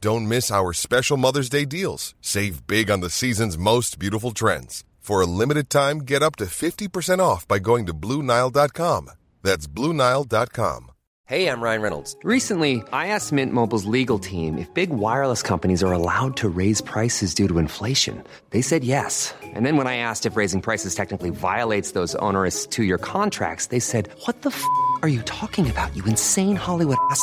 Don't miss our special Mother's Day deals. Save big on the season's most beautiful trends. For a limited time, get up to 50% off by going to Bluenile.com. That's Bluenile.com. Hey, I'm Ryan Reynolds. Recently, I asked Mint Mobile's legal team if big wireless companies are allowed to raise prices due to inflation. They said yes. And then when I asked if raising prices technically violates those onerous two year contracts, they said, What the f are you talking about, you insane Hollywood ass?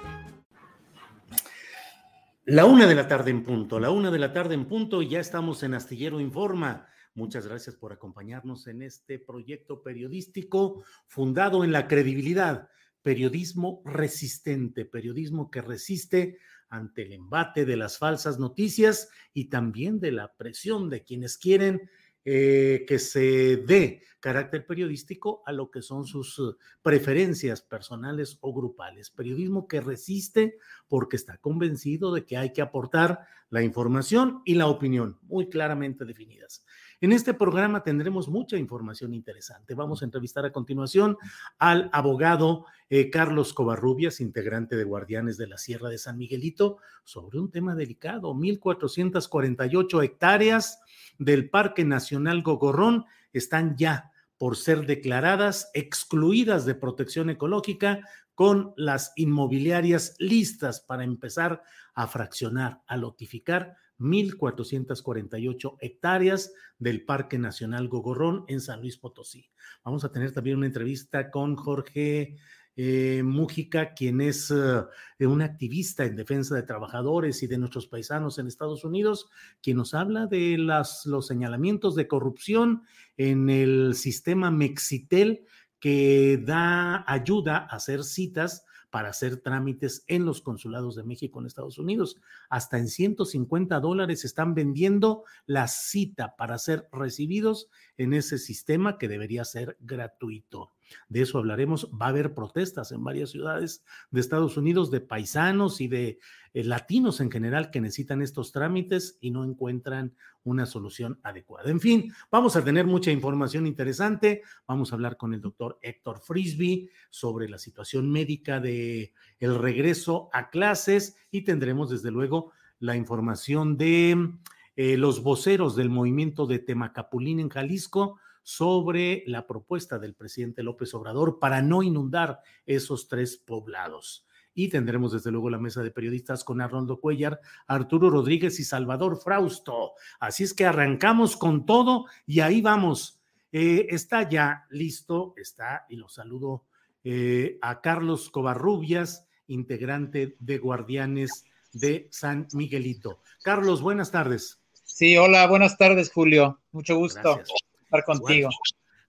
La una de la tarde en punto, la una de la tarde en punto ya estamos en Astillero Informa. Muchas gracias por acompañarnos en este proyecto periodístico fundado en la credibilidad, periodismo resistente, periodismo que resiste ante el embate de las falsas noticias y también de la presión de quienes quieren eh, que se dé carácter periodístico a lo que son sus uh, preferencias personales o grupales. Periodismo que resiste porque está convencido de que hay que aportar la información y la opinión muy claramente definidas. En este programa tendremos mucha información interesante. Vamos a entrevistar a continuación al abogado eh, Carlos Covarrubias, integrante de Guardianes de la Sierra de San Miguelito, sobre un tema delicado, 1.448 hectáreas del Parque Nacional Gogorrón están ya por ser declaradas excluidas de protección ecológica con las inmobiliarias listas para empezar a fraccionar, a lotificar 1.448 hectáreas del Parque Nacional Gogorrón en San Luis Potosí. Vamos a tener también una entrevista con Jorge eh, Mújica, quien es eh, un activista en defensa de trabajadores y de nuestros paisanos en Estados Unidos, quien nos habla de los señalamientos de corrupción en el sistema Mexitel que da ayuda a hacer citas para hacer trámites en los consulados de México en Estados Unidos. Hasta en 150 dólares están vendiendo la cita para ser recibidos en ese sistema que debería ser gratuito. De eso hablaremos. Va a haber protestas en varias ciudades de Estados Unidos de paisanos y de eh, latinos en general que necesitan estos trámites y no encuentran una solución adecuada. En fin, vamos a tener mucha información interesante. Vamos a hablar con el doctor Héctor Frisby sobre la situación médica de el regreso a clases y tendremos desde luego la información de eh, los voceros del movimiento de Temacapulín en Jalisco sobre la propuesta del presidente López Obrador para no inundar esos tres poblados y tendremos desde luego la mesa de periodistas con Arnoldo Cuellar, Arturo Rodríguez y Salvador Frausto. Así es que arrancamos con todo y ahí vamos. Eh, está ya listo, está, y lo saludo eh, a Carlos Covarrubias, integrante de Guardianes de San Miguelito. Carlos, buenas tardes. Sí, hola, buenas tardes, Julio. Mucho gusto estar contigo.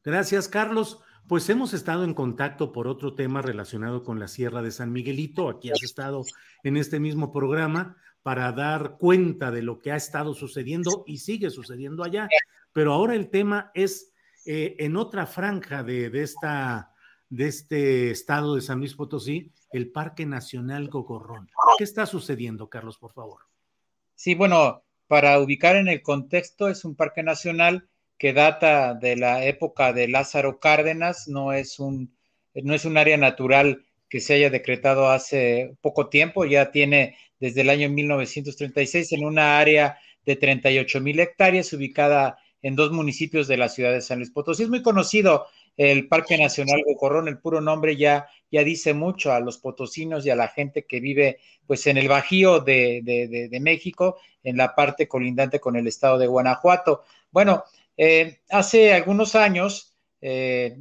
Gracias, Carlos. Pues hemos estado en contacto por otro tema relacionado con la Sierra de San Miguelito. Aquí has estado en este mismo programa para dar cuenta de lo que ha estado sucediendo y sigue sucediendo allá. Pero ahora el tema es eh, en otra franja de, esta, de este estado de San Luis Potosí, el Parque Nacional Gogorrón. ¿Qué está sucediendo, Carlos, por favor? Sí, bueno, para ubicar en el contexto, es un parque nacional que data de la época de Lázaro Cárdenas, no es un, no es un área natural que se haya decretado hace poco tiempo, ya tiene desde el año 1936 en una área de 38 mil hectáreas ubicada en dos municipios de la ciudad de San Luis Potosí. Es muy conocido el Parque Nacional Gocorrón, el puro nombre ya, ya dice mucho a los potosinos y a la gente que vive pues en el Bajío de, de México, en la parte colindante con el estado de Guanajuato. Bueno, eh, hace algunos años, eh,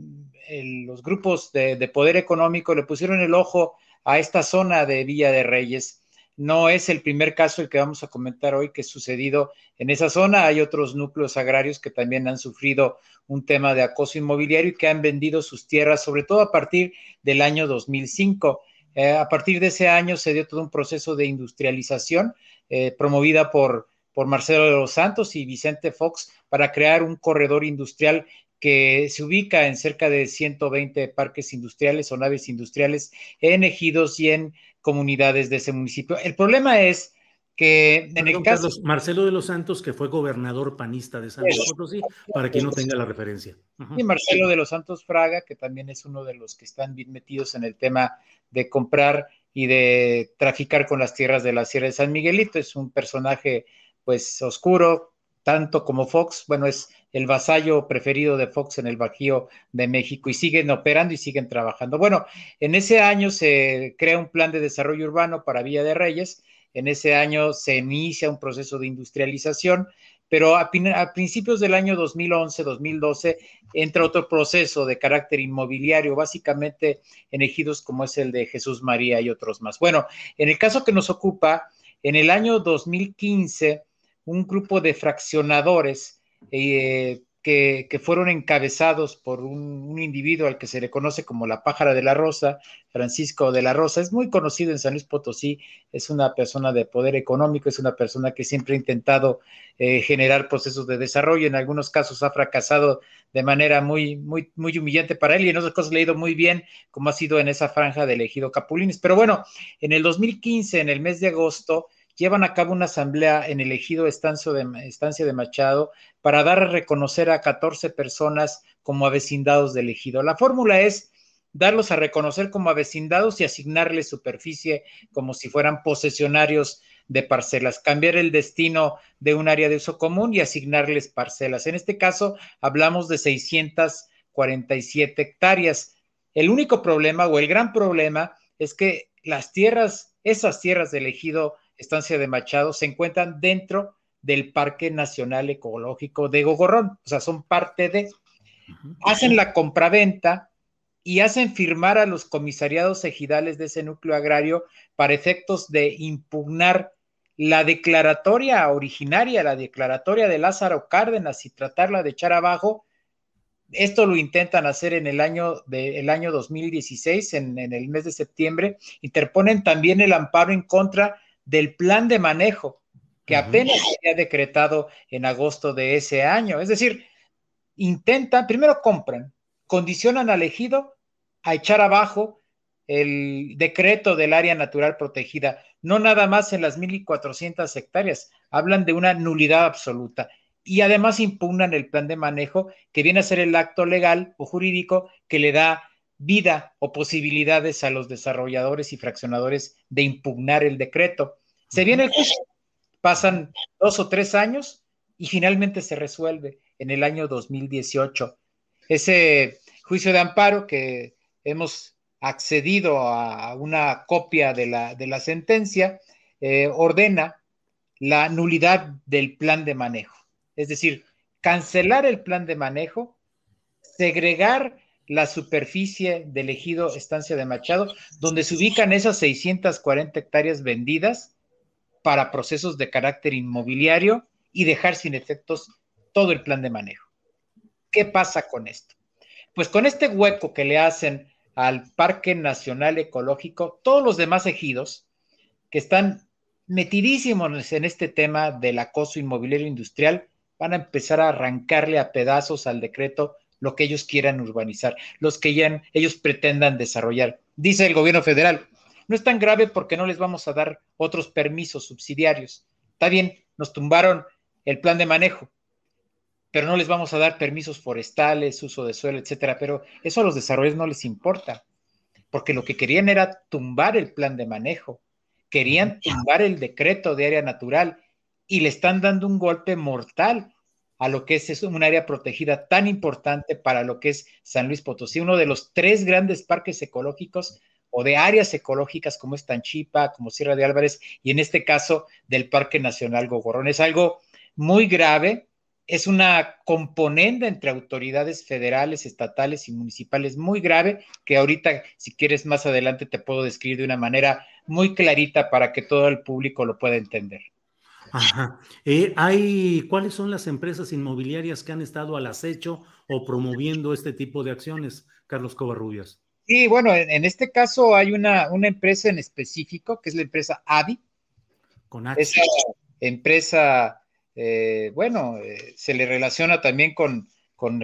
los grupos de, de, poder económico le pusieron el ojo a esta zona de Villa de Reyes. No es el primer caso el que vamos a comentar hoy que ha sucedido en esa zona. Hay otros núcleos agrarios que también han sufrido un tema de acoso inmobiliario y que han vendido sus tierras, sobre todo a partir del año 2005. Eh, a partir de ese año se dio todo un proceso de industrialización eh, promovida por, por Marcelo de los Santos y Vicente Fox para crear un corredor industrial que se ubica en cerca de 120 parques industriales o naves industriales en ejidos y en comunidades de ese municipio. El problema es que en el caso... Marcelo de los Santos, que fue gobernador panista de San Luis Potosí, para quien no tenga la referencia. Y Marcelo de los Santos Fraga, que también es uno de los que están bien metidos en el tema de comprar y de traficar con las tierras de la Sierra de San Miguelito. Es un personaje, pues, oscuro, tanto como Fox. Bueno, es el vasallo preferido de Fox en el Bajío de México y siguen operando y siguen trabajando. Bueno, en ese año se crea un plan de desarrollo urbano para Villa de Reyes en ese año se inicia un proceso de industrialización, pero a, principios del año 2011-2012 entra otro proceso de carácter inmobiliario, básicamente en ejidos como es el de Jesús María y otros más. Bueno, en el caso que nos ocupa, en el año 2015, un grupo de fraccionadores eh, que, fueron encabezados por un, individuo al que se le conoce como la pájara de la rosa, Francisco de la Rosa, es muy conocido en San Luis Potosí, es una persona de poder económico, es una persona que siempre ha intentado eh, generar procesos de desarrollo, en algunos casos ha fracasado de manera muy, muy, muy humillante para él y en otros casos le ha ido muy bien, como ha sido en esa franja de elegido Capulines. Pero bueno, en el 2015, en el mes de agosto, llevan a cabo una asamblea en el ejido Estancia de Machado para dar a reconocer a 14 personas como avecindados del ejido. La fórmula es darlos a reconocer como avecindados y asignarles superficie como si fueran posesionarios de parcelas, cambiar el destino de un área de uso común y asignarles parcelas. En este caso, hablamos de 647 hectáreas. El único problema o el gran problema es que las tierras, esas tierras del ejido estancia de Machado, se encuentran dentro del Parque Nacional Ecológico de Gogorrón, o sea, son parte de, hacen la compraventa y hacen firmar a los comisariados ejidales de ese núcleo agrario para efectos de impugnar la declaratoria originaria, la declaratoria de Lázaro Cárdenas y tratarla de echar abajo. Esto lo intentan hacer en el año, de, el año 2016, en, en el mes de septiembre. Interponen también el amparo en contra del plan de manejo que apenas se había decretado en agosto de ese año. Es decir, intentan, primero compran, condicionan al ejido a echar abajo el decreto del área natural protegida, no nada más en las 1.400 hectáreas, hablan de una nulidad absoluta. Y además impugnan el plan de manejo, que viene a ser el acto legal o jurídico que le da vida o posibilidades a los desarrolladores y fraccionadores de impugnar el decreto. Se viene el juicio, pasan dos o tres años y finalmente se resuelve en el año 2018. Ese juicio de amparo que hemos accedido a una copia de la, sentencia, eh, ordena la nulidad del plan de manejo. Es decir, cancelar el plan de manejo, segregar la superficie del ejido Estancia de Machado, donde se ubican esas 640 hectáreas vendidas para procesos de carácter inmobiliario y dejar sin efectos todo el plan de manejo. ¿Qué pasa con esto? Pues con este hueco que le hacen al Parque Nacional Ecológico, todos los demás ejidos que están metidísimos en este tema del acoso inmobiliario industrial van a empezar a arrancarle a pedazos al decreto lo que ellos quieran urbanizar, los que ya ellos pretendan desarrollar. Dice el gobierno federal, no es tan grave porque no les vamos a dar otros permisos subsidiarios. Está bien, nos tumbaron el plan de manejo, pero no les vamos a dar permisos forestales, uso de suelo, etcétera. Pero eso a los desarrolladores no les importa, porque lo que querían era tumbar el plan de manejo, querían tumbar el decreto de área natural y le están dando un golpe mortal a lo que es, un área protegida tan importante para lo que es San Luis Potosí, uno de los tres grandes parques ecológicos o de áreas ecológicas como es Tanchipa, como Sierra de Álvarez y en este caso del Parque Nacional Gogorrón. Es algo muy grave es una componente entre autoridades federales, estatales y municipales muy grave que ahorita, si quieres más adelante, te puedo describir de una manera muy clarita para que todo el público lo pueda entender. Ajá. Eh, hay, ¿Cuáles son las empresas inmobiliarias que han estado al acecho o promoviendo este tipo de acciones, Carlos Covarrubias? Sí, bueno, en, este caso hay una, una, empresa en específico, que es la empresa AVI. Con H. Esa empresa eh, bueno, eh, se le relaciona también con,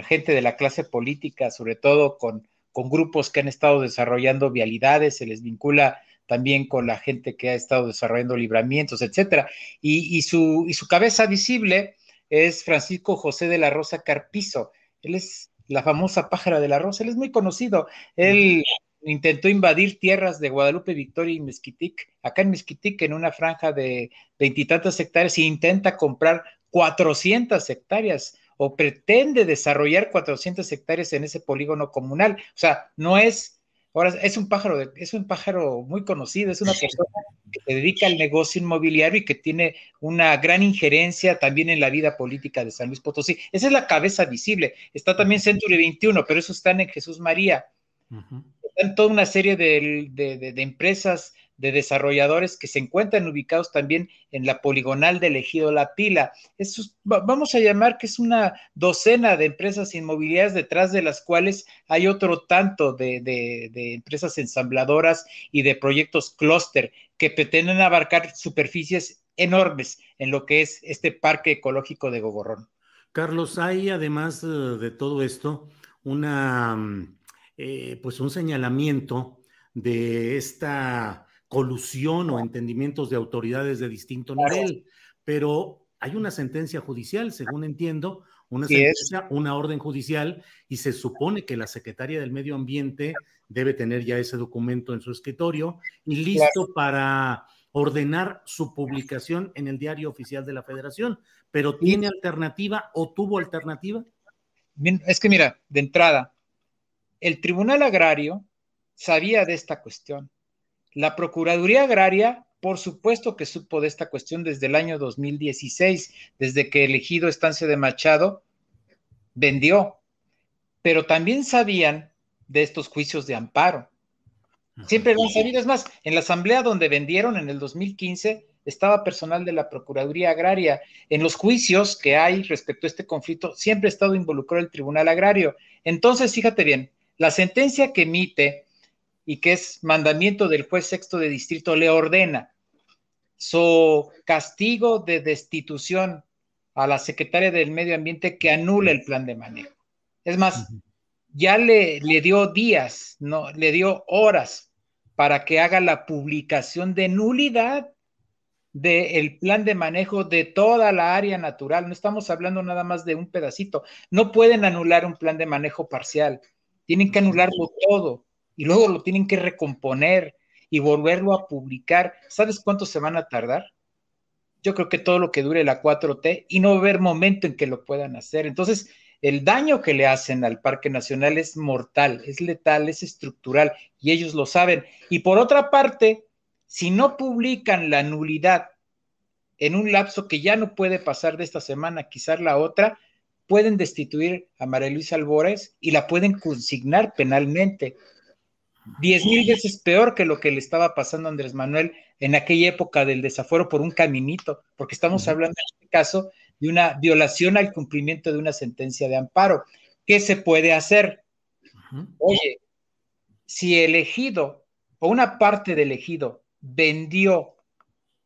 gente de la clase política, sobre todo con, grupos que han estado desarrollando vialidades, se les vincula también con la gente que ha estado desarrollando libramientos, etcétera. Y, su, y su cabeza visible es Francisco José de la Rosa Carpizo. Él es la famosa pájara de la Rosa, él es muy conocido. Él intentó invadir tierras de Guadalupe, Victoria y Mezquitic, acá en Mezquitic, en una franja de veintitantas hectáreas, e intenta comprar 400 hectáreas o pretende desarrollar 400 hectáreas en ese polígono comunal. O sea, no es, ahora es un pájaro, es un pájaro muy conocido, es una persona que se dedica al negocio inmobiliario y que tiene una gran injerencia también en la vida política de San Luis Potosí. Esa es la cabeza visible. Está también Century 21, pero eso están en Jesús María están toda una serie de, empresas, de desarrolladores que se encuentran ubicados también en la poligonal del ejido La Pila. vamos a llamar que es una docena de empresas inmobiliarias detrás de las cuales hay otro tanto de, de empresas ensambladoras y de proyectos clúster que pretenden abarcar superficies enormes en lo que es este parque ecológico de Gogorrón. Carlos, hay además eh, de todo esto una mm, eh, pues un señalamiento de esta colusión o entendimientos de autoridades de distinto nivel, pero hay una sentencia judicial, según entiendo, una sentencia, una orden judicial, y se supone que la secretaria del Medio Ambiente debe tener ya ese documento en su escritorio y listo para ordenar su publicación en el diario oficial de la Federación. Pero ¿tiene alternativa o tuvo alternativa? Es que mira, de entrada, el Tribunal Agrario sabía de esta cuestión. La Procuraduría Agraria, por supuesto que supo de esta cuestión desde el año 2016, desde que el ejido Estancia de Machado vendió, pero también sabían de estos juicios de amparo. Siempre lo han sabido. Es más, en la asamblea donde vendieron en el 2015 estaba personal de la Procuraduría Agraria. En los juicios que hay respecto a este conflicto, siempre ha estado involucrado el Tribunal Agrario. Entonces, fíjate bien, la sentencia que emite y que es mandamiento del juez sexto de distrito le ordena su castigo de destitución a la secretaria del Medio Ambiente que anule el plan de manejo. Es más, ya le, le dio días, no, le dio horas para que haga la publicación de nulidad del plan de manejo de toda la área natural. No estamos hablando nada más de un pedacito. No pueden anular un plan de manejo parcial tienen que anularlo todo y luego lo tienen que recomponer y volverlo a publicar. ¿Sabes cuánto se van a tardar? Yo creo que todo lo que dure la 4T y no va a haber momento en que lo puedan hacer. Entonces, el daño que le hacen al Parque Nacional es mortal, es letal, es estructural y ellos lo saben. Y por otra parte, si no publican la nulidad en un lapso que ya no puede pasar de esta semana, quizás la otra, pueden destituir a María Luisa Albores y la pueden consignar penalmente. Diez mil veces peor que lo que le estaba pasando a Andrés Manuel en aquella época del desafuero por un caminito, porque estamos hablando en este caso de una violación al cumplimiento de una sentencia de amparo. ¿Qué se puede hacer? Oye, si el ejido o una parte del ejido vendió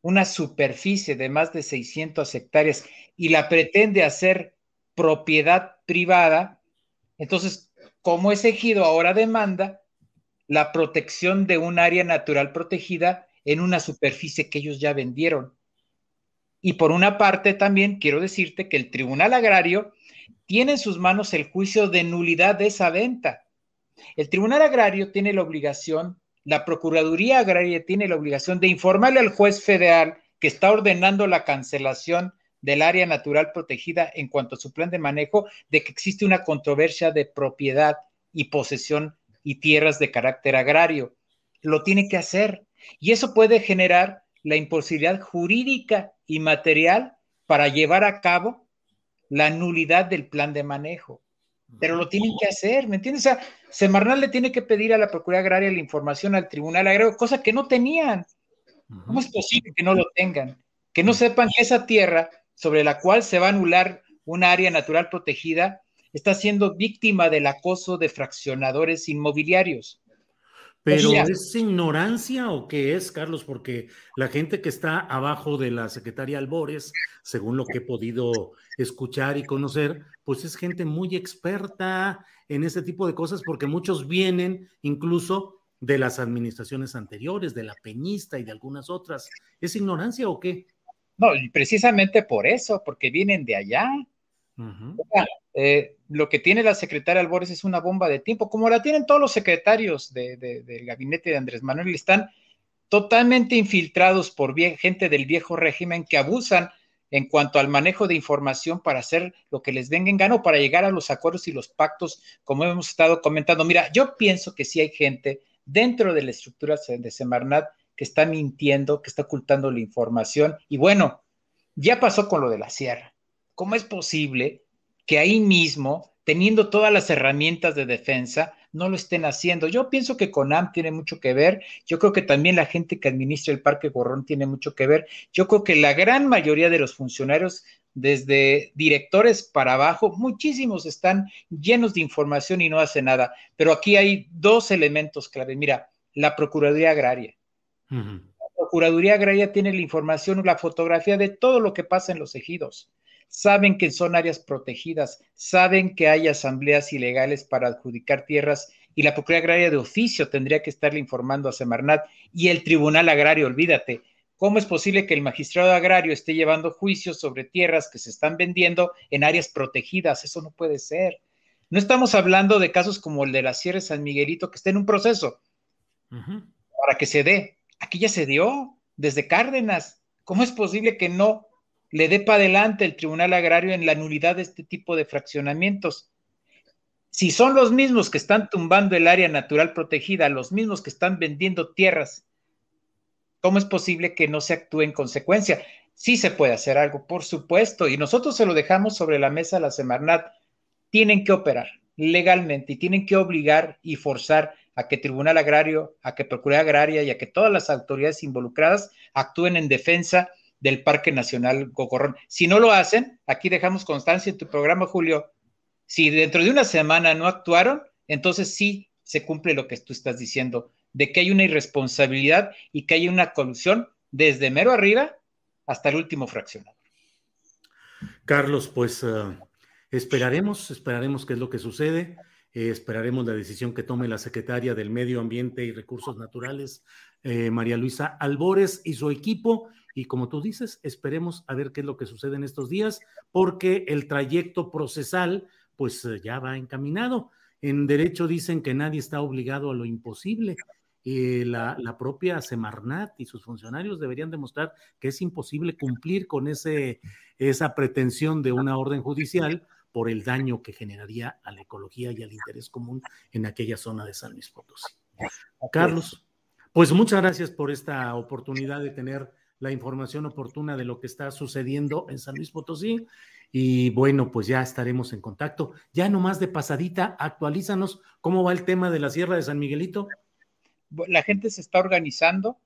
una superficie de más de 600 hectáreas y la pretende hacer propiedad privada, entonces, como ese ejido ahora demanda la protección de un área natural protegida en una superficie que ellos ya vendieron. Y por una parte también quiero decirte que el Tribunal Agrario tiene en sus manos el juicio de nulidad de esa venta. El Tribunal Agrario tiene la obligación, la Procuraduría Agraria tiene la obligación de informarle al juez federal que está ordenando la cancelación del área natural protegida en cuanto a su plan de manejo de que existe una controversia de propiedad y posesión y tierras de carácter agrario. Lo tiene que hacer. Y eso puede generar la imposibilidad jurídica y material para llevar a cabo la nulidad del plan de manejo. Pero lo tienen que hacer, ¿me entiendes? O sea, Semarnat le tiene que pedir a la Procuraduría Agraria la información al Tribunal Agrario, cosa que no tenían. ¿Cómo es posible que no lo tengan? Que no sepan que esa tierra sobre la cual se va a anular un área natural protegida está siendo víctima del acoso de fraccionadores inmobiliarios. Pero ¿es ignorancia o qué es, Carlos? Porque la gente que está abajo de la secretaria Albores, según lo que he podido escuchar y conocer, pues es gente muy experta en este tipo de cosas porque muchos vienen incluso de las administraciones anteriores, de la Peñista y de algunas otras. ¿Es ignorancia o qué? No, precisamente por eso, porque vienen de allá. Eh, lo que tiene la secretaria Albores es una bomba de tiempo, como la tienen todos los secretarios del gabinete de Andrés Manuel, están totalmente infiltrados por gente del viejo régimen que abusan en cuanto al manejo de información para hacer lo que les venga en gano, para llegar a los acuerdos y los pactos, como hemos estado comentando. Mira, yo pienso que sí hay gente dentro de la estructura de Semarnat que está mintiendo, que está ocultando la información. Y bueno, ya pasó con lo de la sierra. ¿Cómo es posible que ahí mismo, teniendo todas las herramientas de defensa, no lo estén haciendo. Yo pienso que CONAM tiene mucho que ver, yo creo que también la gente que administra el Parque Gorrón tiene mucho que ver, yo creo que la gran mayoría de los funcionarios, desde directores para abajo, muchísimos están llenos de información y no hacen nada, pero aquí hay dos elementos clave. Mira, la Procuraduría Agraria. La Procuraduría Agraria tiene la información, la fotografía de todo lo que pasa en los ejidos saben que son áreas protegidas, saben que hay asambleas ilegales para adjudicar tierras y la Procuraduría Agraria de oficio tendría que estarle informando a Semarnat y el Tribunal Agrario, olvídate. ¿Cómo es posible que el magistrado agrario esté llevando juicios sobre tierras que se están vendiendo en áreas protegidas? Eso no puede ser. No estamos hablando de casos como el de la Sierra de San Miguelito, que está en un proceso para que se dé. Aquí ya se dio, desde Cárdenas. ¿Cómo es posible que no le dé para adelante el Tribunal Agrario en la nulidad de este tipo de fraccionamientos. Si son los mismos que están tumbando el área natural protegida, los mismos que están vendiendo tierras, ¿cómo es posible que no se actúe en consecuencia? Sí se puede hacer algo, por supuesto, y nosotros se lo dejamos sobre la mesa a la Semarnat. Tienen que operar legalmente y tienen que obligar y forzar a que Tribunal Agrario, a que Procuraduría Agraria y a que todas las autoridades involucradas actúen en defensa del Parque Nacional Gocorrón. Si no lo hacen, aquí dejamos constancia en tu programa, Julio. Si dentro de una semana no actuaron, entonces sí se cumple lo que tú estás diciendo, de que hay una irresponsabilidad y que hay una colusión desde mero arriba hasta el último fraccionado. Carlos, pues eh, esperaremos, esperaremos qué es lo que sucede. Eh, esperaremos la decisión que tome la secretaria del Medio Ambiente y Recursos Naturales, eh, María Luisa Albores, y su equipo. Y como tú dices, esperemos a ver qué es lo que sucede en estos días, porque el trayecto procesal, pues eh, ya va encaminado. En derecho dicen que nadie está obligado a lo imposible. Eh, la, la, propia Semarnat y sus funcionarios deberían demostrar que es imposible cumplir con ese, esa pretensión de una orden judicial por el daño que generaría a la ecología y al interés común en aquella zona de San Luis Potosí. Carlos, pues muchas gracias por esta oportunidad de tener la información oportuna de lo que está sucediendo en San Luis Potosí. Y bueno, pues ya estaremos en contacto. Ya nomás de pasadita, actualízanos cómo va el tema de la Sierra de San Miguelito. La gente se está organizando,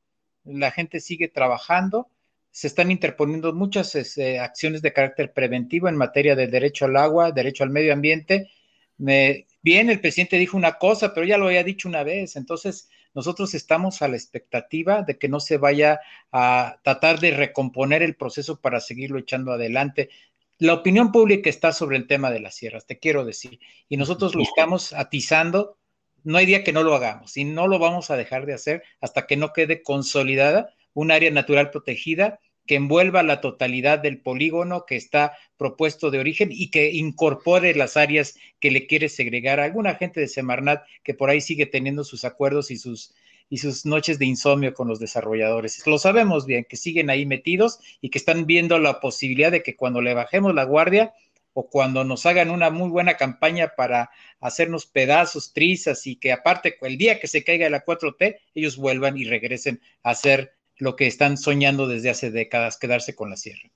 la gente sigue trabajando, se están interponiendo muchas este, acciones de carácter preventivo en materia de derecho al agua, derecho al medio ambiente. bien, el presidente dijo una cosa, pero ya lo había dicho una vez, entonces nosotros estamos a la expectativa de que no se vaya a tratar de recomponer el proceso para seguirlo echando adelante. La opinión pública está sobre el tema de las sierras, te quiero decir, y nosotros lo estamos atizando. No hay día que no lo hagamos y no lo vamos a dejar de hacer hasta que no quede consolidada un área natural protegida que envuelva la totalidad del polígono que está propuesto de origen y que incorpore las áreas que le quiere segregar. Alguna gente de Semarnat que por ahí sigue teniendo sus acuerdos y sus, y sus noches de insomnio con los desarrolladores. Lo sabemos bien, que siguen ahí metidos y que están viendo la posibilidad de que cuando le bajemos la guardia o cuando nos hagan una muy buena campaña para hacernos pedazos, trizas y que aparte el día que se caiga la 4T, ellos vuelvan y regresen a hacer lo que están soñando desde hace décadas, quedarse con la sierra.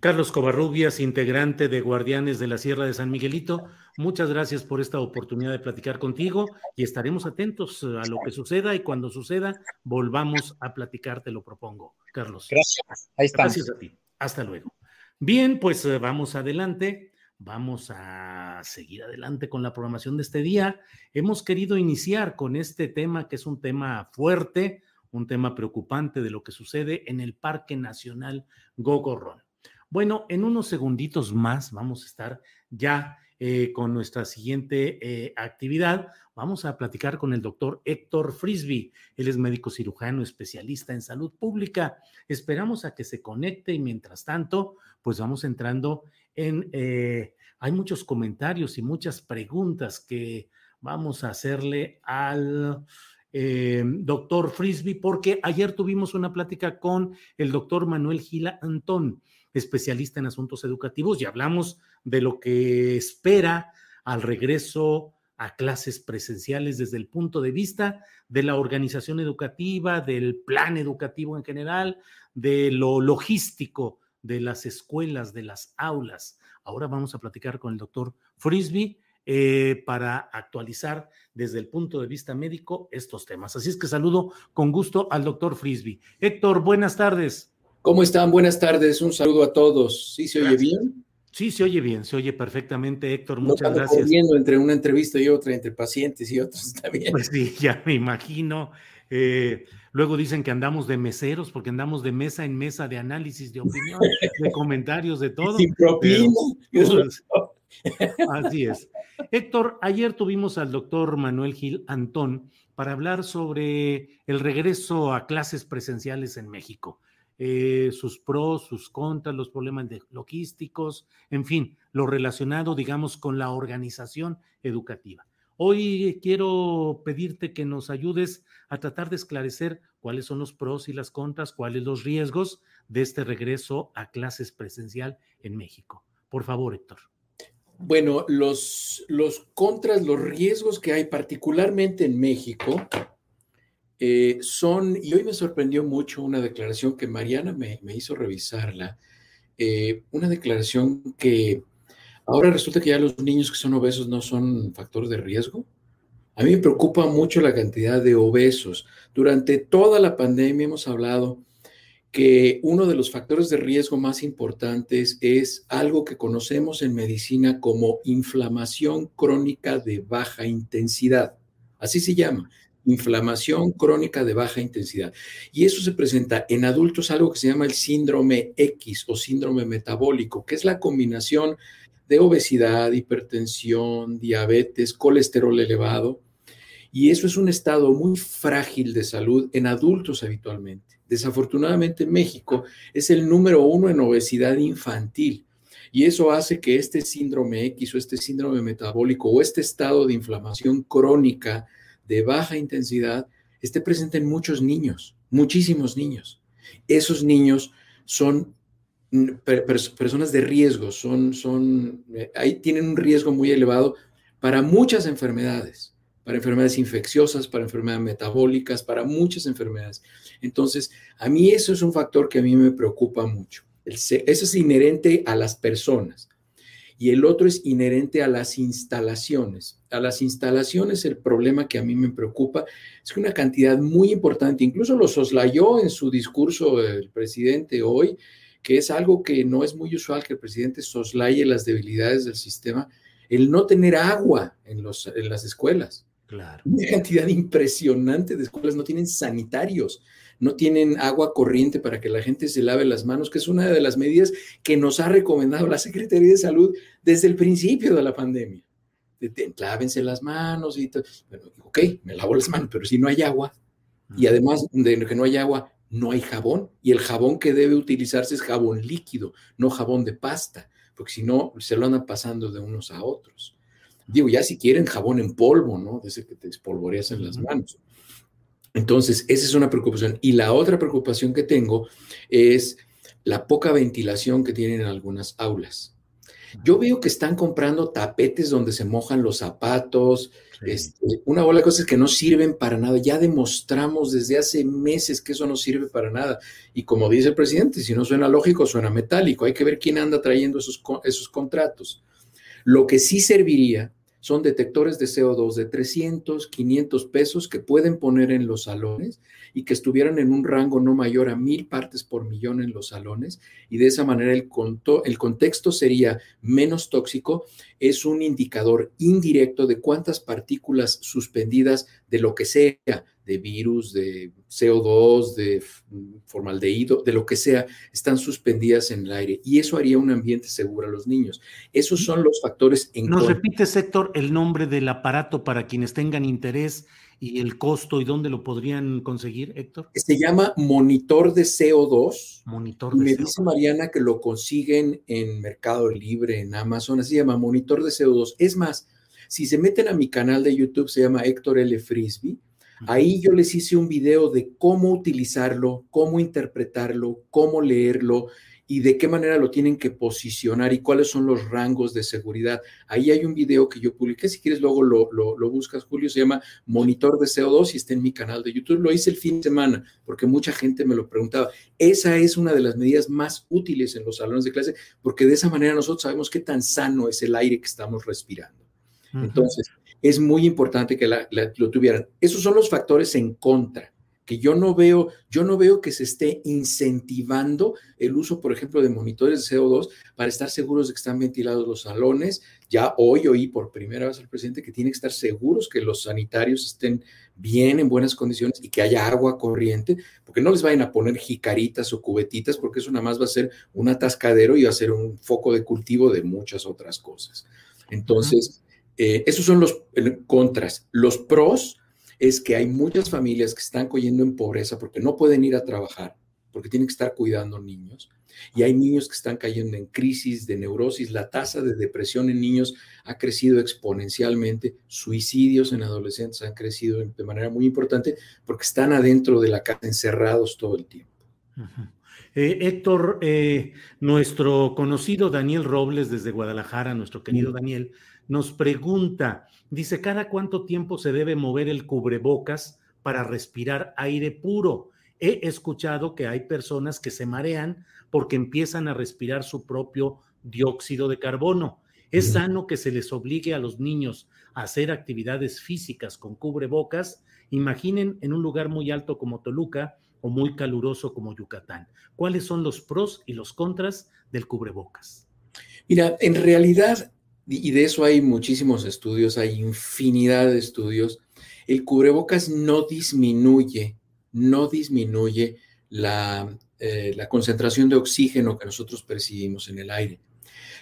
Carlos Covarrubias, integrante de Guardianes de la Sierra de San Miguelito, muchas gracias por esta oportunidad de platicar contigo y estaremos atentos a lo que suceda y cuando suceda volvamos a platicar, te lo propongo, Carlos. Gracias. Ahí estamos. Gracias a ti. Hasta luego. Bien, pues eh, vamos adelante. Vamos a seguir adelante con la programación de este día. Hemos querido iniciar con este tema que es un tema fuerte, un tema preocupante de lo que sucede en el Parque Nacional Gogorrón. Bueno, en unos segunditos más vamos a estar ya eh, con nuestra siguiente eh, actividad. Vamos a platicar con el doctor Héctor Frisby. Él es médico cirujano especialista en salud pública. Esperamos a que se conecte y mientras tanto, pues vamos entrando en... Eh, hay muchos comentarios y muchas preguntas que vamos a hacerle al doctor Frisby, porque ayer tuvimos una plática con el doctor Manuel Gila Antón especialista en asuntos educativos y hablamos de lo que espera al regreso a clases presenciales desde el punto de vista de la organización educativa, del plan educativo en general, de lo logístico de las escuelas, de las aulas. Ahora vamos a platicar con el doctor Frisby eh, para actualizar desde el punto de vista médico estos temas. Así es que saludo con gusto al doctor Frisby. Héctor, buenas tardes. ¿Cómo están? Buenas tardes. Un saludo a todos. ¿Sí se oye bien? Sí, se oye bien, se oye perfectamente, Héctor. Muchas gracias. Corriendo entre una entrevista y otra, entre pacientes y otros, bien. Pues sí, ya me imagino. Eh, luego dicen que andamos de meseros, porque andamos de mesa en mesa de análisis, de opinión, de comentarios, de todo. Sin propina. Pues, así es. Héctor, ayer tuvimos al doctor Manuel Gil Antón para hablar sobre el regreso a clases presenciales en México. Eh, sus pros, sus contras, los problemas logísticos, en fin, lo relacionado, digamos, con la organización educativa. Hoy quiero pedirte que nos ayudes a tratar de esclarecer cuáles son los pros y las contras, cuáles los riesgos de este regreso a clases presencial en México. Por favor, Héctor. Bueno, los, los contras, los riesgos que hay particularmente en México, eh, son, y hoy me sorprendió mucho una declaración que Mariana me, hizo revisarla, eh, una declaración que ahora resulta que ya los niños que son obesos no son factor de riesgo. A mí me preocupa mucho la cantidad de obesos. Durante toda la pandemia hemos hablado que uno de los factores de riesgo más importantes es algo que conocemos en medicina como inflamación crónica de baja intensidad. Así se llama inflamación crónica de baja intensidad. Y eso se presenta en adultos algo que se llama el síndrome X o síndrome metabólico, que es la combinación de obesidad, hipertensión, diabetes, colesterol elevado. Y eso es un estado muy frágil de salud en adultos habitualmente. Desafortunadamente en México es el número uno en obesidad infantil. Y eso hace que este síndrome X o este síndrome metabólico o este estado de inflamación crónica de baja intensidad esté presente en muchos niños, muchísimos niños. Esos niños son personas de riesgo, son, son, eh, ahí tienen un riesgo muy elevado para muchas enfermedades, para enfermedades infecciosas, para enfermedades metabólicas, para muchas enfermedades. Entonces, a mí eso es un factor que a mí me preocupa mucho. Eso es inherente a las personas y el otro es inherente a las instalaciones. A las instalaciones el problema que a mí me preocupa es que una cantidad muy importante, incluso lo soslayó en su discurso el presidente hoy, que es algo que no es muy usual que el presidente soslaye las debilidades del sistema, el no tener agua en, los, en las escuelas. Claro. Una cantidad impresionante de escuelas no tienen sanitarios no tienen agua corriente para que la gente se lave las manos, que es una de las medidas que nos ha recomendado la Secretaría de Salud desde el principio de la pandemia. lávense las manos y todo. Bueno, ok, me lavo las manos, pero si no hay agua, y además de que no hay agua, no hay jabón, y el jabón que debe utilizarse es jabón líquido, no jabón de pasta, porque si no, se lo andan pasando de unos a otros. Digo, ya si quieren jabón en polvo, ¿no? De ese que te espolvoreas en las manos. Entonces, esa es una preocupación. Y la otra preocupación que tengo es la poca ventilación que tienen en algunas aulas. Yo veo que están comprando tapetes donde se mojan los zapatos, este, una bola de cosas que no sirven para nada. Ya demostramos desde hace meses que eso no sirve para nada. Y como dice el presidente, si no suena lógico, suena metálico. Hay que ver quién anda trayendo esos, esos contratos. Lo que sí serviría son detectores de CO2 de 300, 500 pesos que pueden poner en los salones y que estuvieran en un rango no mayor a mil partes por millón en los salones. Y de esa manera el, el contexto sería menos tóxico, es un indicador indirecto de cuántas partículas suspendidas de lo que sea, de virus, de CO2, de formaldehído, de lo que sea, están suspendidas en el aire. Y eso haría un ambiente seguro a los niños. Esos son los factores en ¿Nos repite, Héctor, el nombre del aparato para quienes tengan interés y el costo y dónde lo podrían conseguir, Héctor? Se llama monitor de CO2. Monitor de Me dice Mariana que lo consiguen en Mercado Libre, en Amazon, así se llama monitor de CO2. Es más, si se meten a mi canal de YouTube, se llama Héctor L. Frisbee Ahí yo les hice un video de cómo utilizarlo, cómo interpretarlo, cómo leerlo y de qué manera lo tienen que posicionar y cuáles son los rangos de seguridad. Ahí hay un video que yo publiqué, si quieres luego lo, lo, buscas, Julio, se llama Monitor de CO2 y está en mi canal de YouTube. Lo hice el fin de semana porque mucha gente me lo preguntaba. Esa es una de las medidas más útiles en los salones de clase porque de esa manera nosotros sabemos qué tan sano es el aire que estamos respirando. Entonces, es muy importante que lo tuvieran. Esos son los factores en contra, que yo no veo, yo no veo que se esté incentivando el uso, por ejemplo, de monitores de CO2 para estar seguros de que están ventilados los salones. Ya hoy oí por primera vez al presidente que tiene que estar seguros que los sanitarios estén bien en buenas condiciones y que haya agua corriente, porque no les vayan a poner jicaritas o cubetitas, porque eso nada más va a ser un atascadero y va a ser un foco de cultivo de muchas otras cosas. Entonces, eh, esos son los contras. Los pros es que hay muchas familias que están cayendo en pobreza porque no pueden ir a trabajar, porque tienen que estar cuidando niños. Y hay niños que están cayendo en crisis de neurosis. La tasa de depresión en niños ha crecido exponencialmente. Suicidios en adolescentes han crecido de manera muy importante porque están adentro de la casa encerrados todo el tiempo. Eh, Héctor, eh, nuestro conocido Daniel Robles desde Guadalajara, nuestro querido Daniel, nos pregunta, dice, ¿cada cuánto tiempo se debe mover el cubrebocas para respirar aire puro? He escuchado que hay personas que se marean porque empiezan a respirar su propio dióxido de carbono. ¿Es sano que se les obligue a los niños a hacer actividades físicas con cubrebocas? Imaginen en un lugar muy alto como Toluca o muy caluroso como Yucatán. ¿Cuáles son los pros y los contras del cubrebocas? Mira, en realidad y de eso hay muchísimos estudios, hay infinidad de estudios, el cubrebocas no disminuye, no disminuye la, eh, la concentración de oxígeno que nosotros percibimos en el aire.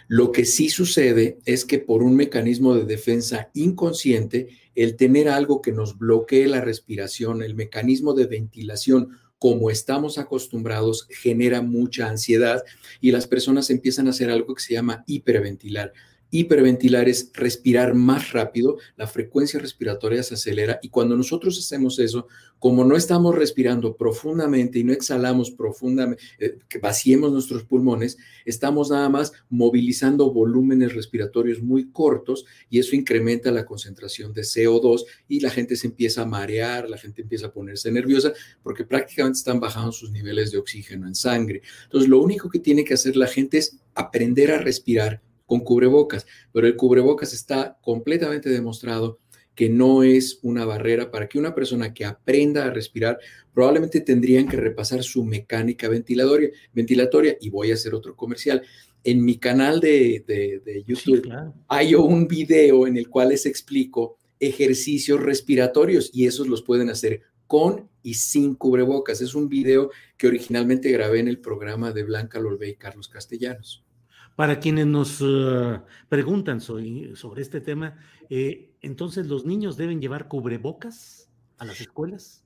Lo que sí sucede es que por un mecanismo de defensa inconsciente, el tener algo que nos bloquee la respiración, el mecanismo de ventilación, como estamos acostumbrados, genera mucha ansiedad y las personas empiezan a hacer algo que se llama hiperventilar. Hiperventilar es respirar más rápido, la frecuencia respiratoria se acelera y cuando nosotros hacemos eso, como no estamos respirando profundamente y no exhalamos profundamente, eh, que vaciemos nuestros pulmones, estamos nada más movilizando volúmenes respiratorios muy cortos y eso incrementa la concentración de CO2 y la gente se empieza a marear, la gente empieza a ponerse nerviosa porque prácticamente están bajando sus niveles de oxígeno en sangre. Entonces, lo único que tiene que hacer la gente es aprender a respirar con cubrebocas, pero el cubrebocas está completamente demostrado que no es una barrera para que una persona que aprenda a respirar probablemente tendrían que repasar su mecánica ventilatoria, ventilatoria y voy a hacer otro comercial. En mi canal de, YouTube hay un video en el cual les explico ejercicios respiratorios y esos los pueden hacer con y sin cubrebocas. Es un video que originalmente grabé en el programa de Blanca Lolbe y Carlos Castellanos. Para quienes nos eh, preguntan sobre, este tema, eh, entonces los niños deben llevar cubrebocas a las escuelas.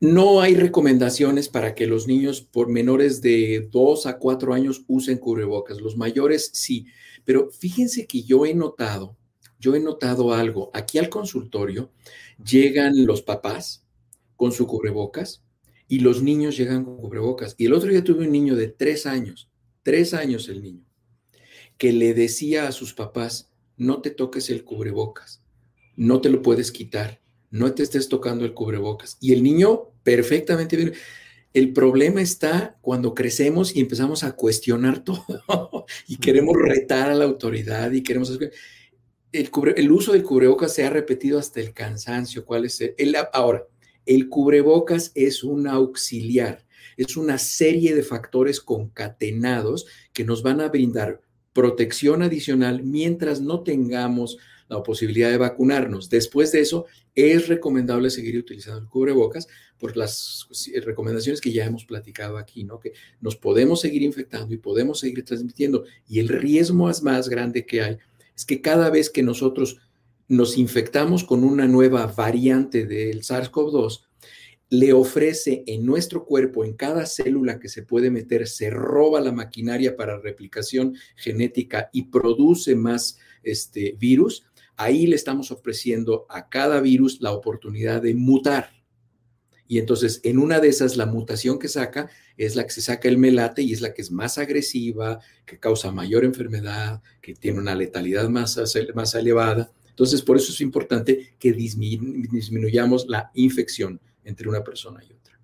No hay recomendaciones para que los niños por menores de 2 a 4 años usen cubrebocas. Los mayores sí, pero fíjense que yo he notado, yo he notado algo. Aquí al consultorio llegan los papás con su cubrebocas y los niños llegan con cubrebocas. Y el otro día tuve un niño de 3 años, 3 años el niño que le decía a sus papás, no te toques el cubrebocas, no te lo puedes quitar, no te estés tocando el cubrebocas. Y el niño perfectamente bien. El problema está cuando crecemos y empezamos a cuestionar todo y queremos retar a la autoridad y queremos... El, el uso del cubrebocas se ha repetido hasta el cansancio. ¿Cuál es el, ahora, el cubrebocas es un auxiliar, es una serie de factores concatenados que nos van a brindar protección adicional mientras no tengamos la posibilidad de vacunarnos. Después de eso, es recomendable seguir utilizando el cubrebocas por las recomendaciones que ya hemos platicado aquí, ¿no? Que nos podemos seguir infectando y podemos seguir transmitiendo. Y el riesgo más grande que hay es que cada vez que nosotros nos infectamos con una nueva variante del SARS-CoV-2, le ofrece en nuestro cuerpo, en cada célula que se puede meter, se roba la maquinaria para replicación genética y produce más este virus, ahí le estamos ofreciendo a cada virus la oportunidad de mutar. Y entonces, en una de esas, la mutación que saca es la que se saca el melate y es la que es más agresiva, que causa mayor enfermedad, que tiene una letalidad más, más elevada. Entonces, por eso es importante que disminuyamos la infección entre una persona y otra.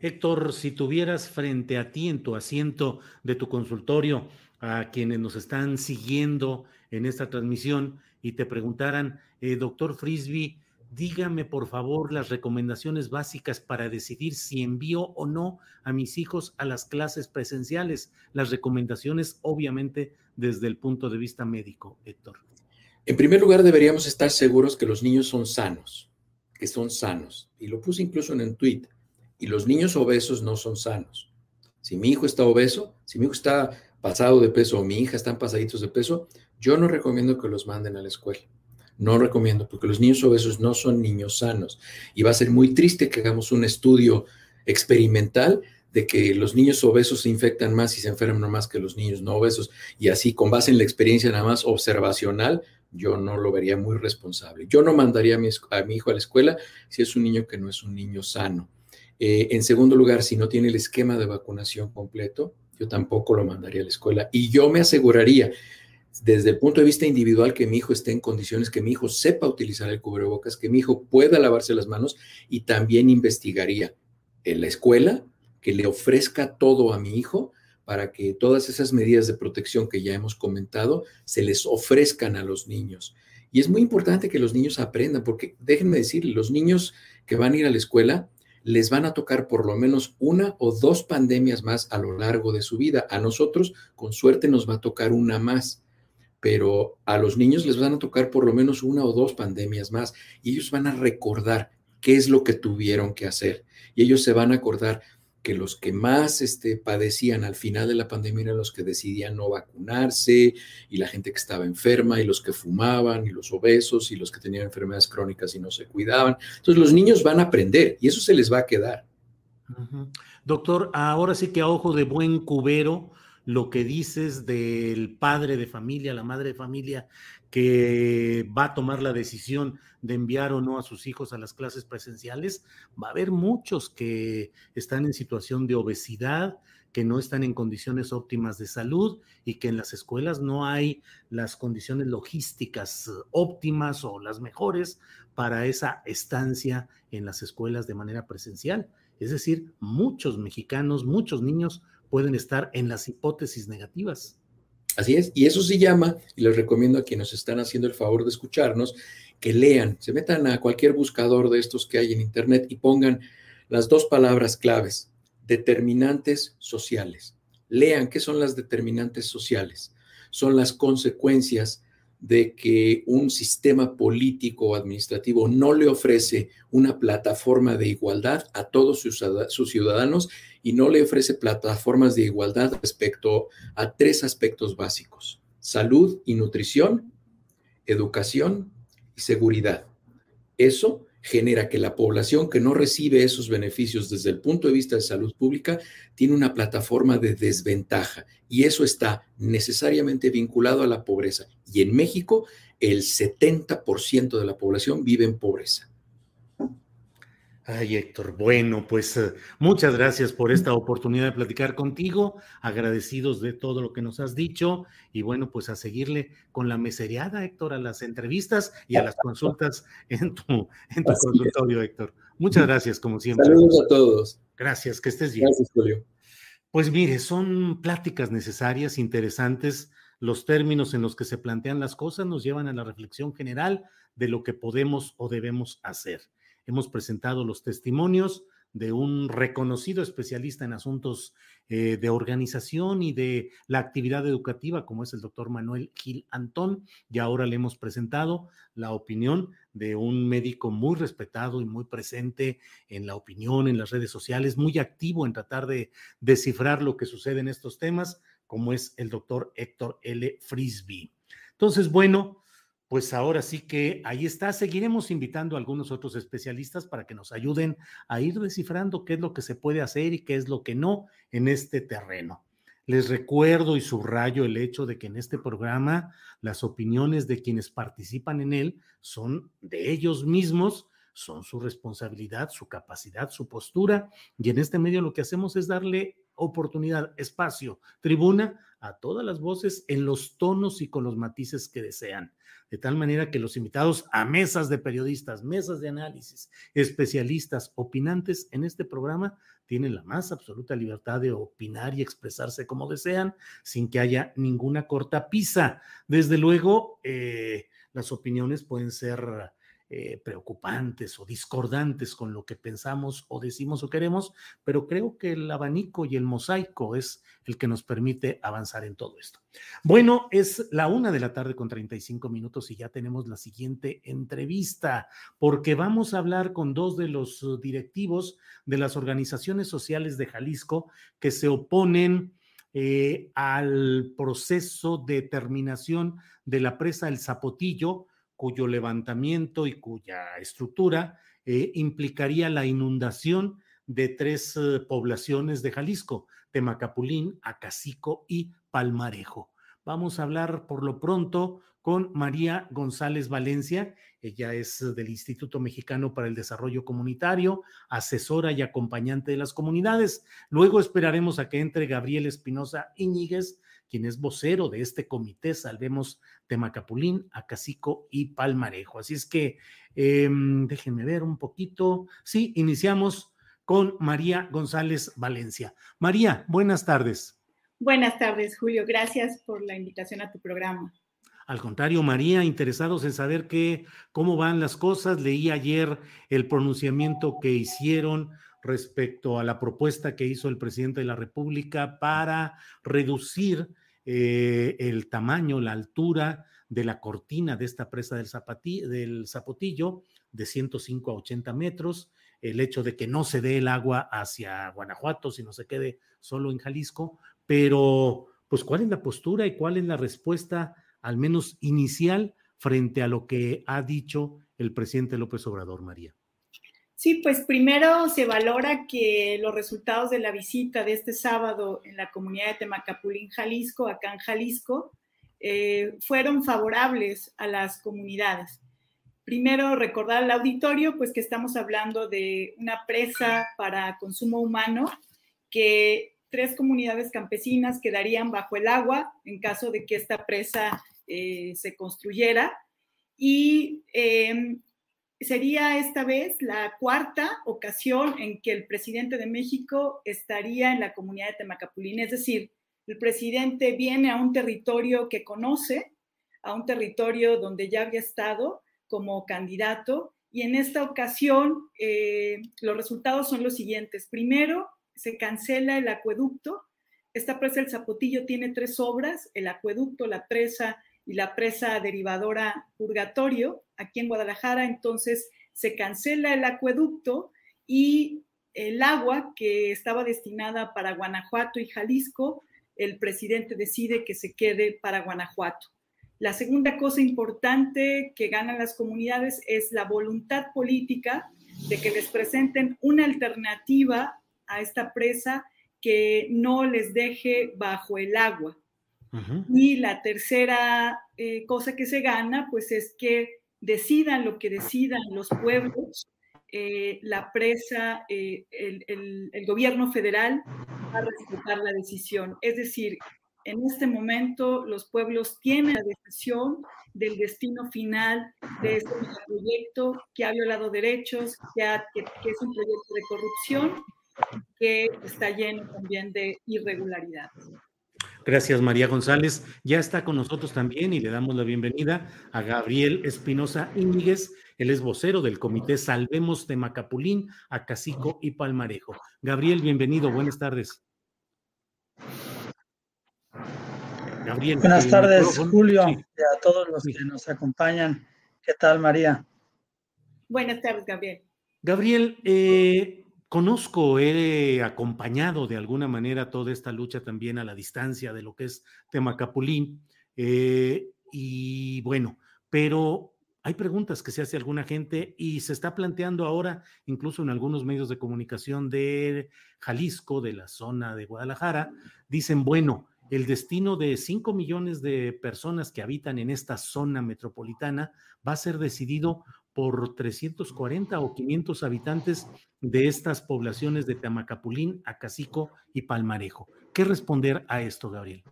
Héctor, si tuvieras frente a ti en tu asiento de tu consultorio a quienes nos están siguiendo en esta transmisión y te preguntaran, eh, doctor Frisby, dígame por favor las recomendaciones básicas para decidir si envío o no a mis hijos a las clases presenciales. Las recomendaciones, obviamente, desde el punto de vista médico, Héctor. En primer lugar, deberíamos estar seguros que los niños son sanos, que son sanos. Y lo puse incluso en un tweet. Y los niños obesos no son sanos. Si mi hijo está obeso, si mi hijo está pasado de peso o mi hija están pasaditos de peso, yo no recomiendo que los manden a la escuela. No recomiendo, porque los niños obesos no son niños sanos. Y va a ser muy triste que hagamos un estudio experimental de que los niños obesos se infectan más y se enferman más que los niños no obesos. Y así, con base en la experiencia nada más observacional, yo no lo vería muy responsable. Yo no mandaría a mi, hijo a la escuela si es un niño que no es un niño sano. Eh, en segundo lugar, si no tiene el esquema de vacunación completo, yo tampoco lo mandaría a la escuela. Y yo me aseguraría, desde el punto de vista individual, que mi hijo esté en condiciones, que mi hijo sepa utilizar el cubrebocas, que mi hijo pueda lavarse las manos y también investigaría en la escuela que le ofrezca todo a mi hijo para que todas esas medidas de protección que ya hemos comentado se les ofrezcan a los niños. Y es muy importante que los niños aprendan, porque déjenme decir, los niños que van a ir a la escuela les van a tocar por lo menos una o dos pandemias más a lo largo de su vida. A nosotros, con suerte, nos va a tocar una más, pero a los niños les van a tocar por lo menos una o dos pandemias más y ellos van a recordar qué es lo que tuvieron que hacer. Y ellos se van a acordar, que los que más este, padecían al final de la pandemia eran los que decidían no vacunarse y la gente que estaba enferma y los que fumaban y los obesos y los que tenían enfermedades crónicas y no se cuidaban. Entonces los niños van a aprender y eso se les va a quedar. Doctor, ahora sí que a ojo de buen cubero, lo que dices del padre de familia, la madre de familia, que va a tomar la decisión de enviar o no a sus hijos a las clases presenciales, va a haber muchos que están en situación de obesidad, que no están en condiciones óptimas de salud y que en las escuelas no hay las condiciones logísticas óptimas o las mejores para esa estancia en las escuelas de manera presencial. Es decir, muchos mexicanos, muchos niños pueden estar en las hipótesis negativas. Así es, y eso se llama, y les recomiendo a quienes están haciendo el favor de escucharnos, que lean, se metan a cualquier buscador de estos que hay en Internet y pongan las dos palabras claves, determinantes sociales. Lean qué son las determinantes sociales. Son las consecuencias de que un sistema político o administrativo no le ofrece una plataforma de igualdad a todos sus, ciudadanos y no le ofrece plataformas de igualdad respecto a tres aspectos básicos, salud y nutrición, educación y seguridad. Eso genera que la población que no recibe esos beneficios desde el punto de vista de salud pública tiene una plataforma de desventaja y eso está necesariamente vinculado a la pobreza. Y en México el 70% de la población vive en pobreza. Ay, Héctor, bueno, pues eh, muchas gracias por esta oportunidad de platicar contigo, agradecidos de todo lo que nos has dicho y bueno, pues a seguirle con la meseriada, Héctor, a las entrevistas y a las consultas en tu, en tu consultorio, Héctor. Muchas gracias, como siempre. Saludos a todos. Gracias, que estés bien. Gracias, Julio. Pues mire, son pláticas necesarias, interesantes. Los términos en los que se plantean las cosas nos llevan a la reflexión general de lo que podemos o debemos hacer hemos presentado los testimonios de un reconocido especialista en asuntos eh, de organización y de la actividad educativa, como es el doctor Manuel Gil Antón, y ahora le hemos presentado la opinión de un médico muy respetado y muy presente en la opinión, en las redes sociales, muy activo en tratar de descifrar lo que sucede en estos temas, como es el doctor Héctor L. Frisby. Entonces, bueno, pues ahora sí que ahí está. Seguiremos invitando a algunos otros especialistas para que nos ayuden a ir descifrando qué es lo que se puede hacer y qué es lo que no en este terreno. Les recuerdo y subrayo el hecho de que en este programa las opiniones de quienes participan en él son de ellos mismos, son su responsabilidad, su capacidad, su postura, y en este medio lo que hacemos es darle oportunidad, espacio, tribuna a todas las voces en los tonos y con los matices que desean de tal manera que los invitados a mesas de periodistas, mesas de análisis, especialistas, opinantes en este programa tienen la más absoluta libertad de opinar y expresarse como desean, sin que haya ninguna cortapisa. Desde luego, eh, las opiniones pueden ser eh, preocupantes o discordantes con lo que pensamos o decimos o queremos, pero creo que el abanico y el mosaico es el que nos permite avanzar en todo esto. Bueno, es la una de la tarde con 35 minutos y ya tenemos la siguiente entrevista, porque vamos a hablar con dos de los directivos de las organizaciones sociales de Jalisco que se oponen eh, al proceso de terminación de la presa El Zapotillo cuyo levantamiento y cuya estructura eh, implicaría la inundación de tres eh, poblaciones de Jalisco, Temacapulín, Acacico y Palmarejo. Vamos a hablar por lo pronto con María González Valencia. Ella es del Instituto Mexicano para el Desarrollo Comunitario, asesora y acompañante de las comunidades. Luego esperaremos a que entre Gabriel Espinosa Iñiguez, quien es vocero de este comité Salvemos Temacapulín, Acacico y Palmarejo. Así es que em, déjenme ver un poquito. Sí, iniciamos con María González Valencia. María, buenas tardes. Buenas tardes, Julio. Gracias por la invitación a tu programa. Al contrario, María, interesados en saber qué, cómo van las cosas. Leí ayer el pronunciamiento que hicieron respecto a la propuesta que hizo el presidente de la República para reducir eh, el tamaño, la altura de la cortina de esta presa del, del Zapotillo de 105 a 80 metros, el hecho de que no se dé el agua hacia Guanajuato, sino se quede solo en Jalisco, pero pues cuál es la postura y cuál es la respuesta, al menos inicial, frente a lo que ha dicho el presidente López Obrador, María. Sí, pues primero se valora que los resultados de la visita de este sábado en la comunidad de Temacapulín, Jalisco, acá en Jalisco, eh, fueron favorables a las comunidades. Primero, recordar al auditorio, pues que estamos hablando de una presa para consumo humano que tres comunidades campesinas quedarían bajo el agua en caso de que esta presa eh, se construyera. Y eh, sería esta vez la cuarta ocasión en que el presidente de México estaría en la comunidad de Temacapulín. Es decir, el presidente viene a un territorio que conoce, a un territorio donde ya había estado como candidato y en esta ocasión eh, los resultados son los siguientes. Primero, se cancela el acueducto. Esta presa del Zapotillo tiene tres obras, el acueducto, la presa y la presa derivadora Purgatorio aquí en Guadalajara, entonces se cancela el acueducto y el agua que estaba destinada para Guanajuato y Jalisco, el presidente decide que se quede para Guanajuato. La segunda cosa importante que ganan las comunidades es la voluntad política de que les presenten una alternativa a esta presa que no les deje bajo el agua. Y la tercera eh, cosa que se gana, pues es que decidan lo que decidan los pueblos, eh, la presa, eh, el, gobierno federal va a respetar la decisión. Es decir, en este momento los pueblos tienen la decisión del destino final de este proyecto que ha violado derechos, que, que es un proyecto de corrupción, que está lleno también de irregularidades. Gracias, María González. Ya está con nosotros también y le damos la bienvenida a Gabriel Espinosa Íñiguez. Él es vocero del Comité Salvemos de Macapulín, Acacico y Palmarejo. Gabriel, bienvenido. Buenas tardes. Gabriel. Buenas tardes, Julio, y a todos los que nos acompañan. ¿Qué tal, María? Buenas tardes, Gabriel. Gabriel, eh, Conozco, he acompañado de alguna manera toda esta lucha también a la distancia de lo que es Temacapulín. Eh, y bueno, pero hay preguntas que se hace alguna gente y se está planteando ahora, incluso en algunos medios de comunicación de Jalisco, de la zona de Guadalajara, dicen, bueno, el destino de 5 millones de personas que habitan en esta zona metropolitana va a ser decidido por 340 o 500 habitantes de estas poblaciones de Tamacapulín, Acacico y Palmarejo. ¿Qué responder a esto, Gabriel?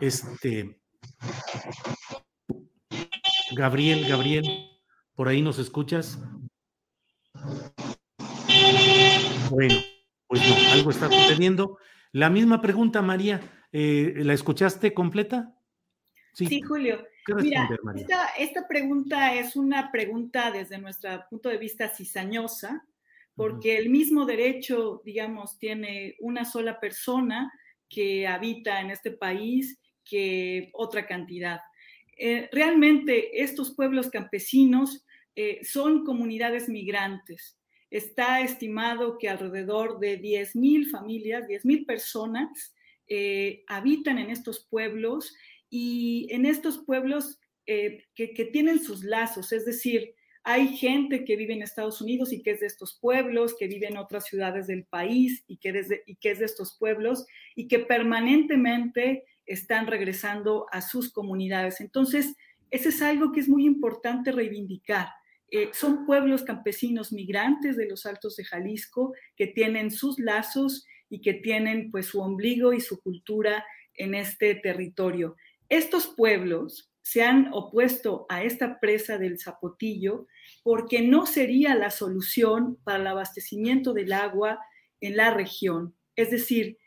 Este. Gabriel, Gabriel, ¿por ahí nos escuchas? Bueno, pues no, algo está sucediendo. La misma pregunta, María. Eh, ¿La escuchaste completa? Sí, Julio. Mira, esta, pregunta es una pregunta desde nuestro punto de vista cizañosa, porque el mismo derecho, digamos, tiene una sola persona que habita en este país que otra cantidad. Eh, realmente estos pueblos campesinos eh, son comunidades migrantes. Está estimado que alrededor de 10.000 familias, 10.000 personas eh, habitan en estos pueblos y en estos pueblos eh, que, tienen sus lazos, es decir, hay gente que vive en Estados Unidos y que es de estos pueblos, que vive en otras ciudades del país y que, y que es de estos pueblos y que permanentemente están regresando a sus comunidades. Entonces, ese es algo que es muy importante reivindicar. Eh, son pueblos campesinos migrantes de los Altos de Jalisco que tienen sus lazos y que tienen pues su ombligo y su cultura en este territorio. Estos pueblos se han opuesto a esta presa del Zapotillo porque no sería la solución para el abastecimiento del agua en la región. Es decir,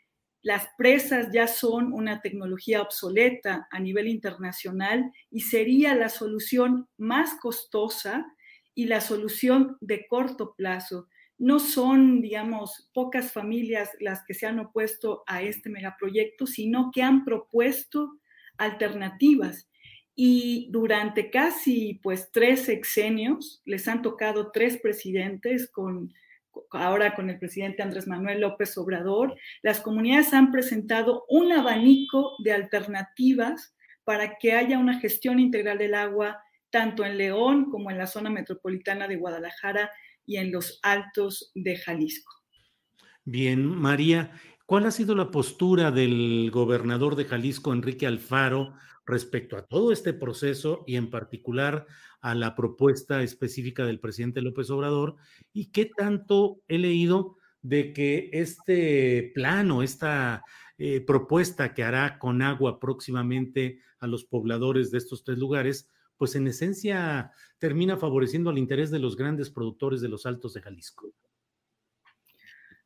las presas ya son una tecnología obsoleta a nivel internacional y sería la solución más costosa y la solución de corto plazo no son, digamos, pocas familias las que se han opuesto a este megaproyecto, sino que han propuesto alternativas. Y durante casi pues tres sexenios les han tocado tres presidentes con ahora con el presidente Andrés Manuel López Obrador, las comunidades han presentado un abanico de alternativas para que haya una gestión integral del agua tanto en León como en la zona metropolitana de Guadalajara y en los altos de Jalisco. Bien, María, ¿cuál ha sido la postura del gobernador de Jalisco, Enrique Alfaro, respecto a todo este proceso y en particular a la propuesta específica del presidente López Obrador? ¿Y qué tanto he leído de que este plano, esta eh, propuesta que hará con agua próximamente a los pobladores de estos tres lugares, pues en esencia termina favoreciendo al interés de los grandes productores de los Altos de Jalisco.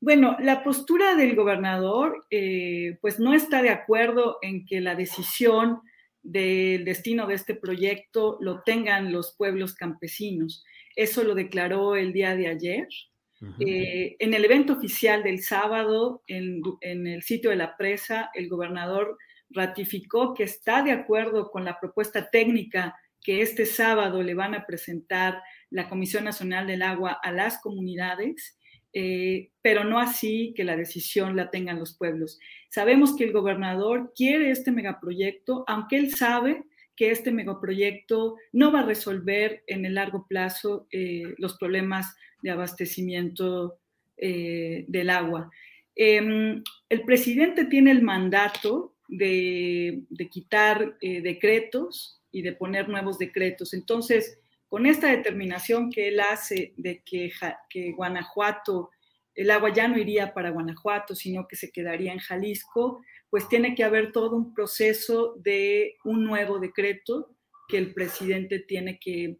Bueno, la postura del gobernador, eh, pues no está de acuerdo en que la decisión del destino de este proyecto lo tengan los pueblos campesinos. Eso lo declaró el día de ayer. Eh, en el evento oficial del sábado, en, en, el sitio de la presa, el gobernador ratificó que está de acuerdo con la propuesta técnica que este sábado le van a presentar la Comisión Nacional del Agua a las comunidades, eh, pero no así que la decisión la tengan los pueblos. Sabemos que el gobernador quiere este megaproyecto, aunque él sabe que este megaproyecto no va a resolver en el largo plazo eh, los problemas de abastecimiento eh, del agua. Em, el presidente tiene el mandato de, quitar decretos y de poner nuevos decretos. Entonces, con esta determinación que él hace de que, Guanajuato, el agua ya no iría para Guanajuato, sino que se quedaría en Jalisco, pues tiene que haber todo un proceso de un nuevo decreto que el presidente tiene que,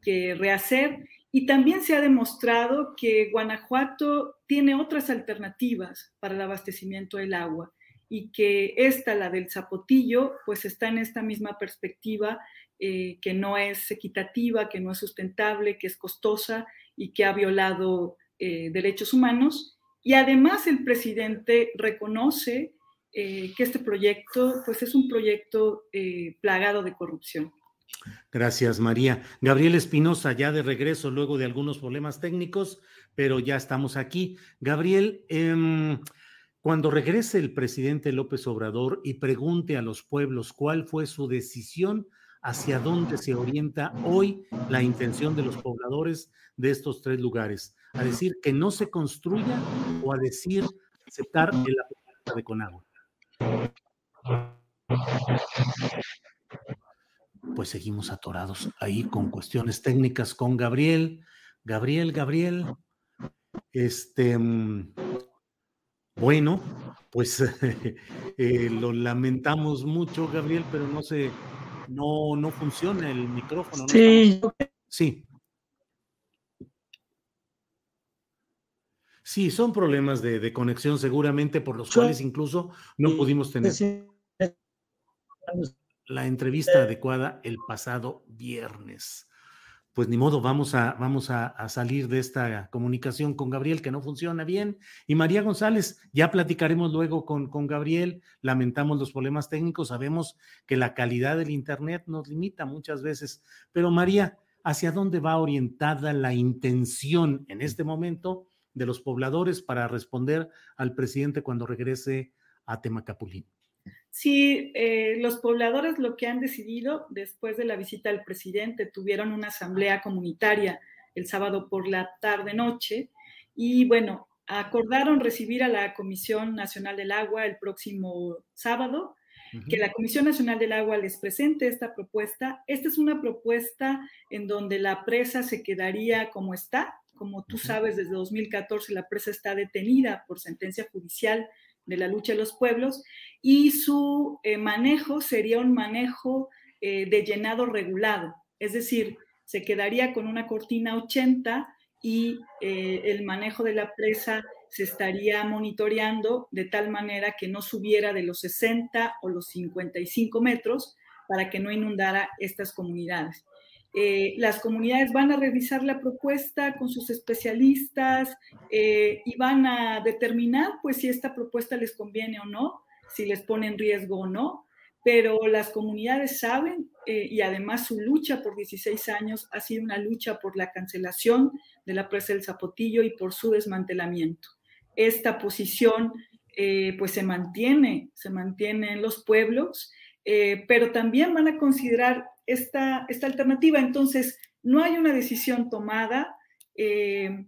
que rehacer. Y también se ha demostrado que Guanajuato tiene otras alternativas para el abastecimiento del agua y que esta, la del zapotillo, pues está en esta misma perspectiva eh, que no es equitativa, que no es sustentable, que es costosa y que ha violado eh, derechos humanos. Y además el presidente reconoce eh, que este proyecto pues es un proyecto plagado de corrupción. Gracias, María. Gabriel Espinosa, ya de regreso luego de algunos problemas técnicos, pero ya estamos aquí. Gabriel, eh, cuando regrese el presidente López Obrador y pregunte a los pueblos cuál fue su decisión, hacia dónde se orienta hoy la intención de los pobladores de estos tres lugares, a decir que no se construya o a decir aceptar el apoyo de Conagua. Pues seguimos atorados ahí con cuestiones técnicas con Gabriel. Gabriel, Gabriel, este, mm, bueno, pues eh, lo lamentamos mucho, Gabriel, pero no se, no, no funciona el micrófono. Sí. sí. Sí, son problemas de, conexión seguramente por los cuales incluso no pudimos tener la entrevista adecuada el pasado viernes pues ni modo, vamos a, vamos a, salir de esta comunicación con Gabriel que no funciona bien. Y María González, ya platicaremos luego con, con Gabriel, lamentamos los problemas técnicos, sabemos que la calidad del Internet nos limita muchas veces, pero María, ¿hacia dónde va orientada la intención en este momento de los pobladores para responder al presidente cuando regrese a Temacapulín? Sí, eh, los pobladores lo que han decidido después de la visita del presidente, tuvieron una asamblea comunitaria el sábado por la tarde-noche y bueno, acordaron recibir a la Comisión Nacional del Agua el próximo sábado, que la Comisión Nacional del Agua les presente esta propuesta. Esta es una propuesta en donde la presa se quedaría como está. Como tú sabes, desde 2014 la presa está detenida por sentencia judicial de la lucha de los pueblos y su eh, manejo sería un manejo eh, de llenado regulado, es decir, se quedaría con una cortina 80 y eh, el manejo de la presa se estaría monitoreando de tal manera que no subiera de los 60 o los 55 metros para que no inundara estas comunidades. Eh, las comunidades van a revisar la propuesta con sus especialistas eh, y van a determinar pues si esta propuesta les conviene o no, si les pone en riesgo o no, pero las comunidades saben eh, y además su lucha por 16 años ha sido una lucha por la cancelación de la presa del Zapotillo y por su desmantelamiento. Esta posición pues se mantiene, se mantiene en los pueblos, pero también van a considerar esta, esta alternativa. Entonces, no hay una decisión tomada, eh,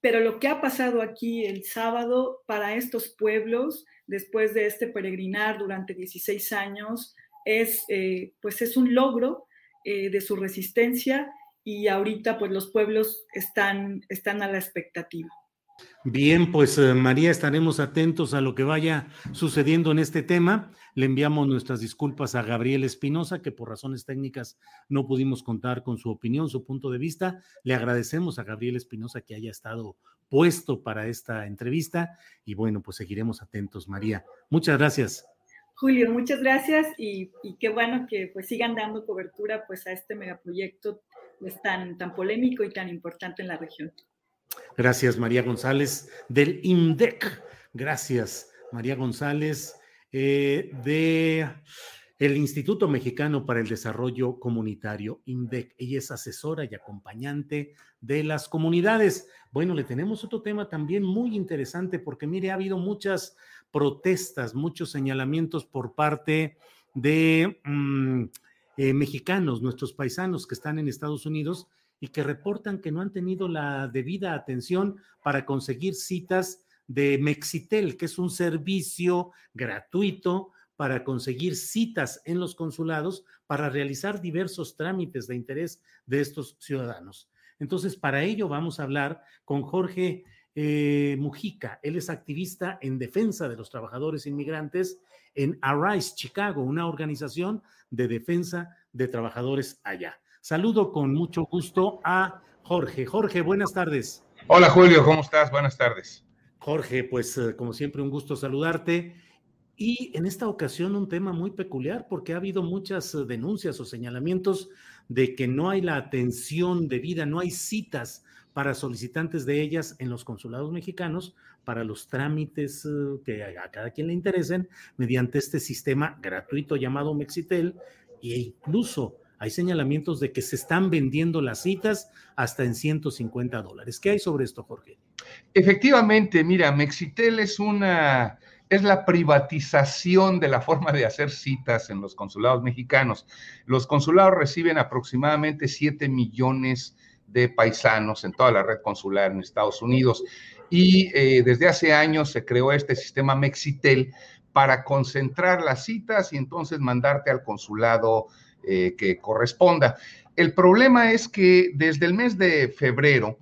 pero lo que ha pasado aquí el sábado para estos pueblos, después de este peregrinar durante 16 años, es, eh, pues es un logro eh, de su resistencia y ahorita pues los pueblos están, están a la expectativa. Bien, pues eh, María, estaremos atentos a lo que vaya sucediendo en este tema. Le enviamos nuestras disculpas a Gabriel Espinosa, que por razones técnicas no pudimos contar con su opinión, su punto de vista. Le agradecemos a Gabriel Espinosa que haya estado puesto para esta entrevista y bueno, pues seguiremos atentos, María. Muchas gracias. Julio, muchas gracias y, qué bueno que pues sigan dando cobertura pues a este megaproyecto pues, tan, tan polémico y tan importante en la región. Gracias, María González del INDEC. Gracias, María González eh, de el Instituto Mexicano para el Desarrollo Comunitario, INDEC. Ella es asesora y acompañante de las comunidades. Bueno, le tenemos otro tema también muy interesante porque, mire, ha habido muchas protestas, muchos señalamientos por parte de mm, eh, mexicanos, nuestros paisanos que están en Estados Unidos y que reportan que no han tenido la debida atención para conseguir citas de Mexitel, que es un servicio gratuito para conseguir citas en los consulados para realizar diversos trámites de interés de estos ciudadanos. Entonces, para ello vamos a hablar con Jorge eh, Mujica. Él es activista en defensa de los trabajadores inmigrantes en Arise Chicago, una organización de defensa de trabajadores allá. Saludo con mucho gusto a Jorge. Jorge, buenas tardes. Hola Julio, ¿cómo estás? Buenas tardes. Jorge, pues eh, como siempre un gusto saludarte. Y en esta ocasión un tema muy peculiar porque ha habido muchas eh, denuncias o señalamientos de que no hay la atención debida, no hay citas para solicitantes de ellas en los consulados mexicanos para los trámites eh, que a cada quien le interesen mediante este sistema gratuito llamado Mexitel e incluso hay señalamientos de que se están vendiendo las citas hasta en 150 dólares. ¿Qué hay sobre esto, Jorge? Efectivamente, mira, Mexitel es una es la privatización de la forma de hacer citas en los consulados mexicanos. Los consulados reciben aproximadamente 7 millones de paisanos en toda la red consular en Estados Unidos y eh, desde hace años se creó este sistema Mexitel para concentrar las citas y entonces mandarte al consulado eh, que corresponda. El problema es que desde el mes de febrero,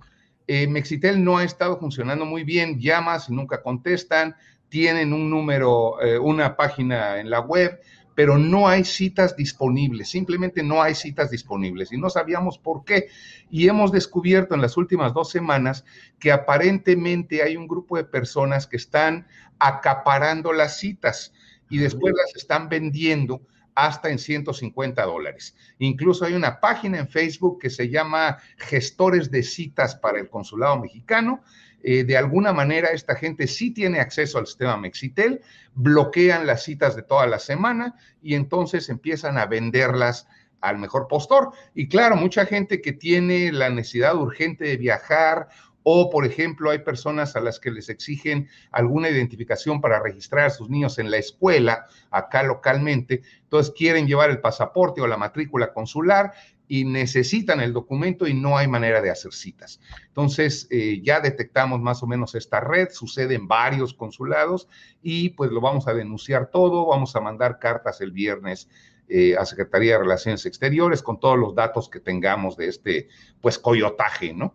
eh, Mexitel no ha estado funcionando muy bien, llamas y nunca contestan, tienen un número, eh, una página en la web, pero no hay citas disponibles, simplemente no hay citas disponibles y no sabíamos por qué. Y hemos descubierto en las últimas dos semanas que aparentemente hay un grupo de personas que están acaparando las citas y después las están vendiendo hasta en 150 dólares. Incluso hay una página en Facebook que se llama Gestores de Citas para el Consulado Mexicano eh, de alguna manera esta gente sí tiene acceso al sistema Mexitel, bloquean las citas de toda la semana y entonces empiezan a venderlas al mejor postor. Y claro, mucha gente que tiene la necesidad urgente de viajar o, por ejemplo, hay personas a las que les exigen alguna identificación para registrar a sus niños en la escuela, acá localmente, entonces quieren llevar el pasaporte o la matrícula consular y necesitan el documento y no hay manera de hacer citas. Entonces, eh, ya detectamos más o menos esta red, sucede en varios consulados y pues lo vamos a denunciar todo, vamos a mandar cartas el viernes eh, a Secretaría de Relaciones Exteriores con todos los datos que tengamos de este, pues, coyotaje, ¿no?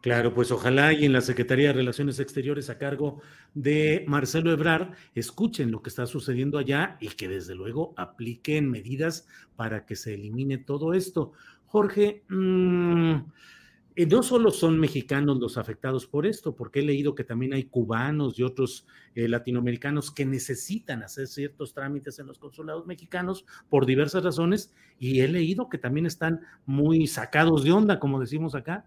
Claro, pues ojalá y en la Secretaría de Relaciones Exteriores a cargo de Marcelo Ebrard escuchen lo que está sucediendo allá y que desde luego apliquen medidas para que se elimine todo esto. Jorge, mm, eh, no solo son mexicanos los afectados por esto, porque he leído que también hay cubanos y otros eh, latinoamericanos que necesitan hacer ciertos trámites en los consulados mexicanos por diversas razones y he leído que también están muy sacados de onda, como decimos acá.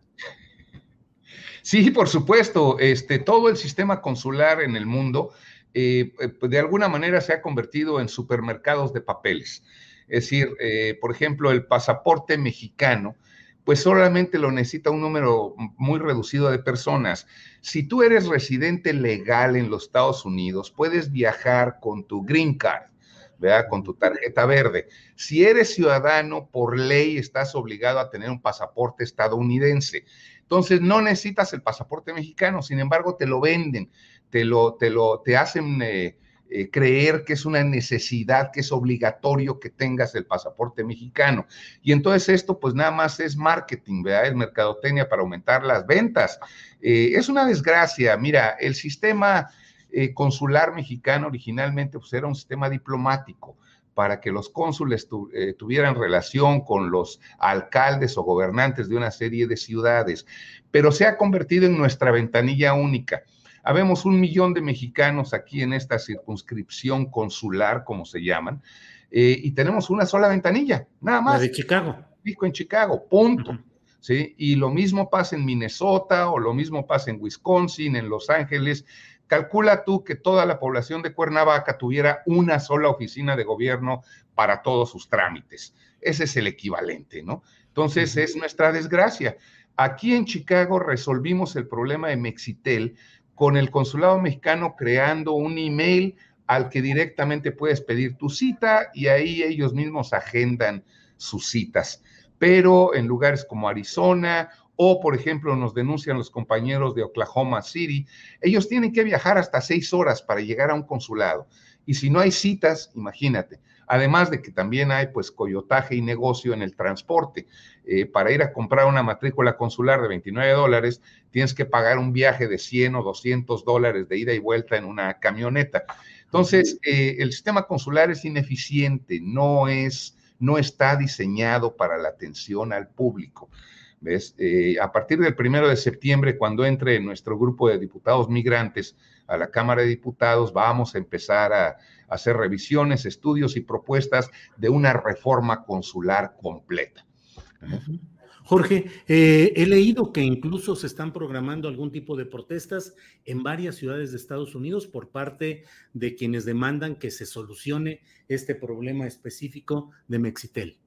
Sí, por supuesto, este, todo el sistema consular en el mundo eh, eh, de alguna manera se ha convertido en supermercados de papeles. Es decir, eh, por ejemplo, el pasaporte mexicano, pues solamente lo necesita un número muy reducido de personas. Si tú eres residente legal en los Estados Unidos, puedes viajar con tu green card. ¿verdad? Con tu tarjeta verde. Si eres ciudadano, por ley estás obligado a tener un pasaporte estadounidense. Entonces no necesitas el pasaporte mexicano, sin embargo te lo venden, te lo, te lo, te hacen eh, eh, creer que es una necesidad, que es obligatorio que tengas el pasaporte mexicano. Y entonces esto pues nada más es marketing, ¿verdad? Es mercadotecnia para aumentar las ventas. Eh, es una desgracia. Mira, el sistema consular mexicano originalmente pues era un sistema diplomático para que los cónsules eh, tuvieran relación con los alcaldes o gobernantes de una serie de ciudades, pero se ha convertido en nuestra ventanilla única. Habemos un millón de mexicanos aquí en esta circunscripción consular, como se llaman, eh, y tenemos una sola ventanilla, nada más. La de Chicago. Pico en Chicago, punto. ¿Sí? Y lo mismo pasa en Minnesota o lo mismo pasa en Wisconsin, en Los Ángeles. Calcula tú que toda la población de Cuernavaca tuviera una sola oficina de gobierno para todos sus trámites. Ese es el equivalente, ¿no? Entonces es nuestra desgracia. Aquí en Chicago resolvimos el problema de Mexitel con el consulado mexicano creando un email al que directamente puedes pedir tu cita y ahí ellos mismos agendan sus citas. Pero en lugares como Arizona o, por ejemplo, nos denuncian los compañeros de Oklahoma City, ellos tienen que viajar hasta seis horas para llegar a un consulado. Y si no hay citas, imagínate. Además de que también hay pues coyotaje y negocio en el transporte. Eh, para ir a comprar una matrícula consular de 29 dólares, tienes que pagar un viaje de 100 o 200 dólares de ida y vuelta en una camioneta. Entonces, eh, el sistema consular es ineficiente, no es, no está diseñado para la atención al público. ¿Ves? Eh, a partir del primero de septiembre, cuando entre nuestro grupo de diputados migrantes a la Cámara de Diputados, vamos a empezar a, hacer revisiones, estudios y propuestas de una reforma consular completa. Jorge, eh, he leído que incluso se están programando algún tipo de protestas en varias ciudades de Estados Unidos por parte de quienes demandan que se solucione este problema específico de Mexitel.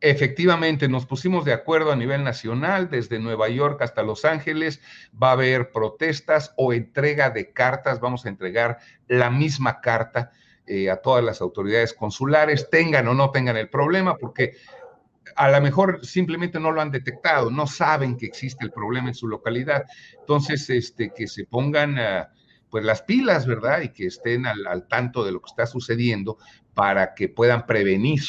Efectivamente, nos pusimos de acuerdo a nivel nacional, desde Nueva York hasta Los Ángeles, va a haber protestas o entrega de cartas, vamos a entregar la misma carta eh, a todas las autoridades consulares, tengan o no tengan el problema, porque a lo mejor simplemente no lo han detectado, no saben que existe el problema en su localidad. Entonces, este, que se pongan ah, pues las pilas, ¿verdad? Y que estén al, al, tanto de lo que está sucediendo para que puedan prevenir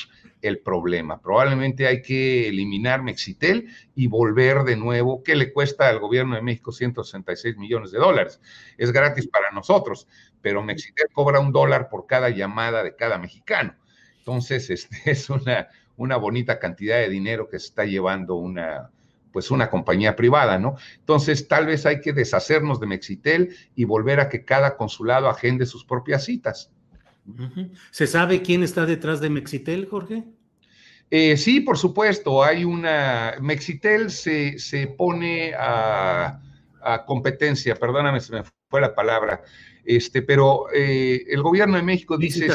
el problema. Probablemente hay que eliminar Mexitel y volver de nuevo, ¿qué le cuesta al gobierno de México 166 millones de dólares? Es gratis para nosotros, pero Mexitel cobra un dólar por cada llamada de cada mexicano. Entonces, este, es una, una bonita cantidad de dinero que se está llevando una, pues una compañía privada, ¿no? Entonces, tal vez hay que deshacernos de Mexitel y volver a que cada consulado agende sus propias citas. ¿Se sabe quién está detrás de Mexitel, Jorge? Eh, sí, por supuesto, hay una, Mexitel se, se pone a, competencia, perdóname, se me fue la palabra, este, pero eh, el gobierno de México dice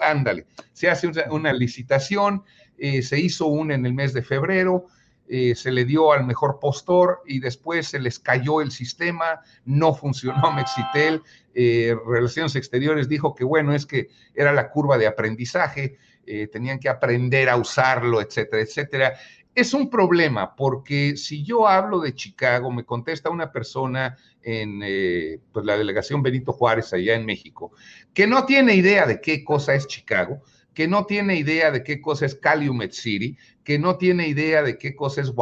ándale, se hace una, licitación, eh, se hizo una en el mes de febrero, eh, se le dio al mejor postor y después se les cayó el sistema, no funcionó Mexitel, eh, Relaciones Exteriores dijo que bueno, es que era la curva de aprendizaje, tenían que aprender a usarlo, etcétera, etcétera. Es un problema porque si yo hablo de Chicago, me contesta una persona en eh, pues, la delegación Benito Juárez allá en México, que no tiene idea de qué cosa es Chicago, que no tiene idea de qué cosa es Calumet City, que no tiene idea de qué cosa es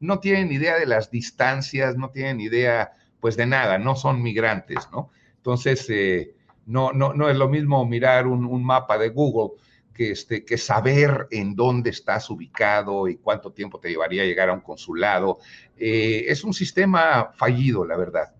no tienen idea de las distancias, no tienen idea pues de nada, no son migrantes, ¿no? Entonces, eh, no, no, no es lo mismo mirar un, un mapa de Google que, este, que saber en dónde estás ubicado y cuánto tiempo te llevaría a llegar a un consulado. Eh, es un sistema fallido, la verdad.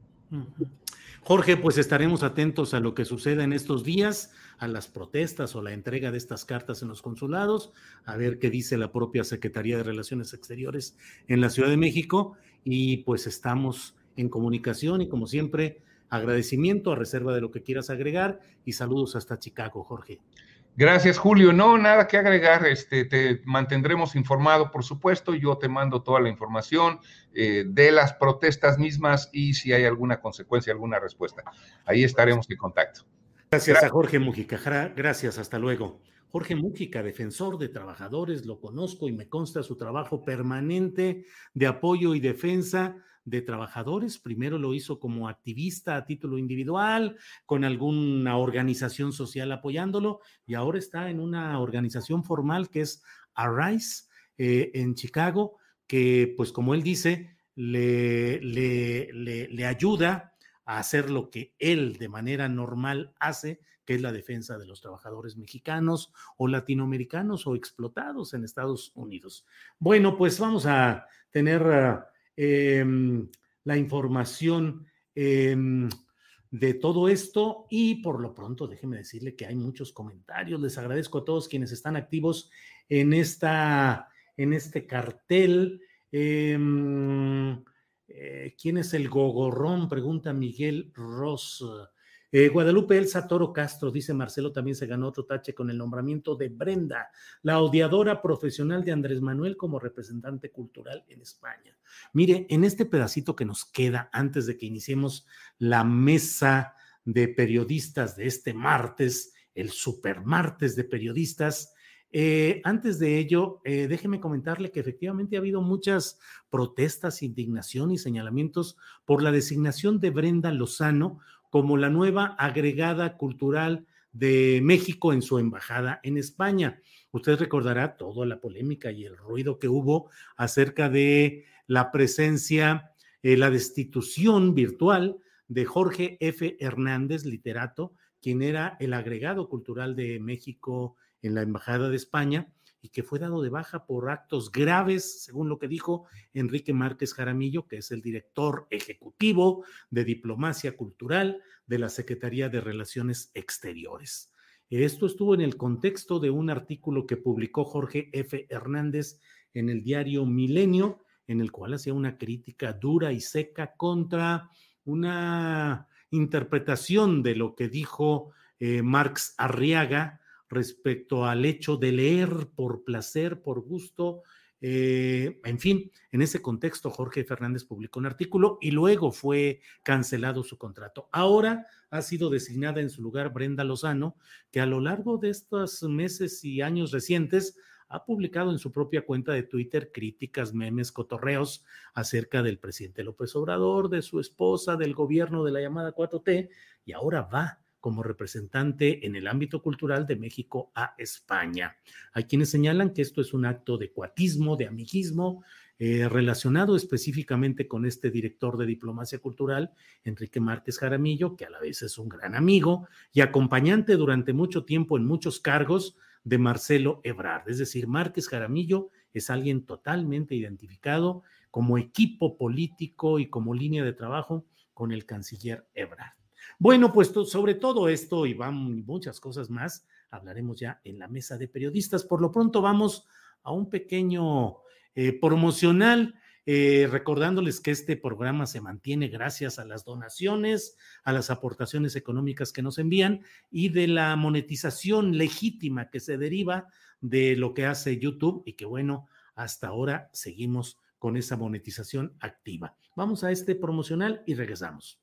Jorge, pues estaremos atentos a lo que suceda en estos días, a las protestas o la entrega de estas cartas en los consulados, a ver qué dice la propia Secretaría de Relaciones Exteriores en la Ciudad de México y pues estamos en comunicación y como siempre agradecimiento a reserva de lo que quieras agregar y saludos hasta Chicago, Jorge. Gracias, Julio. No, nada que agregar. Este, te mantendremos informado, por supuesto. Yo te mando toda la información eh, de las protestas mismas y si hay alguna consecuencia, alguna respuesta. Ahí estaremos en contacto. Gracias, a Jorge Mujica. Gracias, hasta luego. Jorge Mujica, defensor de trabajadores, lo conozco y me consta su trabajo permanente de apoyo y defensa de trabajadores. Primero lo hizo como activista a título individual, con alguna organización social apoyándolo, y ahora está en una organización formal que es Arise eh, en Chicago, que pues como él dice, le, le, le, ayuda a hacer lo que él de manera normal hace, que es la defensa de los trabajadores mexicanos o latinoamericanos o explotados en Estados Unidos. Bueno, pues vamos a tener... Em, la información em, de todo esto y por lo pronto déjeme decirle que hay muchos comentarios. Les agradezco a todos quienes están activos en, esta, en este cartel. Em, eh, ¿Quién es el gogorrón? Pregunta Miguel Ross. Eh, Guadalupe Elsa Toro Castro, dice Marcelo, también se ganó otro tache con el nombramiento de Brenda, la odiadora profesional de Andrés Manuel como representante cultural en España. Mire, en este pedacito que nos queda antes de que iniciemos la mesa de periodistas de este martes, el super martes de periodistas, eh, antes de ello, eh, déjeme comentarle que efectivamente ha habido muchas protestas, indignación y señalamientos por la designación de Brenda Lozano como la nueva agregada cultural de México en su embajada en España. Usted recordará toda la polémica y el ruido que hubo acerca de la presencia, eh, la destitución virtual de Jorge F. Hernández, literato, quien era el agregado cultural de México en la Embajada de España y que fue dado de baja por actos graves, según lo que dijo Enrique Márquez Jaramillo, que es el director ejecutivo de diplomacia cultural de la Secretaría de Relaciones Exteriores. Esto estuvo en el contexto de un artículo que publicó Jorge F. Hernández en el diario Milenio, en el cual hacía una crítica dura y seca contra una interpretación de lo que dijo eh, Marx Arriaga respecto al hecho de leer por placer, por gusto. Eh, en fin, en ese contexto, Jorge Fernández publicó un artículo y luego fue cancelado su contrato. Ahora ha sido designada en su lugar Brenda Lozano, que a lo largo de estos meses y años recientes ha publicado en su propia cuenta de Twitter críticas, memes, cotorreos acerca del presidente López Obrador, de su esposa, del gobierno de la llamada 4T, y ahora va como representante en el ámbito cultural de México a España. Hay quienes señalan que esto es un acto de cuatismo, de amiguismo, eh, relacionado específicamente con este director de diplomacia cultural, Enrique Márquez Jaramillo, que a la vez es un gran amigo y acompañante durante mucho tiempo en muchos cargos de Marcelo Ebrard. Es decir, Márquez Jaramillo es alguien totalmente identificado como equipo político y como línea de trabajo con el canciller Ebrard. Bueno, pues sobre todo esto y van muchas cosas más, hablaremos ya en la mesa de periodistas. Por lo pronto vamos a un pequeño eh, promocional, eh, recordándoles que este programa se mantiene gracias a las donaciones, a las aportaciones económicas que nos envían y de la monetización legítima que se deriva de lo que hace YouTube y que bueno, hasta ahora seguimos con esa monetización activa. Vamos a este promocional y regresamos.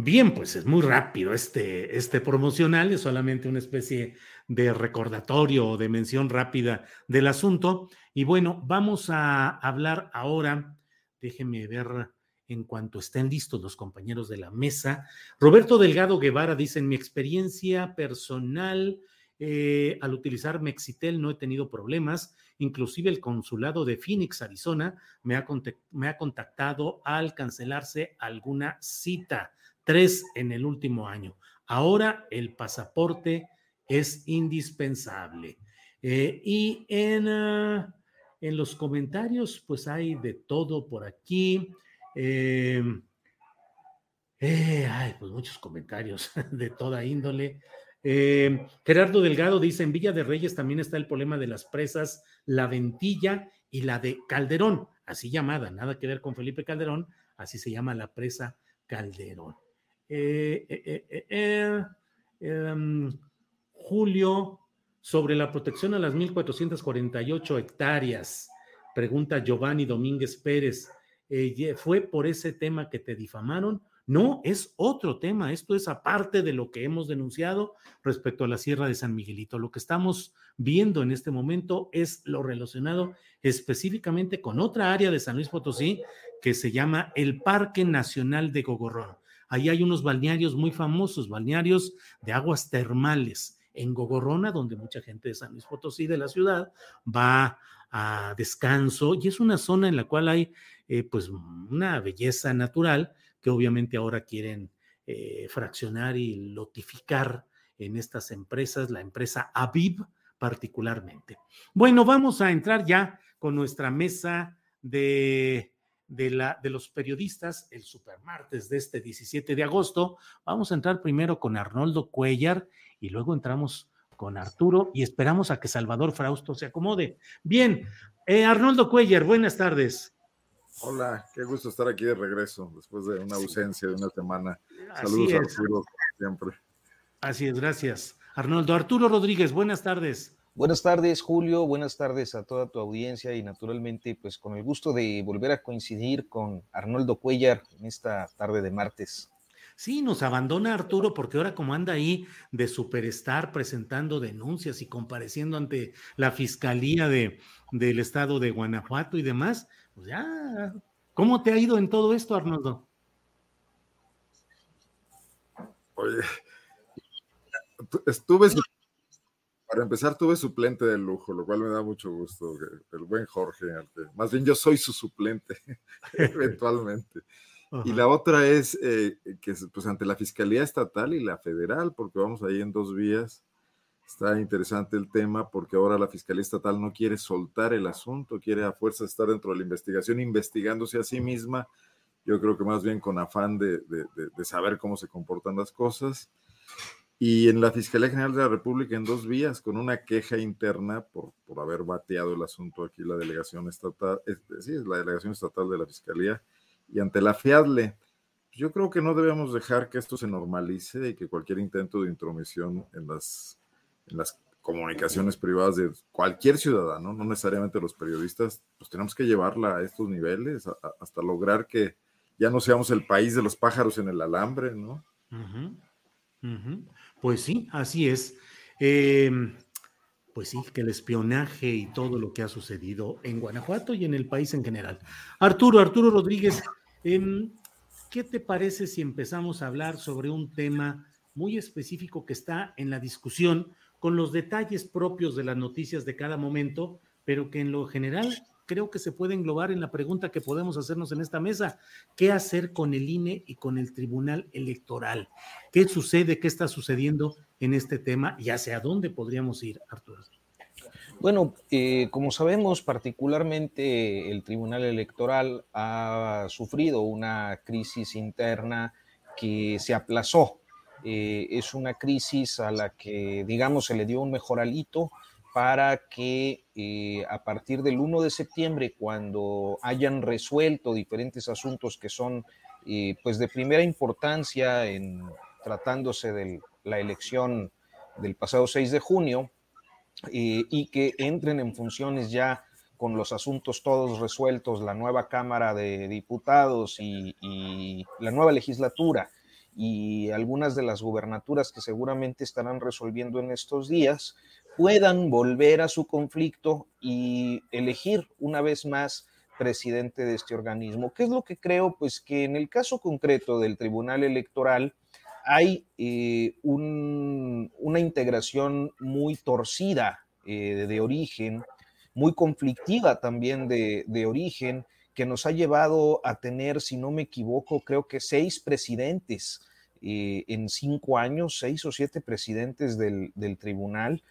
Bien, pues es muy rápido este, este promocional, es solamente una especie de recordatorio o de mención rápida del asunto. Y bueno, vamos a hablar ahora, déjenme ver en cuanto estén listos los compañeros de la mesa. Roberto Delgado Guevara dice, en mi experiencia personal, eh, al utilizar Mexitel no he tenido problemas, inclusive el consulado de Phoenix, Arizona, me ha, me ha contactado al cancelarse alguna cita tres en el último año. Ahora el pasaporte es indispensable. Eh, y en, ah, en, los comentarios, pues hay de todo por aquí. Eh, eh, hay pues muchos comentarios de toda índole. Gerardo Delgado dice, en Villa de Reyes también está el problema de las presas La Ventilla y la de Calderón, así llamada, nada que ver con Felipe Calderón, así se llama la presa Calderón. Em, Julio, sobre la protección a las 1.448 hectáreas, pregunta Giovanni Domínguez Pérez, ¿fue por ese tema que te difamaron? No, es otro tema. Esto es aparte de lo que hemos denunciado respecto a la Sierra de San Miguelito. Lo que estamos viendo en este momento es lo relacionado específicamente con otra área de San Luis Potosí que se llama el Parque Nacional de Gogorrón. Ahí hay unos balnearios muy famosos, balnearios de aguas termales en Gogorrona, donde mucha gente de San Luis Potosí, de la ciudad, va a descanso y es una zona en la cual hay eh, pues una belleza natural que obviamente ahora quieren eh, fraccionar y lotificar en estas empresas, la empresa Aviv particularmente. Bueno, vamos a entrar ya con nuestra mesa de de, la, de los periodistas, el supermartes de este 17 de agosto. Vamos a entrar primero con Arnoldo Cuellar y luego entramos con Arturo y esperamos a que Salvador Frausto se acomode. Bien, eh, Arnoldo Cuellar, buenas tardes. Hola, qué gusto estar aquí de regreso después de una ausencia de una semana. Saludos, Arturo, siempre. Así es, gracias. Arnoldo Arturo Rodríguez, buenas tardes. Buenas tardes, Julio. Buenas tardes a toda tu audiencia y naturalmente, pues con el gusto de volver a coincidir con Arnoldo Cuellar en esta tarde de martes. Sí, nos abandona Arturo porque ahora como anda ahí de superstar presentando denuncias y compareciendo ante la Fiscalía de, del Estado de Guanajuato y demás, pues ya, ¿cómo te ha ido en todo esto, Arnoldo? Oye, estuve, para empezar, tuve suplente de lujo, lo cual me da mucho gusto, el buen Jorge, más bien yo soy su suplente, eventualmente. Y la otra es eh, que pues ante la Fiscalía Estatal y la Federal, porque vamos ahí en dos vías. Está interesante el tema porque ahora la Fiscalía Estatal no quiere soltar el asunto, quiere a fuerza estar dentro de la investigación, investigándose a sí misma. Yo creo que más bien con afán de, de saber cómo se comportan las cosas. Y en la Fiscalía General de la República en dos vías, con una queja interna por, por haber bateado el asunto aquí la delegación estatal, sí, es la delegación estatal de la Fiscalía, y ante la fiable, yo creo que no debemos dejar que esto se normalice y que cualquier intento de intromisión en las, en las comunicaciones privadas de cualquier ciudadano, no necesariamente los periodistas, pues tenemos que llevarla a estos niveles hasta lograr que ya no seamos el país de los pájaros en el alambre, ¿no? Pues sí, así es. Em, pues sí, que el espionaje y todo lo que ha sucedido en Guanajuato y en el país en general. Arturo, Arturo Rodríguez, Em, ¿Qué te parece si empezamos a hablar sobre un tema muy específico que está en la discusión con los detalles propios de las noticias de cada momento, pero que en lo general creo que se puede englobar en la pregunta que podemos hacernos en esta mesa. ¿Qué hacer con el INE y con el Tribunal Electoral? ¿Qué sucede? ¿Qué está sucediendo en este tema? ¿Y hacia dónde podríamos ir, Arturo? Bueno, eh, como sabemos, particularmente el Tribunal Electoral ha sufrido una crisis interna que se aplazó. Eh, es una crisis a la que, digamos, se le dio un mejor alito para que eh, a partir del 1 de septiembre, cuando hayan resuelto diferentes asuntos que son pues de primera importancia en tratándose de la elección del pasado 6 de junio, y que entren en funciones ya con los asuntos todos resueltos, la nueva Cámara de Diputados y, la nueva legislatura y algunas de las gubernaturas que seguramente estarán resolviendo en estos días, puedan volver a su conflicto y elegir una vez más presidente de este organismo. ¿Qué es lo que creo? Pues que en el caso concreto del Tribunal Electoral, hay eh, una integración muy torcida eh, de origen, muy conflictiva también de, origen, que nos ha llevado a tener, si no me equivoco, creo que seis presidentes eh, en cinco años, seis o siete presidentes del, tribunal,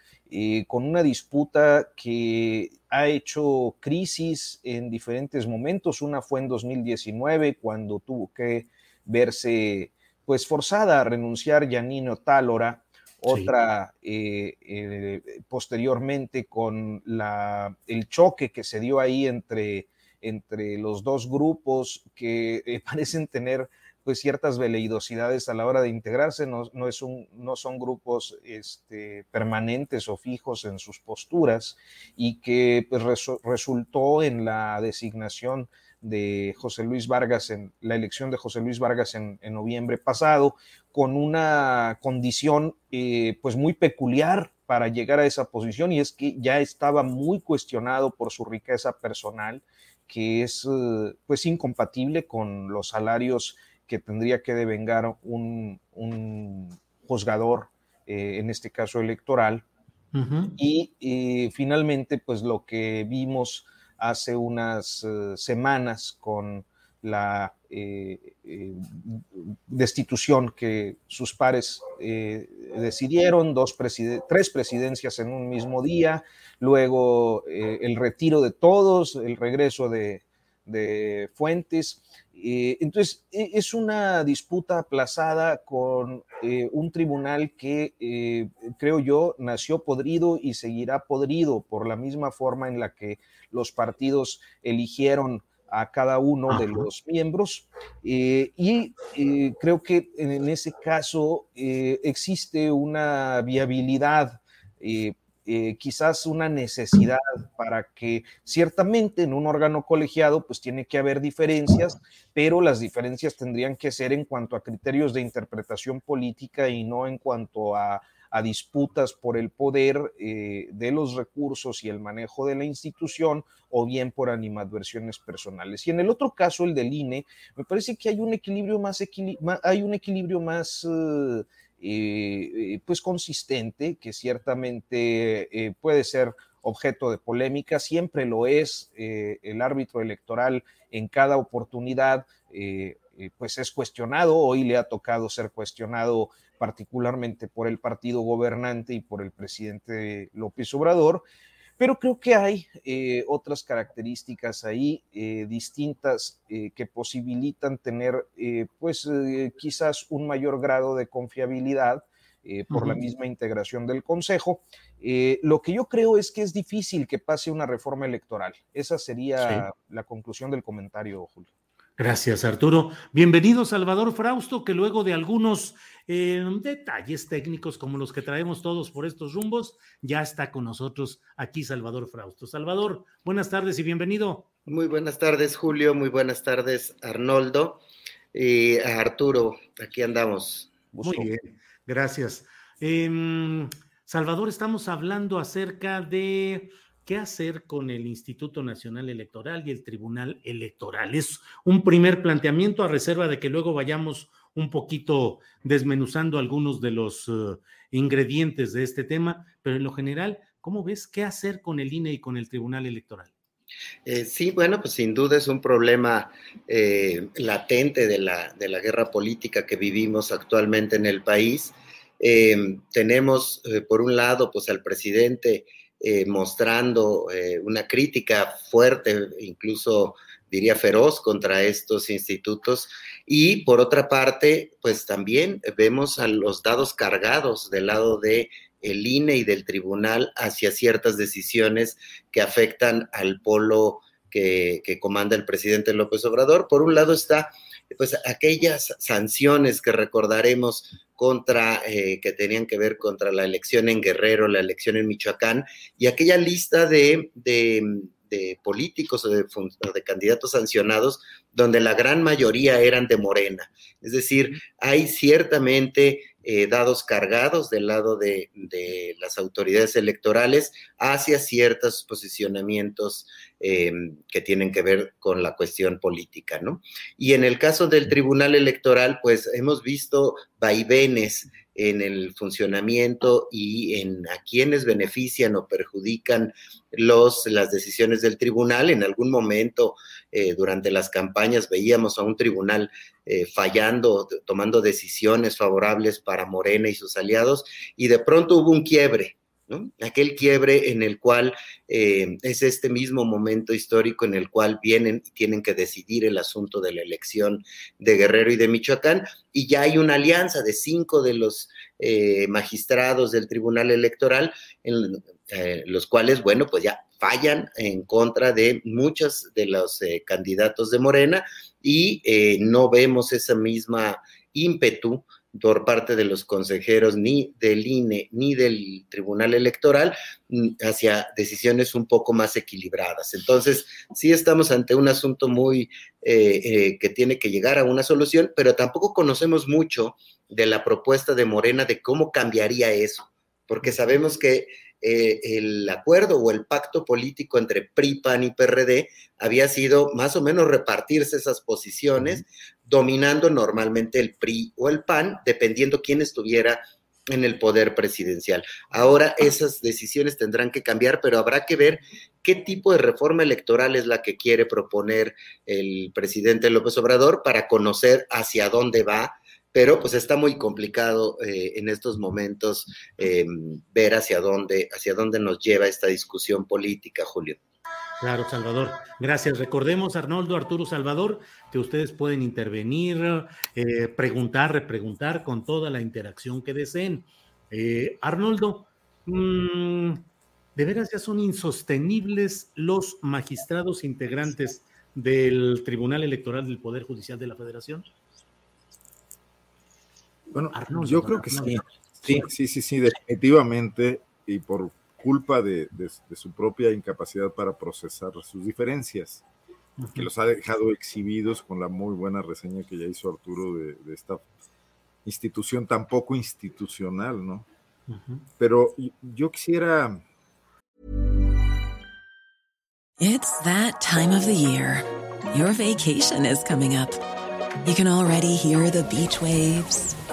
con una disputa que ha hecho crisis en diferentes momentos. Una fue en 2019, cuando tuvo que verse pues forzada a renunciar Yanino Tálora, otra eh, eh, posteriormente con la, el choque que se dio ahí entre, entre los dos grupos que eh, parecen tener pues ciertas veleidosidades a la hora de integrarse, no, no, es un, no son grupos este, permanentes o fijos en sus posturas y que pues, resultó en la designación de José Luis Vargas, en la elección de José Luis Vargas en, noviembre pasado, con una condición eh, pues muy peculiar para llegar a esa posición y es que ya estaba muy cuestionado por su riqueza personal, que es eh, pues incompatible con los salarios que tendría que devengar un, juzgador, eh, en este caso electoral. Y finalmente, pues lo que vimos hace unas eh, semanas con la eh, destitución que sus pares decidieron, dos tres presidencias en un mismo día, luego el retiro de todos, el regreso de, de Fuentes. Entonces, e, es una disputa aplazada con un tribunal que, creo yo, nació podrido y seguirá podrido por la misma forma en la que los partidos eligieron a cada uno de los miembros. Eh, y eh, creo que en ese caso eh, existe una viabilidad eh, quizás una necesidad para que ciertamente en un órgano colegiado pues tiene que haber diferencias, pero las diferencias tendrían que ser en cuanto a criterios de interpretación política y no en cuanto a, disputas por el poder eh, de los recursos y el manejo de la institución o bien por animadversiones personales. Y en el otro caso, el del INE, me parece que hay un equilibrio más, hay un equilibrio más... Eh, eh, eh, pues consistente, que ciertamente eh, puede ser objeto de polémica, siempre lo es el árbitro electoral en cada oportunidad, pues es cuestionado, hoy le ha tocado ser cuestionado particularmente por el partido gobernante y por el presidente López Obrador, pero creo que hay eh, otras características ahí eh, distintas eh, que posibilitan tener, pues, quizás un mayor grado de confiabilidad por la misma integración del Consejo. lo que yo creo es que es difícil que pase una reforma electoral. Esa sería la conclusión del comentario, Julio. Gracias, Arturo. Bienvenido, Salvador Frausto, que luego de algunos eh, detalles técnicos como los que traemos todos por estos rumbos, ya está con nosotros aquí Salvador Frausto. Salvador, buenas tardes y bienvenido. Muy buenas tardes, Julio. Muy buenas tardes, Arnoldo. Y a Arturo, aquí andamos. Muy bien, gracias. Em, Salvador, estamos hablando acerca de ¿Qué hacer con el Instituto Nacional Electoral y el Tribunal Electoral? Es un primer planteamiento a reserva de que luego vayamos un poquito desmenuzando algunos de los eh, ingredientes de este tema, pero en lo general, ¿cómo ves qué hacer con el INE y con el Tribunal Electoral? Eh, sí, bueno, pues sin duda es un problema eh, latente de la, de la, guerra política que vivimos actualmente en el país. tenemos, por un lado, pues al presidente mostrando una crítica fuerte, incluso diría feroz contra estos institutos. Y por otra parte, pues también vemos a los dados cargados del lado de el INE y del tribunal hacia ciertas decisiones que afectan al polo que, comanda el presidente López Obrador. Por un lado está pues aquellas sanciones que recordaremos contra, eh, que tenían que ver contra la elección en Guerrero, la elección en Michoacán, y aquella lista de, políticos o de, de, candidatos sancionados, donde la gran mayoría eran de Morena. Es decir, hay ciertamente eh, dados cargados del lado de, las autoridades electorales hacia ciertos posicionamientos eh, que tienen que ver con la cuestión política, ¿no? Y en el caso del Tribunal Electoral, pues hemos visto vaivenes en el funcionamiento y en a quienes benefician o perjudican los, las decisiones del tribunal. En algún momento eh, durante las campañas veíamos a un tribunal eh, fallando, tomando decisiones favorables para Morena y sus aliados, y de pronto hubo un quiebre Aquel quiebre en el cual eh, es este mismo momento histórico en el cual vienen y tienen que decidir el asunto de la elección de Guerrero y de Michoacán, y ya hay una alianza de cinco de los eh, magistrados del Tribunal Electoral, en, eh, los cuales, bueno, pues ya fallan en contra de muchos de los candidatos de Morena y no vemos esa misma ímpetu por parte de los consejeros ni del INE ni del Tribunal Electoral mm, hacia decisiones un poco más equilibradas. Entonces, sí estamos ante un asunto muy eh, eh, que tiene que llegar a una solución, pero tampoco conocemos mucho de la propuesta de Morena de cómo cambiaría eso, porque sabemos que eh, el acuerdo o el pacto político entre PRI, PAN y PRD había sido más o menos repartirse esas posiciones, dominando normalmente el PRI o el PAN, dependiendo quién estuviera en el poder presidencial. Ahora esas decisiones tendrán que cambiar, pero habrá que ver qué tipo de reforma electoral es la que quiere proponer el presidente López Obrador para conocer hacia dónde va pero pues está muy complicado eh, en estos momentos eh, ver hacia dónde, hacia dónde nos lleva esta discusión política, Julio. Claro, Salvador. Gracias. Recordemos, Arnoldo, Arturo, Salvador, que ustedes pueden intervenir, eh, preguntar, repreguntar con toda la interacción que deseen. Arnoldo, mm, ¿de veras ya son insostenibles los magistrados integrantes del Tribunal Electoral del Poder Judicial de la Federación? Bueno, yo creo que sí. Sí, sí, sí, sí, definitivamente. Y por culpa de, su propia incapacidad para procesar sus diferencias, que los ha dejado exhibidos con la muy buena reseña que ya hizo Arturo de, esta institución tan poco institucional, ¿no? Pero yo quisiera... It's that time of the year. Your vacation is coming up. You can already hear the beach waves,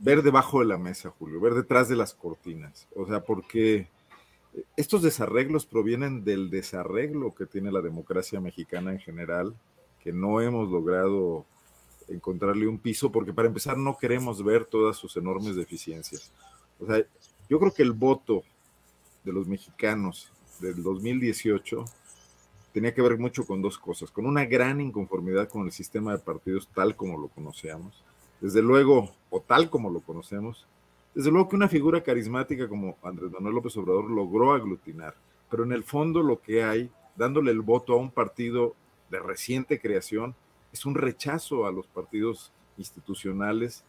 Ver debajo de la mesa, Julio, ver detrás de las cortinas. O sea, porque estos desarreglos provienen del desarreglo que tiene la democracia mexicana en general, que no hemos logrado encontrarle un piso, porque para empezar no queremos ver todas sus enormes deficiencias. O sea, yo creo que el voto de los mexicanos del 2018 tenía que ver mucho con dos cosas, con una gran inconformidad con el sistema de partidos tal como lo conocíamos, desde luego, o tal como lo conocemos, desde luego que una figura carismática como Andrés Manuel López Obrador logró aglutinar, pero en el fondo lo que hay, dándole el voto a un partido de reciente creación, es un rechazo a los partidos institucionales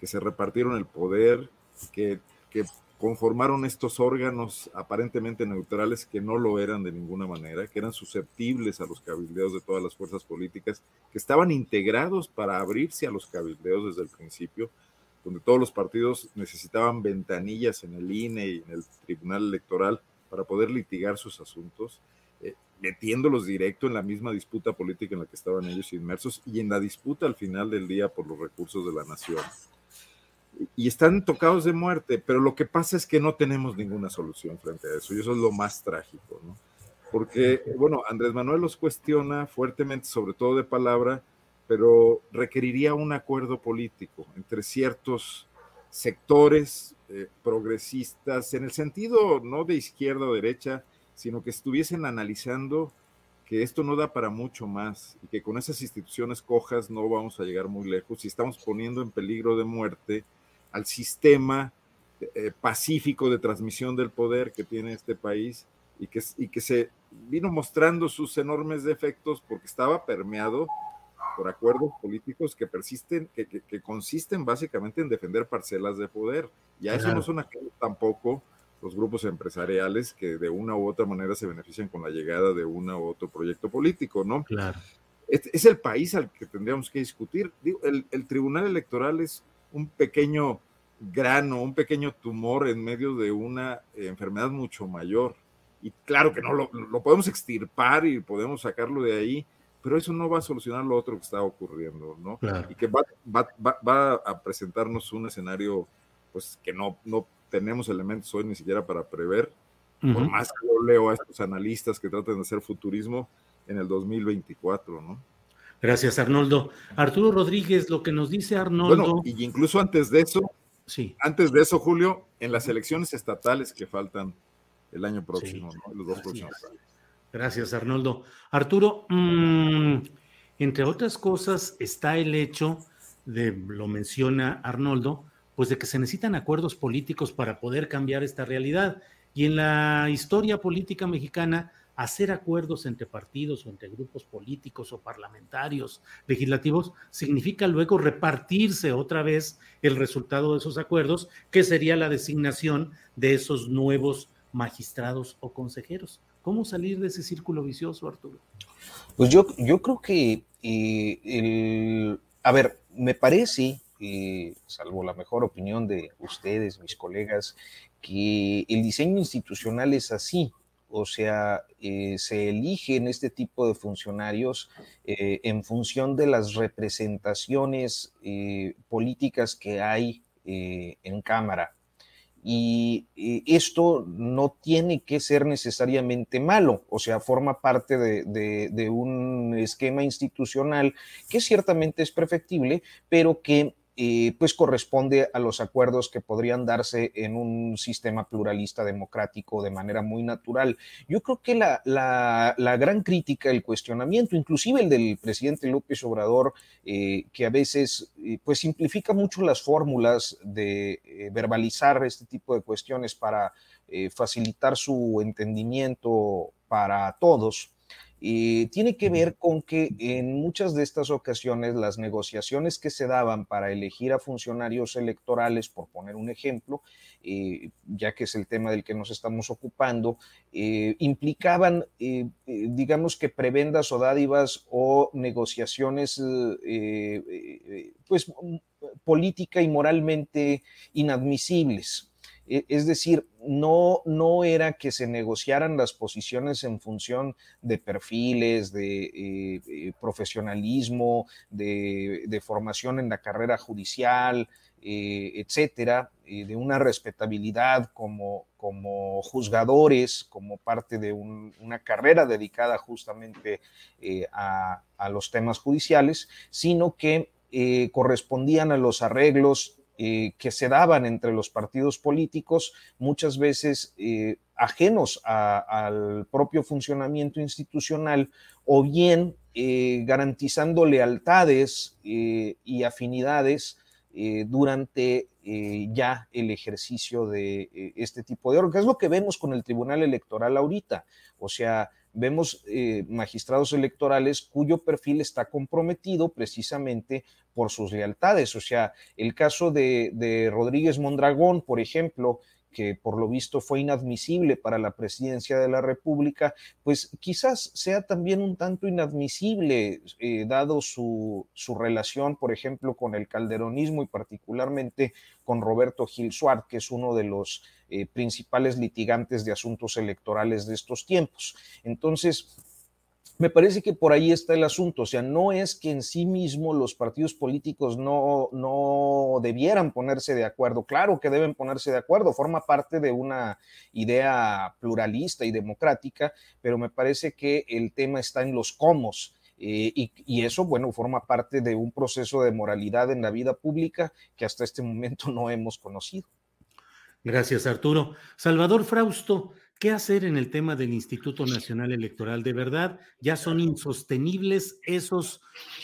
que se repartieron el poder, que, que conformaron estos órganos aparentemente neutrales que no lo eran de ninguna manera, que eran susceptibles a los cabildeos de todas las fuerzas políticas, que estaban integrados para abrirse a los cabildeos desde el principio, donde todos los partidos necesitaban ventanillas en el INE y en el Tribunal Electoral para poder litigar sus asuntos, eh, metiéndolos directo en la misma disputa política en la que estaban ellos inmersos y en la disputa al final del día por los recursos de la nación. Y están tocados de muerte, pero lo que pasa es que no tenemos ninguna solución frente a eso, y eso es lo más trágico, ¿no? Porque, bueno, Andrés Manuel los cuestiona fuertemente, sobre todo de palabra, pero requeriría un acuerdo político entre ciertos sectores eh, progresistas, en el sentido no de izquierda o derecha, sino que estuviesen analizando que esto no da para mucho más y que con esas instituciones cojas no vamos a llegar muy lejos y estamos poniendo en peligro de muerte al sistema eh, pacífico de transmisión del poder que tiene este país y que, y que se vino mostrando sus enormes defectos porque estaba permeado por acuerdos políticos que persisten, que, que, consisten básicamente en defender parcelas de poder. Y a eso no son tampoco los grupos empresariales que de una u otra manera se benefician con la llegada de una u otro proyecto político, ¿no? Claro. Es, es el país al que tendríamos que discutir. Digo, el, el, Tribunal Electoral es un pequeño grano, un pequeño tumor en medio de una enfermedad mucho mayor. Y claro que no lo, lo podemos extirpar y podemos sacarlo de ahí, pero eso no va a solucionar lo otro que está ocurriendo, ¿no? Y que va, va, va, a presentarnos un escenario, pues, que no, no tenemos elementos hoy ni siquiera para prever, por más que yo leo a estos analistas que tratan de hacer futurismo en el 2024, ¿no? Gracias, Arnoldo. Arturo Rodríguez, lo que nos dice Arnoldo. Bueno, y incluso antes de eso, sí. antes de eso, Julio, en las elecciones estatales que faltan el año próximo, ¿no? los dos próximos años. Gracias, Arnoldo. Arturo, mm, entre otras cosas está el hecho de, lo menciona Arnoldo, pues de que se necesitan acuerdos políticos para poder cambiar esta realidad. Y en la historia política mexicana, hacer acuerdos entre partidos o entre grupos políticos o parlamentarios, legislativos, significa luego repartirse otra vez el resultado de esos acuerdos, que sería la designación de esos nuevos magistrados o consejeros. ¿Cómo salir de ese círculo vicioso, Arturo? Pues yo, yo creo que, eh, a ver, me parece, eh, salvo la mejor opinión de ustedes, mis colegas, que el diseño institucional es así. O sea, eh, se eligen este tipo de funcionarios eh, en función de las representaciones eh, políticas que hay en Cámara. Y esto no tiene que ser necesariamente malo, o sea, forma parte de un esquema institucional que ciertamente es perfectible, pero que eh, pues corresponde a los acuerdos que podrían darse en un sistema pluralista democrático de manera muy natural. Yo creo que la, la, gran crítica, el cuestionamiento, inclusive el del presidente López Obrador, eh, que a veces eh, pues simplifica mucho las fórmulas de verbalizar este tipo de cuestiones para facilitar su entendimiento para todos, tiene que ver con que en muchas de estas ocasiones las negociaciones que se daban para elegir a funcionarios electorales, por poner un ejemplo, eh, ya que es el tema del que nos estamos ocupando, eh, implicaban, eh, digamos que prebendas o dádivas o negociaciones, pues política y moralmente inadmisibles. E, es decir, no, no era que se negociaran las posiciones en función de perfiles, de eh, eh, profesionalismo, de, formación en la carrera judicial, eh, etcétera, de una respetabilidad como, como juzgadores, como parte de una carrera dedicada justamente a, a, los temas judiciales, sino que correspondían a los arreglos eh, que se daban entre los partidos políticos, muchas veces eh, ajenos al propio funcionamiento institucional o bien eh, garantizando lealtades y afinidades durante ya el ejercicio de este tipo de órganos. Es lo que vemos con el Tribunal Electoral ahorita. O sea, vemos eh, magistrados electorales cuyo perfil está comprometido precisamente por sus lealtades. O sea, el caso de, de Rodríguez Mondragón, por ejemplo, que por lo visto fue inadmisible para la presidencia de la República, pues quizás sea también un tanto inadmisible, eh, dado su, su, relación, por ejemplo, con el calderonismo y particularmente con Roberto Gil Suárez, que es uno de los eh, principales litigantes de asuntos electorales de estos tiempos. Entonces, me parece que por ahí está el asunto, o sea, no es que en sí mismo los partidos políticos no, no debieran ponerse de acuerdo, claro que deben ponerse de acuerdo, forma parte de una idea pluralista y democrática, pero me parece que el tema está en los cómo. Eh, y, y, eso, bueno, forma parte de un proceso de moralidad en la vida pública que hasta este momento no hemos conocido. Gracias, Arturo. Salvador Frausto, ¿Qué hacer en el tema del Instituto Nacional Electoral? ¿De verdad ya son insostenibles esos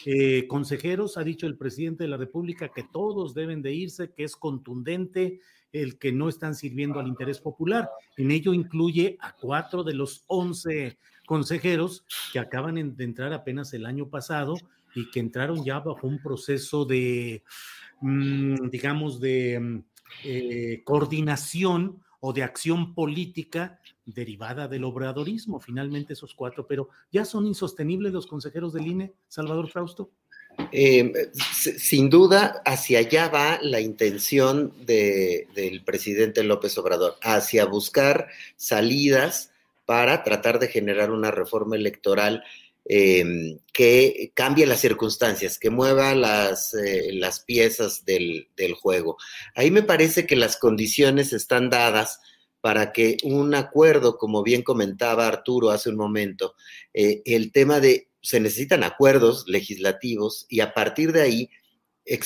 eh, consejeros? Ha dicho el presidente de la República que todos deben de irse, que es contundente el que no están sirviendo al interés popular. En ello incluye a cuatro de los once consejeros que acaban de entrar apenas el año pasado y que entraron ya bajo un proceso de, mm, digamos, de eh, coordinación o de acción política derivada del obradorismo, finalmente esos cuatro, pero ¿ya son insostenibles los consejeros del INE, Salvador Frausto? Eh, sin duda, hacia allá va la intención del presidente López Obrador, hacia buscar salidas para tratar de generar una reforma electoral Em, que cambie las circunstancias, que mueva las, eh, las piezas del, juego. Ahí me parece que las condiciones están dadas para que un acuerdo, como bien comentaba Arturo hace un momento, eh, el tema de se necesitan acuerdos legislativos y a partir de ahí eh,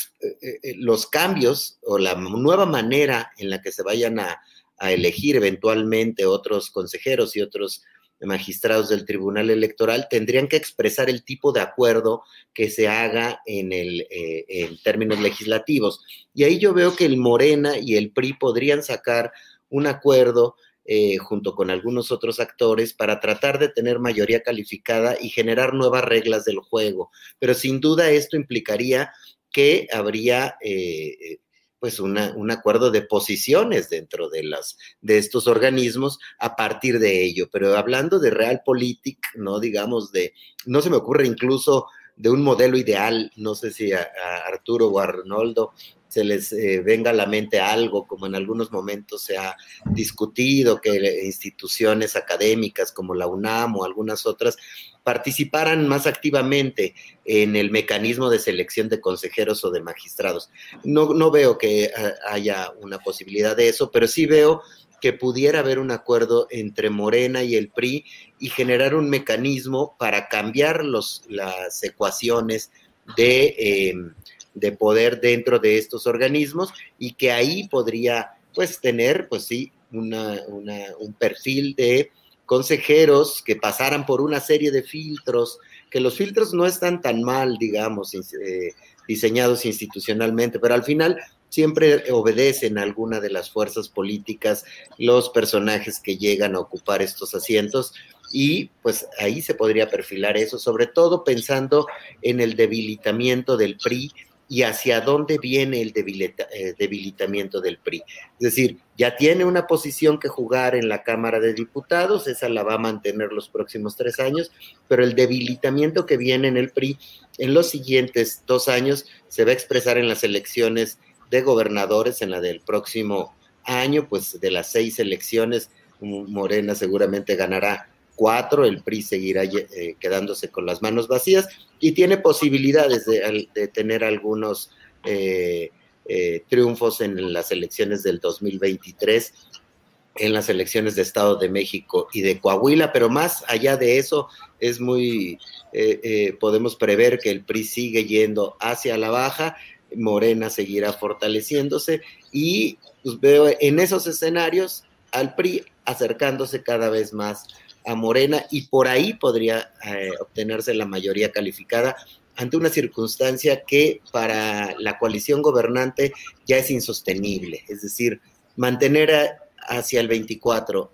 los cambios o la nueva manera en la que se vayan a, a elegir eventualmente otros consejeros y otros magistrados del Tribunal Electoral tendrían que expresar el tipo de acuerdo que se haga en, el, eh, en términos legislativos. Y ahí yo veo que el Morena y el PRI podrían sacar un acuerdo eh, junto con algunos otros actores para tratar de tener mayoría calificada y generar nuevas reglas del juego. Pero sin duda esto implicaría que habría eh, pues un acuerdo de posiciones dentro de, las, de estos organismos a partir de ello. Pero hablando de realpolitik, ¿no? Digamos, de, no se me ocurre incluso de un modelo ideal, no sé si a, Arturo o a Arnoldo se les eh, venga a la mente algo, como en algunos momentos se ha discutido, que instituciones académicas como la UNAM o algunas otras participaran más activamente en el mecanismo de selección de consejeros o de magistrados. No, no veo que eh, haya una posibilidad de eso, pero sí veo que pudiera haber un acuerdo entre Morena y el PRI y generar un mecanismo para cambiar los, las ecuaciones de, em, de poder dentro de estos organismos y que ahí podría pues tener pues sí una, un perfil de consejeros que pasaran por una serie de filtros, que los filtros no están tan mal, digamos, eh, diseñados institucionalmente, pero al final siempre obedecen a alguna de las fuerzas políticas los personajes que llegan a ocupar estos asientos y pues ahí se podría perfilar eso, sobre todo pensando en el debilitamiento del PRI y hacia dónde viene el eh, debilitamiento del PRI. Es decir, ya tiene una posición que jugar en la Cámara de Diputados, esa la va a mantener los próximos tres años, pero el debilitamiento que viene en el PRI en los siguientes dos años se va a expresar en las elecciones de gobernadores en la del próximo año, pues de las seis elecciones, Morena seguramente ganará cuatro, el PRI seguirá eh, quedándose con las manos vacías y tiene posibilidades de, tener algunos eh, eh, triunfos en las elecciones del 2023 en las elecciones de Estado de México y de Coahuila, pero más allá de eso, es muy, podemos prever que el PRI sigue yendo hacia la baja Morena seguirá fortaleciéndose y pues, veo en esos escenarios al PRI acercándose cada vez más a Morena y por ahí podría eh, obtenerse la mayoría calificada ante una circunstancia que para la coalición gobernante ya es insostenible, es decir, mantener hacia el 24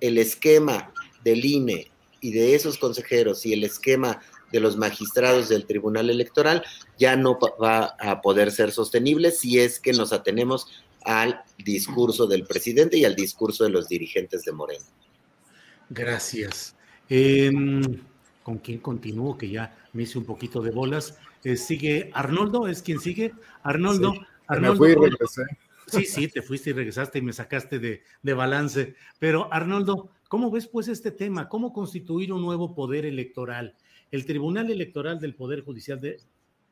el esquema del INE y de esos consejeros y el esquema de los magistrados del Tribunal Electoral ya no va a poder ser sostenible si es que nos atenemos al discurso del presidente y al discurso de los dirigentes de Moreno. Gracias. Em, ¿Con quién continúo? Que ya me hice un poquito de bolas. Eh, sigue Arnoldo, ¿es quien sigue? Arnoldo. Arnoldo Sí, sí, te fuiste y regresaste y me sacaste de, de balance. Pero Arnoldo, ¿cómo ves pues este tema? ¿Cómo constituir un nuevo poder electoral? El Tribunal Electoral del Poder Judicial de,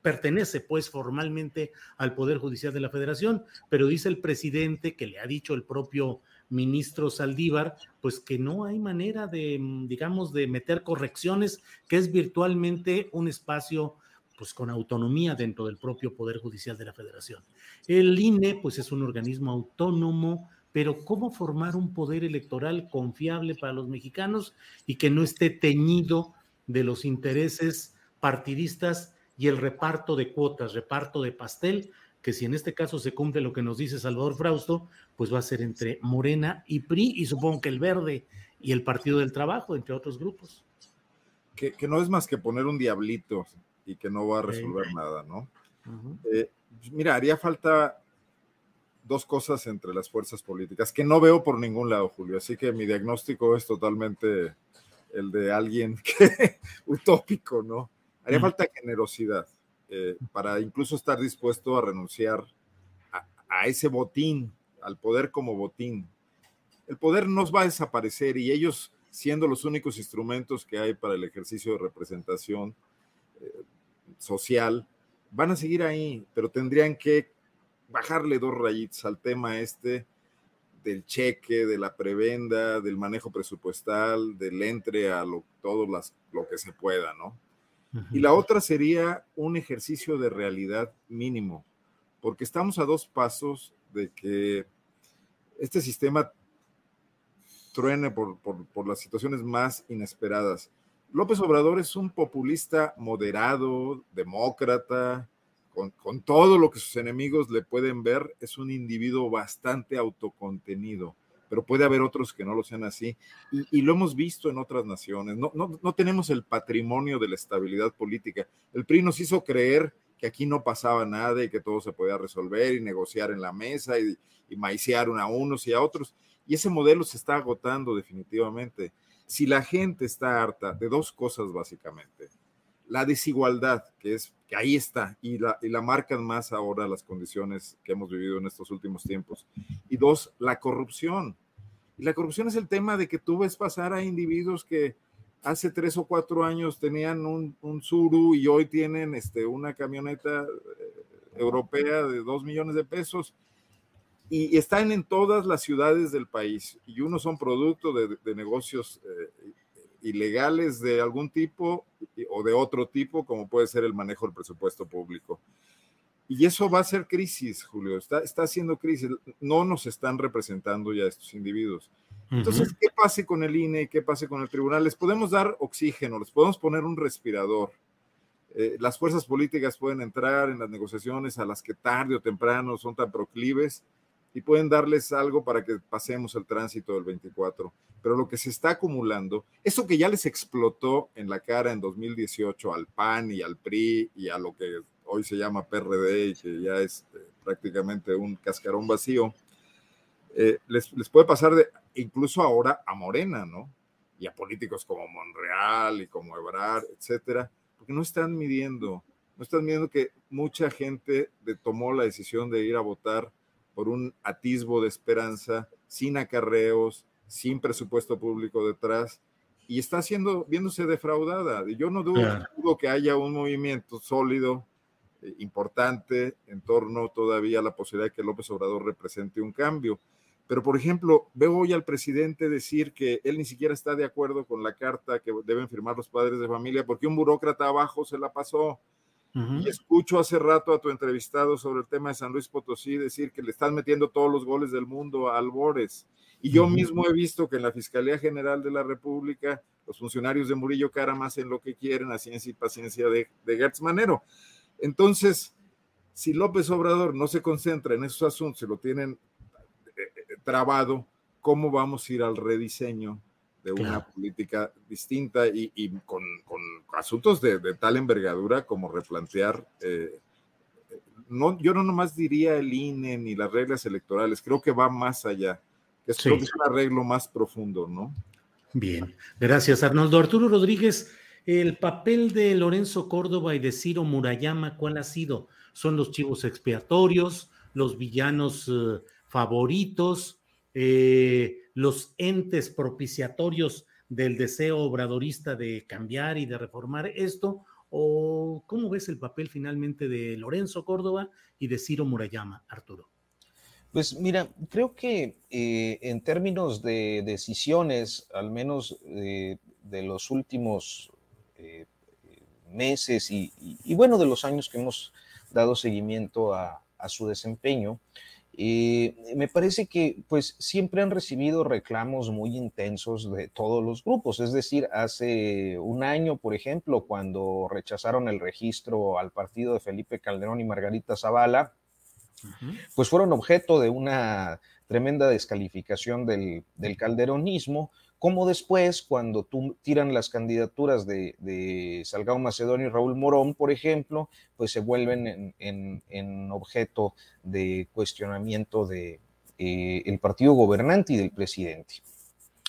pertenece pues formalmente al Poder Judicial de la Federación, pero dice el presidente que le ha dicho el propio ministro Saldívar, pues que no hay manera de, digamos, de meter correcciones, que es virtualmente un espacio pues con autonomía dentro del propio Poder Judicial de la Federación. El INE pues es un organismo autónomo, pero ¿cómo formar un poder electoral confiable para los mexicanos y que no esté teñido de los intereses partidistas y el reparto de cuotas, reparto de pastel, que si en este caso se cumple lo que nos dice Salvador Frausto, pues va a ser entre Morena y PRI y supongo que el Verde y el Partido del Trabajo, entre otros grupos. Que, no es más que poner un diablito y que no va a resolver nada, ¿no? Eh, mira, haría falta dos cosas entre las fuerzas políticas que no veo por ningún lado, Julio. Así que mi diagnóstico es totalmente el de alguien que, utópico, ¿no? Haría falta generosidad eh, para incluso estar dispuesto a renunciar a, ese botín, al poder como botín. El poder nos va a desaparecer y ellos, siendo los únicos instrumentos que hay para el ejercicio de representación eh, social, van a seguir ahí, pero tendrían que bajarle dos rayitas al tema este del cheque, de la prebenda, del manejo presupuestal, del entre a lo, todo las, lo que se pueda, ¿no? Y la otra sería un ejercicio de realidad mínimo, porque estamos a dos pasos de que este sistema truene por, por, por las situaciones más inesperadas. López Obrador es un populista moderado, demócrata, con, todo lo que sus enemigos le pueden ver, es un individuo bastante autocontenido, pero puede haber otros que no lo sean así. Y, lo hemos visto en otras naciones. No, no, tenemos el patrimonio de la estabilidad política. El PRI nos hizo creer que aquí no pasaba nada y que todo se podía resolver y negociar en la mesa y, y a unos y a otros. Y ese modelo se está agotando definitivamente. Si la gente está harta de dos cosas básicamente, la desigualdad, que es que ahí está, y la, y la marcan más ahora las condiciones que hemos vivido en estos últimos tiempos. Y dos, la corrupción. Y la corrupción es el tema de que tú ves pasar a individuos que hace tres o cuatro años tenían un, un Suru y hoy tienen este, una camioneta eh, europea de dos millones de pesos y, están en todas las ciudades del país y unos son producto de, de negocios eh, ilegales de algún tipo o de otro tipo, como puede ser el manejo del presupuesto público. Y eso va a ser crisis, Julio, está, está haciendo crisis. No nos están representando ya estos individuos. Entonces, ¿qué pase con el INE? ¿Qué pase con el tribunal? Les podemos dar oxígeno, les podemos poner un respirador. Eh, las fuerzas políticas pueden entrar en las negociaciones a las que tarde o temprano son tan proclives y pueden darles algo para que pasemos el tránsito del 24. Pero lo que se está acumulando, eso que ya les explotó en la cara en 2018 al PAN y al PRI y a lo que hoy se llama PRD y que ya es eh, prácticamente un cascarón vacío, eh, les, les, puede pasar de, incluso ahora a Morena, ¿no? Y a políticos como Monreal y como Ebrard, etcétera, porque no están midiendo, no están midiendo que mucha gente tomó la decisión de ir a votar por un atisbo de esperanza, sin acarreos, sin presupuesto público detrás, y está siendo, viéndose defraudada. Yo no dudo, que haya un movimiento sólido, eh, importante, en torno todavía a la posibilidad de que López Obrador represente un cambio. Pero, por ejemplo, veo hoy al presidente decir que él ni siquiera está de acuerdo con la carta que deben firmar los padres de familia porque un burócrata abajo se la pasó. Y escucho hace rato a tu entrevistado sobre el tema de San Luis Potosí decir que le están metiendo todos los goles del mundo a Albores. Y yo mismo he visto que en la Fiscalía General de la República los funcionarios de Murillo Caram hacen lo que quieren a ciencia y paciencia de, de Gertz Manero. Entonces, si López Obrador no se concentra en esos asuntos, se lo tienen eh, eh, trabado, ¿cómo vamos a ir al rediseño de una política distinta y, con, asuntos de, tal envergadura como replantear, eh, no, yo no nomás diría el INE ni las reglas electorales, creo que va más allá, que es, un arreglo más profundo, ¿no? Bien, gracias Arnoldo. Arturo Rodríguez, el papel de Lorenzo Córdoba y de Ciro Murayama, ¿cuál ha sido? ¿Son los chivos expiatorios, los villanos eh, favoritos? Eh, los entes propiciatorios del deseo obradorista de cambiar y de reformar esto? ¿O cómo ves el papel finalmente de Lorenzo Córdoba y de Ciro Murayama, Arturo? Pues mira, creo que eh, en términos de decisiones, al menos eh, de los últimos eh, meses y, bueno, de los años que hemos dado seguimiento a su desempeño, y me parece que pues siempre han recibido reclamos muy intensos de todos los grupos. Es decir, hace un año, por ejemplo, cuando rechazaron el registro al partido de Felipe Calderón y Margarita Zavala, pues fueron objeto de una tremenda descalificación del, del calderonismo, como después, cuando tú tiran las candidaturas de, de, Salgado Macedonio y Raúl Morón, por ejemplo, pues se vuelven en, objeto de cuestionamiento de eh, partido gobernante y del presidente.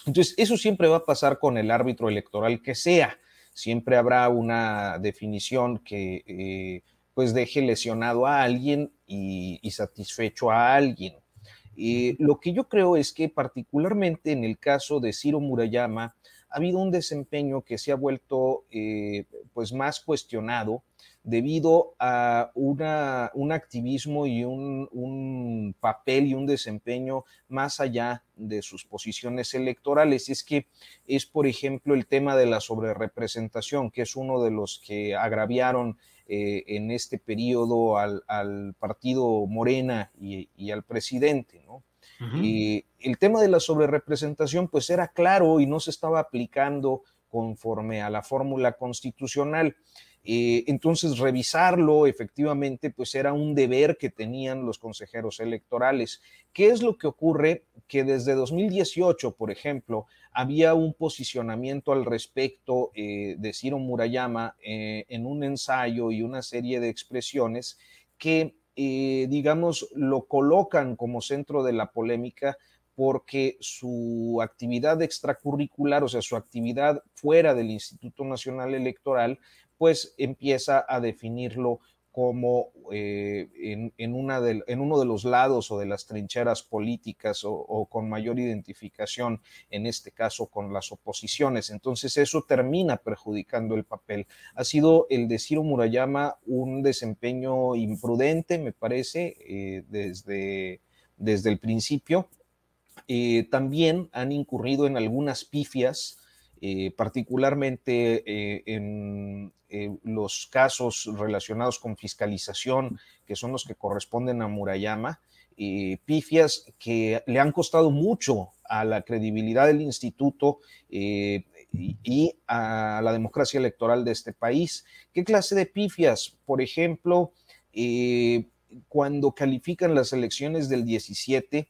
Entonces, eso siempre va a pasar con el árbitro electoral que sea. Siempre habrá una definición que eh, pues deje lesionado a alguien y satisfecho a alguien. Eh, lo que yo creo es que particularmente en el caso de Ciro Murayama ha habido un desempeño que se ha vuelto eh, pues más cuestionado debido a una, un activismo y un, un, papel y un desempeño más allá de sus posiciones electorales. Es que es, por ejemplo, el tema de la sobrerepresentación, que es uno de los que agraviaron eh, en este periodo al, partido Morena y, al presidente, ¿no? Y el tema de la sobrerepresentación, pues era claro y no se estaba aplicando conforme a la fórmula constitucional. Eh, entonces, revisarlo efectivamente, pues era un deber que tenían los consejeros electorales. ¿Qué es lo que ocurre? Que desde 2018, por ejemplo, había un posicionamiento al respecto eh, de Ciro Murayama eh, en un ensayo y una serie de expresiones que, digamos, lo colocan como centro de la polémica porque su actividad extracurricular, o sea, su actividad fuera del Instituto Nacional Electoral, pues empieza a definirlo como eh, en, uno de los lados o de las trincheras políticas o, con mayor identificación, en este caso con las oposiciones. Entonces eso termina perjudicando el papel. Ha sido el de Ciro Murayama un desempeño imprudente, me parece, eh, desde, desde el principio. Eh, también han incurrido en algunas pifias eh, particularmente eh, en eh, los casos relacionados con fiscalización, que son los que corresponden a Murayama, pifias que le han costado mucho a la credibilidad del instituto y, y, a la democracia electoral de este país. ¿Qué clase de pifias? Por ejemplo, cuando califican las elecciones del 17,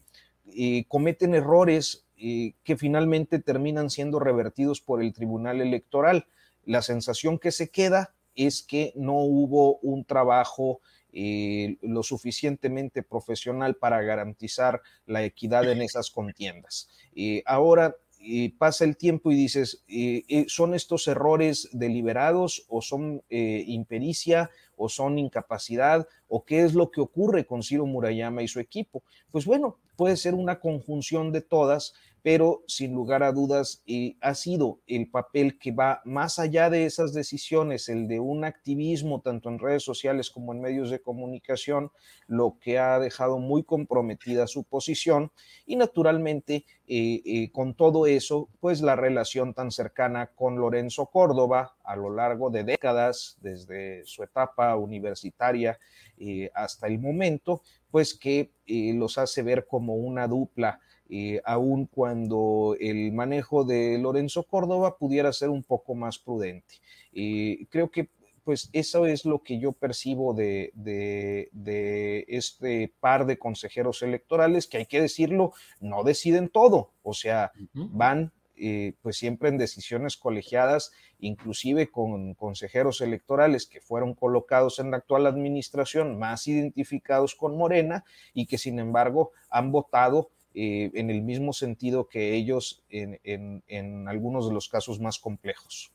cometen errores que finalmente terminan siendo revertidos por el Tribunal Electoral. La sensación que se queda es que no hubo un trabajo eh, lo suficientemente profesional para garantizar la equidad en esas contiendas. Eh, ahora eh, pasa el tiempo y dices, ¿son estos errores deliberados o son impericia o son incapacidad o qué es lo que ocurre con Ciro Murayama y su equipo? Pues bueno, puede ser una conjunción de todas pero sin lugar a dudas eh, ha sido el papel que va más allá de esas decisiones, el de un activismo tanto en redes sociales como en medios de comunicación, lo que ha dejado muy comprometida su posición y naturalmente eh, eh, con todo eso, pues la relación tan cercana con Lorenzo Córdoba a lo largo de décadas, desde su etapa universitaria hasta el momento, pues que los hace ver como una dupla eh, aun cuando el manejo de Lorenzo Córdoba pudiera ser un poco más prudente. Eh, creo que pues eso es lo que yo percibo de, este par de consejeros electorales que hay que decirlo, no deciden todo, o sea, van eh, pues siempre en decisiones colegiadas, inclusive con consejeros electorales que fueron colocados en la actual administración, más identificados con Morena y que sin embargo han votado eh, en el mismo sentido que ellos en, algunos de los casos más complejos.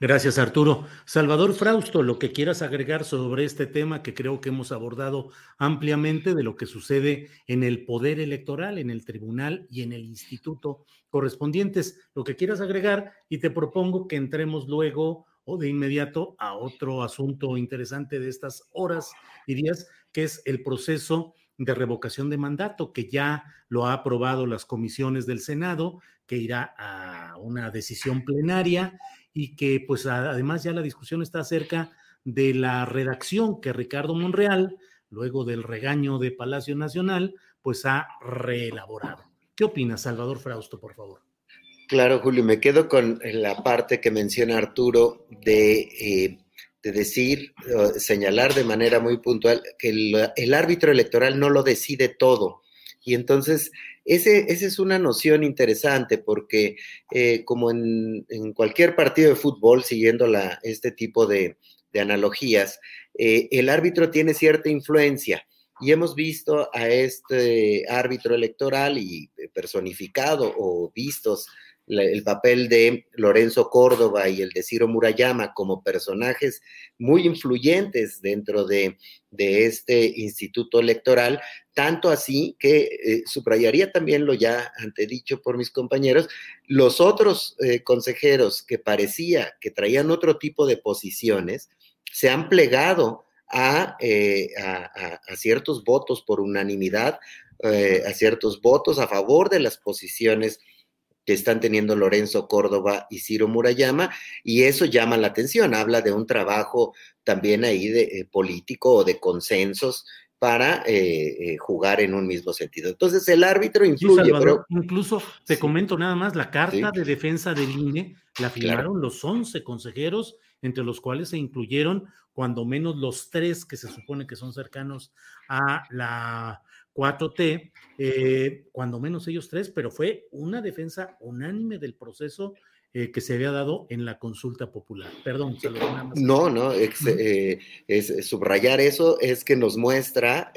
Gracias, Arturo. Salvador Frausto, lo que quieras agregar sobre este tema que creo que hemos abordado ampliamente de lo que sucede en el poder electoral, en el tribunal y en el instituto correspondientes, lo que quieras agregar y te propongo que entremos luego o de inmediato a otro asunto interesante de estas horas y días, que es el proceso de revocación de mandato, que ya lo ha aprobado las comisiones del Senado, que irá a una decisión plenaria y que pues además ya la discusión está acerca de la redacción que Ricardo Monreal, luego del regaño de Palacio Nacional, pues ha reelaborado. ¿Qué opinas, Salvador Frausto, por favor? Claro, Julio, me quedo con la parte que menciona Arturo de eh, de decir, señalar de manera muy puntual que el, árbitro electoral no lo decide todo. Y entonces, ese, esa es una noción interesante porque eh, como en, cualquier partido de fútbol, siguiendo la, este tipo de, analogías, eh, el árbitro tiene cierta influencia. Y hemos visto a este árbitro electoral y personificado o vistos el papel de Lorenzo Córdoba y el de Ciro Murayama como personajes muy influyentes dentro de, este instituto electoral, tanto así que eh, subrayaría también lo ya antedicho por mis compañeros, los otros eh, consejeros que parecía que traían otro tipo de posiciones, se han plegado a, eh, a ciertos votos por unanimidad, a ciertos votos a favor de las posiciones que están teniendo Lorenzo Córdoba y Ciro Murayama, y eso llama la atención, habla de un trabajo también ahí de eh, político o de consensos para eh, eh, jugar en un mismo sentido. Entonces el árbitro influye, pero... Incluso te comento nada más, la carta de defensa del INE la firmaron los 11 consejeros, entre los cuales se incluyeron cuando menos los tres que se supone que son cercanos a la 4T, eh, cuando menos ellos tres, pero fue una defensa unánime del proceso eh, que se había dado en la consulta popular. Perdón, No, no, eh, es, subrayar eso es que nos muestra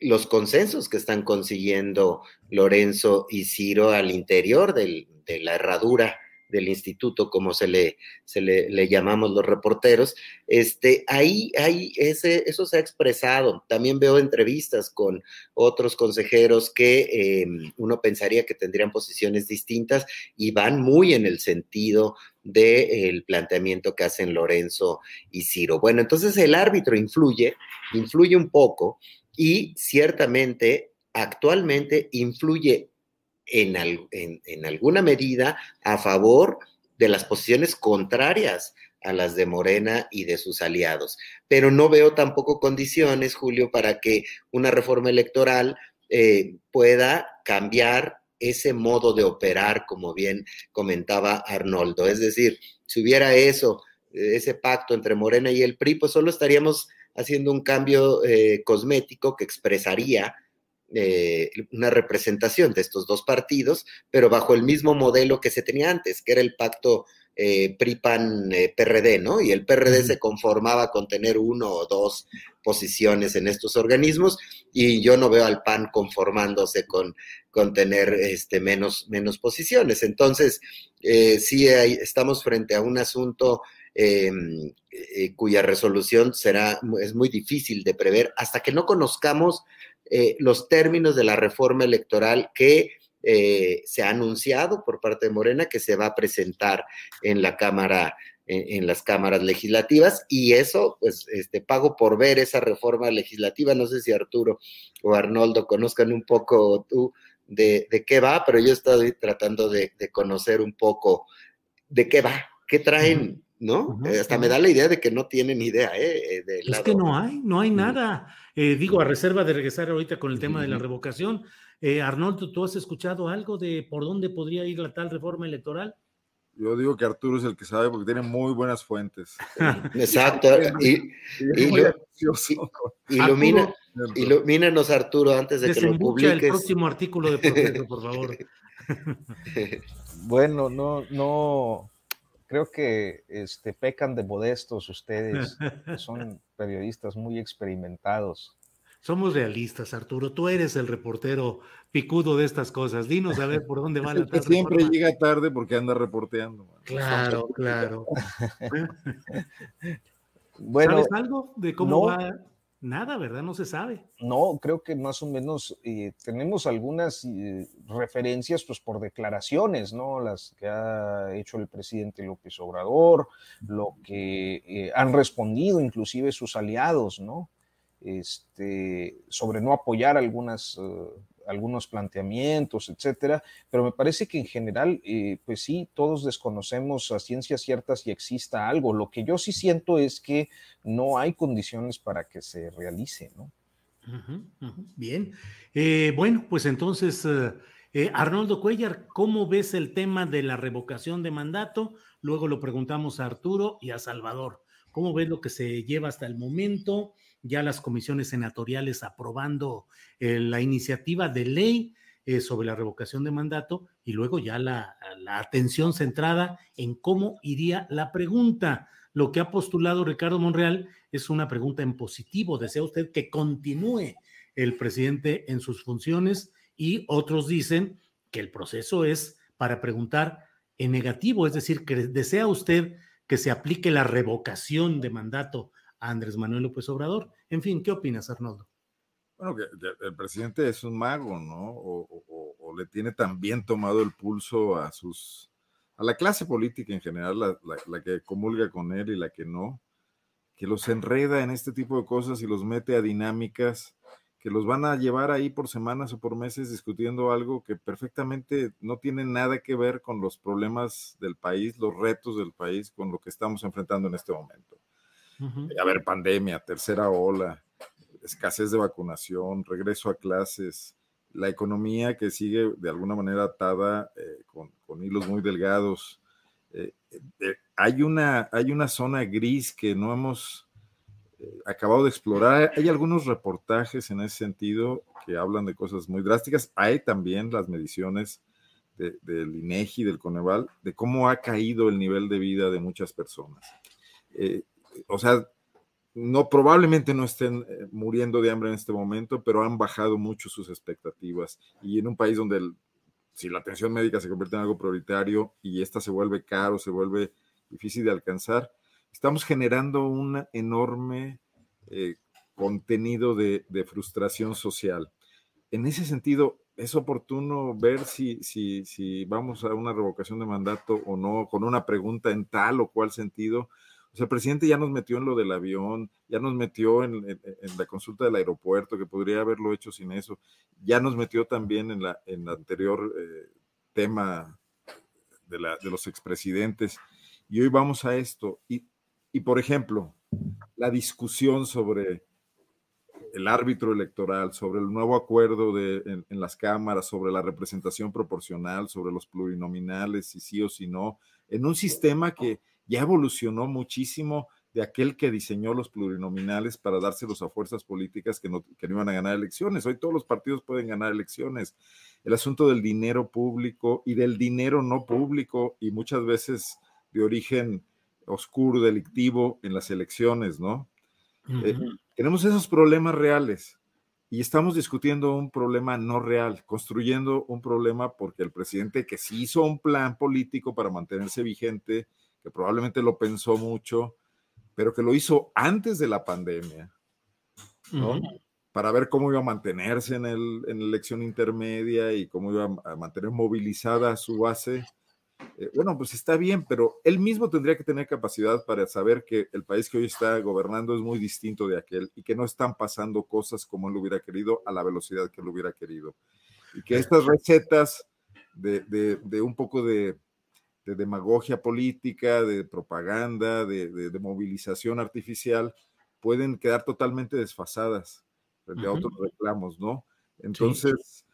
los consensos que están consiguiendo Lorenzo y Ciro al interior de la herradura del instituto, como se le, se le, llamamos los reporteros, este, ahí, ahí ese, eso se ha expresado. También veo entrevistas con otros consejeros que em, uno pensaría que tendrían posiciones distintas y van muy en el sentido del planteamiento que hacen Lorenzo y Ciro. Bueno, entonces el árbitro influye, influye un poco y ciertamente actualmente influye en, en, alguna medida a favor de las posiciones contrarias a las de Morena y de sus aliados. Pero no veo tampoco condiciones, Julio, para que una reforma electoral eh, pueda cambiar ese modo de operar, como bien comentaba Arnoldo. Es decir, si hubiera eso, ese pacto entre Morena y el PRI, pues solo estaríamos haciendo un cambio eh, cosmético que expresaría eh, una representación de estos dos partidos, pero bajo el mismo modelo que se tenía antes, que era el pacto eh, PRI-PAN-PRD, ¿no? Y el PRD se conformaba con tener uno o dos posiciones en estos organismos y yo no veo al PAN conformándose con, con tener este, menos, menos posiciones. Entonces, sí estamos frente a un asunto Em, eh, cuya resolución será, es muy difícil de prever hasta que no conozcamos eh, los términos de la reforma electoral que eh, se ha anunciado por parte de Morena que se va a presentar en la Cámara en, las cámaras legislativas y eso, pues, este, pago por ver esa reforma legislativa. No sé si Arturo o Arnoldo conozcan un poco tú de, qué va, pero yo estoy tratando de, de, conocer un poco de qué va, qué traen ¿no? Eh, hasta me da la idea de que no tienen idea, ¿eh? eh es que no hay, no hay nada. Eh, digo, a reserva de regresar ahorita con el tema de la revocación. Arnoldo, ¿tú has escuchado algo de por dónde podría ir la tal reforma electoral? Yo digo que Arturo es el que sabe porque tiene muy buenas fuentes. Exacto. y, ilumina, ilumínanos, Arturo, antes de que lo publiques. el próximo artículo de proceso, por favor. bueno, no, no, creo que este, pecan de modestos ustedes, son periodistas muy experimentados. Somos realistas, Arturo. Tú eres el reportero picudo de estas cosas. Dinos a ver por dónde va la tarde. Siempre llega tarde porque anda reporteando. Claro, claro. bueno, ¿Sabes algo de cómo va Nada, ¿verdad? No se sabe. No, creo que más o menos eh, tenemos algunas eh, referencias, pues por declaraciones, ¿no? Las que ha hecho el presidente López Obrador, lo que eh, han respondido inclusive sus aliados, ¿no? Este, sobre no apoyar algunas algunos planteamientos, etcétera, pero me parece que en general, eh, pues sí, todos desconocemos a ciencias ciertas y exista algo. Lo que yo sí siento es que no hay condiciones para que se realice, ¿no? Bien. Eh, bueno, pues entonces, eh, Arnoldo Cuellar, ¿cómo ves el tema de la revocación de mandato? Luego lo preguntamos a Arturo y a Salvador. ¿Cómo ves lo que se lleva hasta el momento? Ya las comisiones senatoriales aprobando eh, la iniciativa de ley eh, sobre la revocación de mandato y luego ya la, atención centrada en cómo iría la pregunta. Lo que ha postulado Ricardo Monreal es una pregunta en positivo. ¿Desea usted que continúe el presidente en sus funciones? Y otros dicen que el proceso es para preguntar en negativo, es decir, que desea usted que se aplique la revocación de mandato Andrés Manuel López Obrador. En fin, ¿qué opinas, Arnoldo? Bueno, que el presidente es un mago, ¿no? O, le tiene también tomado el pulso a sus, a la clase política en general, la, que comulga con él y la que no, que los enreda en este tipo de cosas y los mete a dinámicas que los van a llevar ahí por semanas o por meses discutiendo algo que perfectamente no tiene nada que ver con los problemas del país, los retos del país, con lo que estamos enfrentando en este momento. A ver, pandemia, tercera ola, escasez de vacunación, regreso a clases, la economía que sigue de alguna manera atada eh, con, hilos muy delgados. Eh, eh, hay, una, hay una zona gris que no hemos acabado de explorar. Hay algunos reportajes en ese sentido que hablan de cosas muy drásticas. Hay también las mediciones del INEGI, del Coneval, de cómo ha caído el nivel de vida de muchas personas o sea, no probablemente no estén eh, muriendo de hambre en este momento, pero han bajado mucho sus expectativas. Y en un país donde si la atención médica se convierte en algo prioritario y esta se vuelve caro, se vuelve difícil de alcanzar, estamos generando un enorme eh, contenido de, frustración social. En ese sentido, es oportuno ver si, si, si vamos a una revocación de mandato o no, con una pregunta en tal o cual sentido. O sea, el presidente ya nos metió en lo del avión, ya nos metió en, la consulta del aeropuerto, que podría haberlo hecho sin eso, ya nos metió también en la en el anterior eh, tema de, la, de los expresidentes. Y hoy vamos a esto. Y, y, por ejemplo, la discusión sobre el árbitro electoral, sobre el nuevo acuerdo de, en, las cámaras, sobre la representación proporcional, sobre los plurinominales, si sí o si no, en un sistema que ya evolucionó muchísimo de aquel que diseñó los plurinominales para dárselos a fuerzas políticas que no, que no iban a ganar elecciones. Hoy todos los partidos pueden ganar elecciones. El asunto del dinero público y del dinero no público y muchas veces de origen oscuro, delictivo en las elecciones, ¿no? Eh, tenemos esos problemas reales y estamos discutiendo un problema no real, construyendo un problema porque el presidente que sí hizo un plan político para mantenerse vigente, que probablemente lo pensó mucho, pero que lo hizo antes de la pandemia, ¿no? Para ver cómo iba a mantenerse en, el, en la elección intermedia y cómo iba a mantener movilizada su base eh, bueno, pues está bien, pero él mismo tendría que tener capacidad para saber que el país que hoy está gobernando es muy distinto de aquel y que no están pasando cosas como él hubiera querido a la velocidad que él hubiera querido. Y que estas recetas de, un poco de, demagogia política, de propaganda, de, movilización artificial, pueden quedar totalmente desfasadas frente a otros reclamos, ¿no? Entonces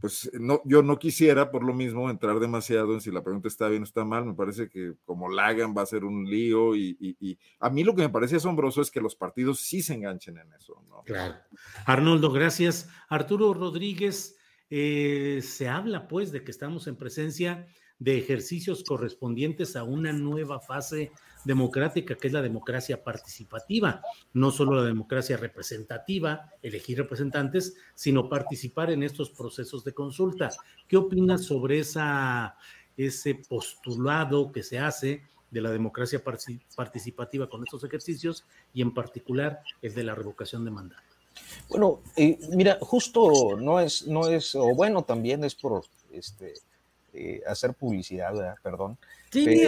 pues no, yo no quisiera por lo mismo entrar demasiado en si la pregunta está bien o está mal. Me parece que como Lagan va a ser un lío y, a mí lo que me parece asombroso es que los partidos sí se enganchen en eso. ¿no? Claro. Arnoldo, gracias. Arturo Rodríguez, eh, se habla pues de que estamos en presencia de ejercicios correspondientes a una nueva fase democrática, que es la democracia participativa, no solo la democracia representativa, elegir representantes, sino participar en estos procesos de consulta. ¿Qué opinas sobre esa, ese postulado que se hace de la democracia participativa con estos ejercicios y en particular el de la revocación de mandato? Bueno, eh, mira, justo no es, no es, o bueno, también es por este, eh, hacer publicidad, perdón. Sí,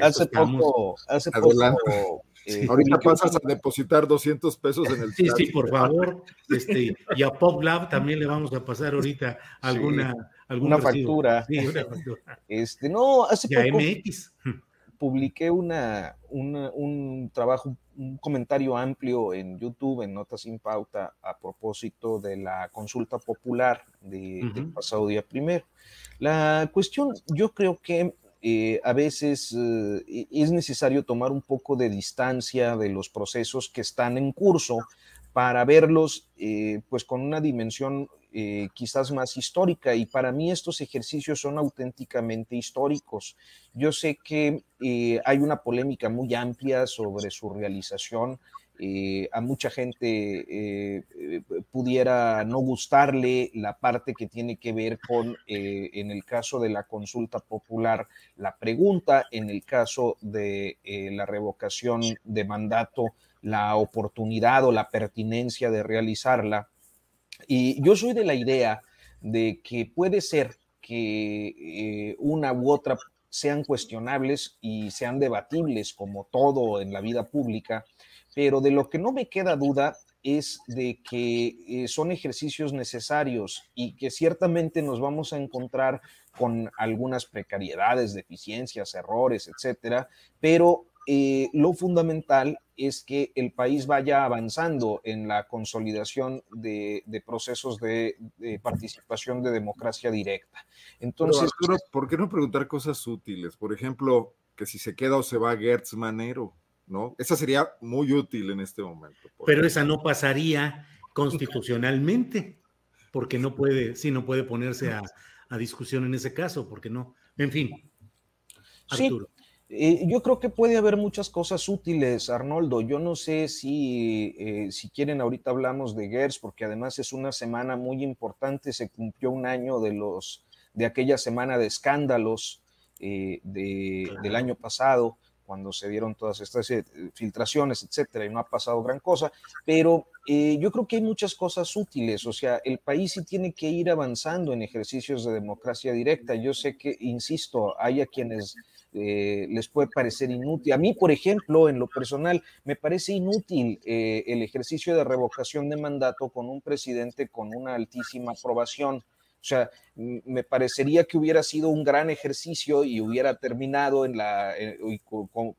hace poco, hace poco eh, Ahorita pasas a depositar 200 pesos en el Sí, sí, por favor. Este, y a PopLab también le vamos a pasar ahorita alguna, alguna factura. Sí, una factura. Este, no, hace poco MX. Publiqué una, un trabajo, un comentario amplio en YouTube, en Notas sin Pauta, a propósito de la consulta popular de, del pasado día primero. La cuestión, yo creo que eh, a veces eh, es necesario tomar un poco de distancia de los procesos que están en curso para verlos eh, pues con una dimensión quizás más histórica y para mí estos ejercicios son auténticamente históricos. Yo sé que hay una polémica muy amplia sobre su realización, eh, a mucha gente eh, eh, pudiera no gustarle la parte que tiene que ver con, en el caso de la consulta popular, la pregunta, en el caso de la revocación de mandato, la oportunidad o la pertinencia de realizarla. Y yo soy de la idea de que puede ser que una u otra sean cuestionables y sean debatibles como todo en la vida pública, pero de lo que no me queda duda es de que eh, son ejercicios necesarios y que ciertamente nos vamos a encontrar con algunas precariedades, deficiencias, errores, etcétera, pero eh, lo fundamental es que el país vaya avanzando en la consolidación de, procesos de, participación de democracia directa. Entonces, ¿por qué no preguntar cosas útiles? Por ejemplo, que si se queda o se va Gertz Manero. ¿no? Esa sería muy útil en este momento. Pero esa no pasaría constitucionalmente, porque no puede, sí, no puede ponerse a, discusión en ese caso, porque no. En fin. Arturo. Eh, yo creo que puede haber muchas cosas útiles, Arnoldo. Yo no sé si, eh, si quieren, ahorita hablamos de GERS, porque además es una semana muy importante, se cumplió un año de los de aquella semana de escándalos eh, del año pasado, cuando se dieron todas estas eh, filtraciones, etcétera, y no ha pasado gran cosa, pero eh, yo creo que hay muchas cosas útiles, o sea, el país sí tiene que ir avanzando en ejercicios de democracia directa. Yo sé que, insisto, hay a quienes eh, les puede parecer inútil. A mí, por ejemplo, en lo personal, me parece inútil el ejercicio de revocación de mandato con un presidente con una altísima aprobación. O sea, me parecería que hubiera sido un gran ejercicio y hubiera terminado en la, eh,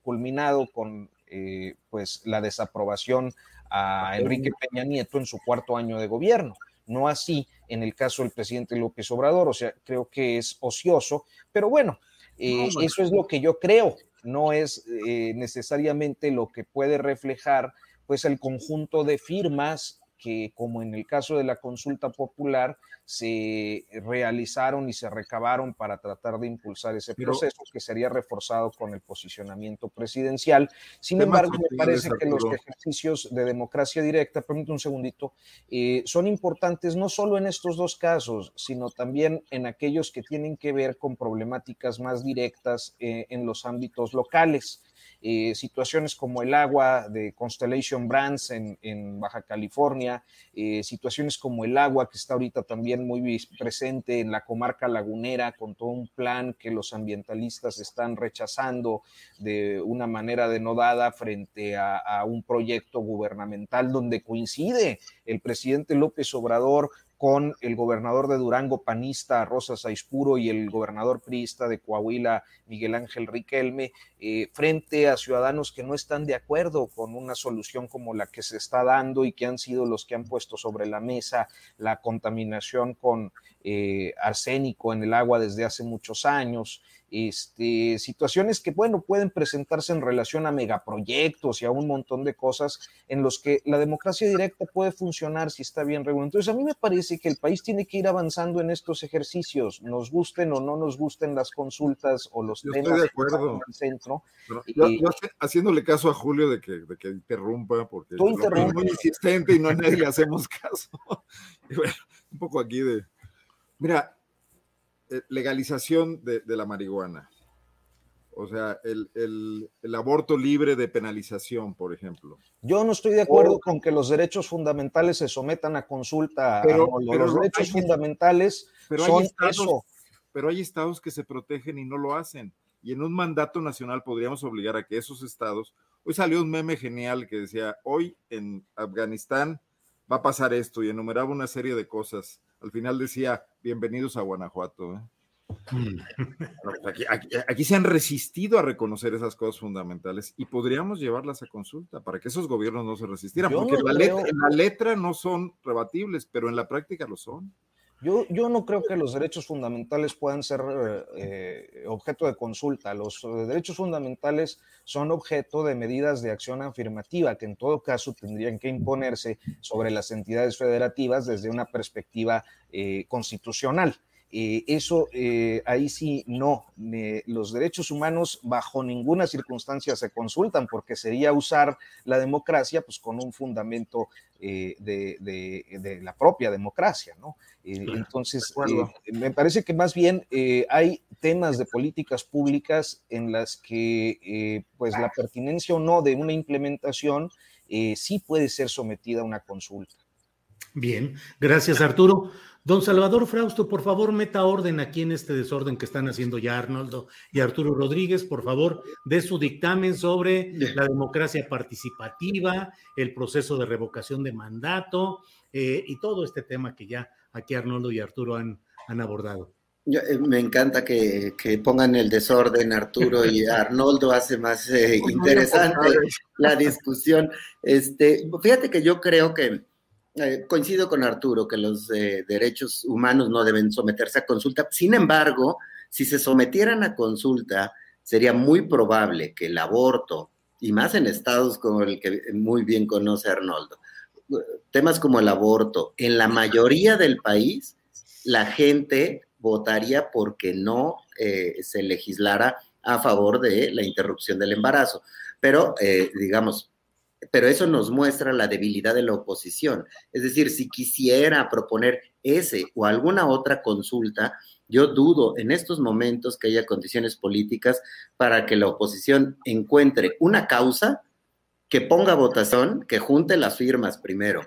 culminado con eh, pues la desaprobación a Enrique Peña Nieto en su cuarto año de gobierno. No así en el caso del presidente López Obrador, o sea, creo que es ocioso, pero bueno, eh, eso es lo que yo creo, no es necesariamente lo que puede reflejar pues el conjunto de firmas que, como en el caso de la consulta popular, se realizaron y se recabaron para tratar de impulsar ese proceso que sería reforzado con el posicionamiento presidencial. Sin embargo, me parece que los ejercicios de democracia directa, permítame un segundito, eh, son importantes no solo en estos dos casos, sino también en aquellos que tienen que ver con problemáticas más directas eh, en los ámbitos locales. Eh, situaciones como el agua de Constellation Brands en, Baja California, eh, situaciones como el agua que está ahorita también muy presente en la comarca lagunera con todo un plan que los ambientalistas están rechazando de una manera denodada frente a, a un proyecto gubernamental donde coincide el presidente López Obrador con el gobernador de Durango panista Rosa Saispuro y el gobernador priista de Coahuila Miguel Ángel Riquelme eh, frente a ciudadanos que no están de acuerdo con una solución como la que se está dando y que han sido los que han puesto sobre la mesa la contaminación con eh, arsénico en el agua desde hace muchos años este, situaciones que, bueno, pueden presentarse en relación a megaproyectos y a un montón de cosas en los que la democracia directa puede funcionar si está bien regulada. Entonces, a mí me parece que el país tiene que ir avanzando en estos ejercicios, nos gusten o no nos gusten las consultas o los temas estoy de acuerdo. el centro. yo, haciéndole caso a Julio de que, de que interrumpa, porque es muy insistente y no a nadie le hacemos caso. y bueno, un poco aquí de... Mira, legalización de, la marihuana. O sea, el, aborto libre de penalización, por ejemplo. Yo no estoy de acuerdo con que los derechos fundamentales se sometan a consulta. Pero, los derechos fundamentales pero son hay estados, Pero hay estados que se protegen y no lo hacen. Y en un mandato nacional podríamos obligar a que esos estados. Hoy salió un meme genial que decía: hoy en Afganistán va a pasar esto y enumeraba una serie de cosas al final decía, bienvenidos a Guanajuato. ¿eh? Mm. Pues aquí, se han resistido a reconocer esas cosas fundamentales y podríamos llevarlas a consulta para que esos gobiernos no se resistieran, porque la, en la letra no son rebatibles, pero en la práctica lo son. Yo, yo no creo que los derechos fundamentales puedan ser eh, objeto de consulta. Los eh, derechos fundamentales son objeto de medidas de acción afirmativa que en todo caso tendrían que imponerse sobre las entidades federativas desde una perspectiva eh, constitucional. Eh, eso eh, ahí sí no. los derechos humanos bajo ninguna circunstancia se consultan porque sería usar la democracia pues con un fundamento eh, de, la propia democracia, ¿no? entonces, me parece que más bien hay temas de políticas públicas en las que pues la pertinencia o no de una implementación sí puede ser sometida a una consulta. Bien, gracias Arturo. Don Salvador Frausto, por favor, meta orden aquí en este desorden que están haciendo ya Arnoldo y Arturo Rodríguez, por favor, de su dictamen sobre la democracia participativa, el proceso de revocación de mandato eh, y todo este tema que ya aquí Arnoldo y Arturo han, han abordado. Eh, me encanta que, pongan el desorden Arturo y Arnoldo hace más eh, interesante la discusión. Este, fíjate que yo creo que eh, coincido con Arturo que los eh, derechos humanos no deben someterse a consulta. Sin embargo, si se sometieran a consulta, sería muy probable que el aborto, y más en estados como el que muy bien conoce Arnoldo, temas como el aborto, en la mayoría del país, la gente votaría porque no eh, se legislara a favor de la interrupción del embarazo. Pero, digamos, pero eso nos muestra la debilidad de la oposición. Es decir, si quisiera proponer ese o alguna otra consulta, yo dudo en estos momentos que haya condiciones políticas para que la oposición encuentre una causa que ponga votación, que junte las firmas primero,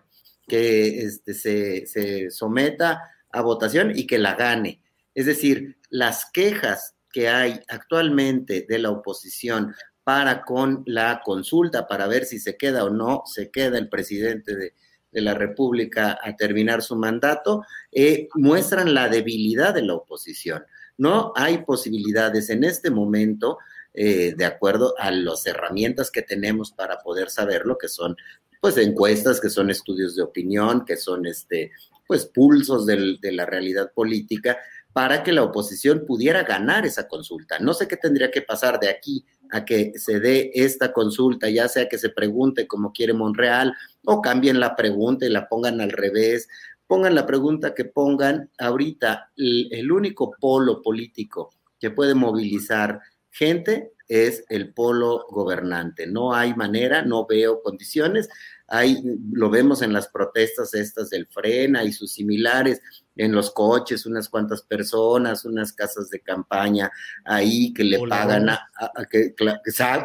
que este, se, se someta a votación y que la gane. Es decir, las quejas que hay actualmente de la oposición para con la consulta, para ver si se queda o no se queda el presidente de, la República a terminar su mandato, eh, muestran la debilidad de la oposición. No hay posibilidades en este momento, eh, de acuerdo a las herramientas que tenemos para poder saberlo, que son pues encuestas, que son estudios de opinión, que son este, pues pulsos de la realidad política, para que la oposición pudiera ganar esa consulta. No sé qué tendría que pasar de aquí a que se dé esta consulta, ya sea que se pregunte como quiere Monreal o cambien la pregunta y la pongan al revés, pongan la pregunta que pongan ahorita, el, único polo político que puede movilizar gente es el polo gobernante. No hay manera, no veo condiciones. Hay, lo vemos en las protestas estas del Frena y sus similares, en los coches, unas cuantas personas, unas casas de campaña ahí que le pagan a, que,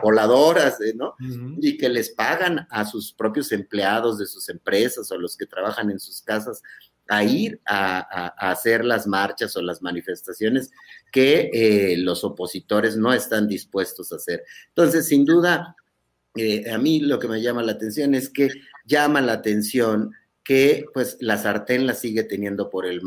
voladoras, ¿eh? ¿no? Y que les pagan a sus propios empleados de sus empresas o los que trabajan en sus casas a ir a, hacer las marchas o las manifestaciones que eh, los opositores no están dispuestos a hacer. Entonces, sin duda, eh, a mí lo que me llama la atención es que llama la atención que pues la sartén la sigue teniendo por el,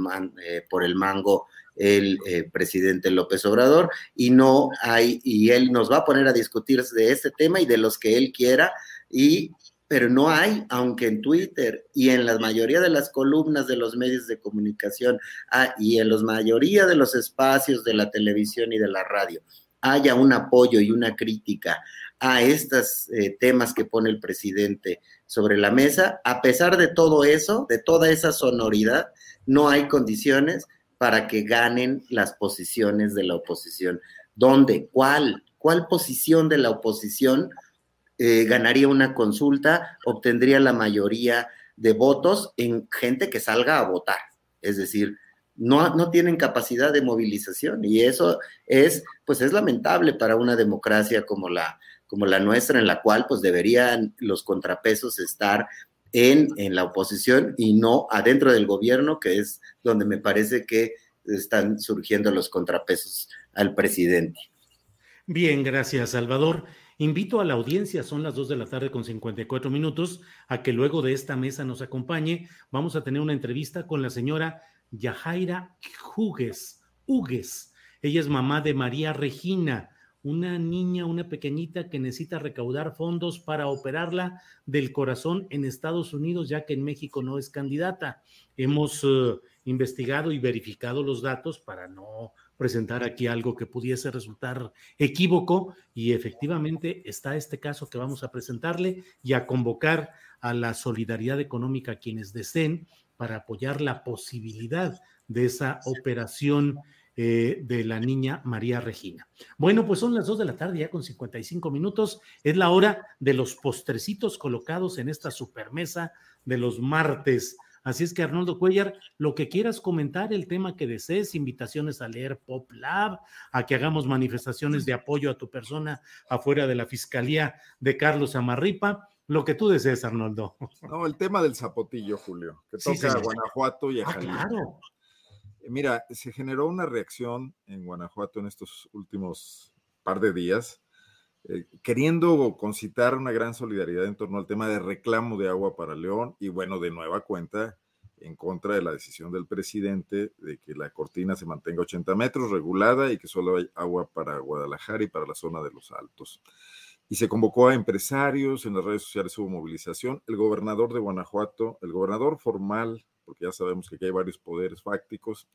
eh, por el mango el eh, presidente López Obrador y no hay, y él nos va a poner a discutir de este tema y de los que él quiera, y, pero no hay, aunque en Twitter y en la mayoría de las columnas de los medios de comunicación ah, y en la mayoría de los espacios de la televisión y de la radio, haya un apoyo y una crítica a estos eh, temas que pone el presidente sobre la mesa. A pesar de todo eso, de toda esa sonoridad, no hay condiciones para que ganen las posiciones de la oposición. ¿Dónde? ¿Cuál? ¿Cuál posición de la oposición eh, ganaría una consulta, obtendría la mayoría de votos en gente que salga a votar? Es decir, no, no tienen capacidad de movilización y eso es, pues es lamentable para una democracia como la, como la nuestra, en la cual pues deberían los contrapesos estar en, en la oposición y no adentro del gobierno, que es donde me parece que están surgiendo los contrapesos al presidente. Bien, gracias, Salvador. Invito a la audiencia, son las 2 de la tarde con 54 minutos, a que luego de esta mesa nos acompañe. Vamos a tener una entrevista con la señora Yajaira Hugues. Hugues. Ella es mamá de María Regina, una niña, una pequeñita que necesita recaudar fondos para operarla del corazón en Estados Unidos, ya que en México no es candidata. Hemos eh, investigado y verificado los datos para no presentar aquí algo que pudiese resultar equívoco y efectivamente está este caso que vamos a presentarle y a convocar a la solidaridad económica a quienes deseen para apoyar la posibilidad de esa operación eh, de la niña María Regina. Bueno, pues son las 2 de la tarde, ya con 55 minutos. Es la hora de los postrecitos colocados en esta supermesa de los martes. Así es que Arnoldo Cuellar, lo que quieras comentar, el tema que desees, invitaciones a leer Pop Lab, a que hagamos manifestaciones de apoyo a tu persona afuera de la Fiscalía de Carlos Amarripa, lo que tú desees, Arnoldo. No, el tema del zapotillo, Julio, que toca a Guanajuato y a ah, Claro. Mira, se generó una reacción en Guanajuato en estos últimos par de días, eh, queriendo concitar una gran solidaridad en torno al tema de reclamo de agua para León y bueno, de nueva cuenta, en contra de la decisión del presidente de que la cortina se mantenga 80 metros regulada y que solo hay agua para Guadalajara y para la zona de los Altos. Y se convocó a empresarios, en las redes sociales hubo movilización. El gobernador de Guanajuato, el gobernador formal porque ya sabemos que aquí hay varios poderes fácticos.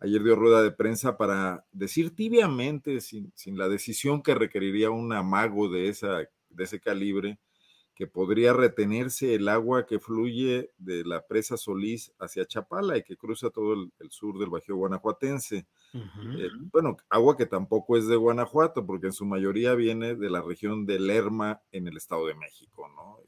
Ayer dio rueda de prensa para decir tibiamente, sin, la decisión que requeriría un amago de, esa, de ese calibre, que podría retenerse el agua que fluye de la presa Solís hacia Chapala y que cruza todo el, sur del Bajío Guanajuatense. Eh, bueno, agua que tampoco es de Guanajuato, porque en su mayoría viene de la región de Lerma en el Estado de México, ¿no?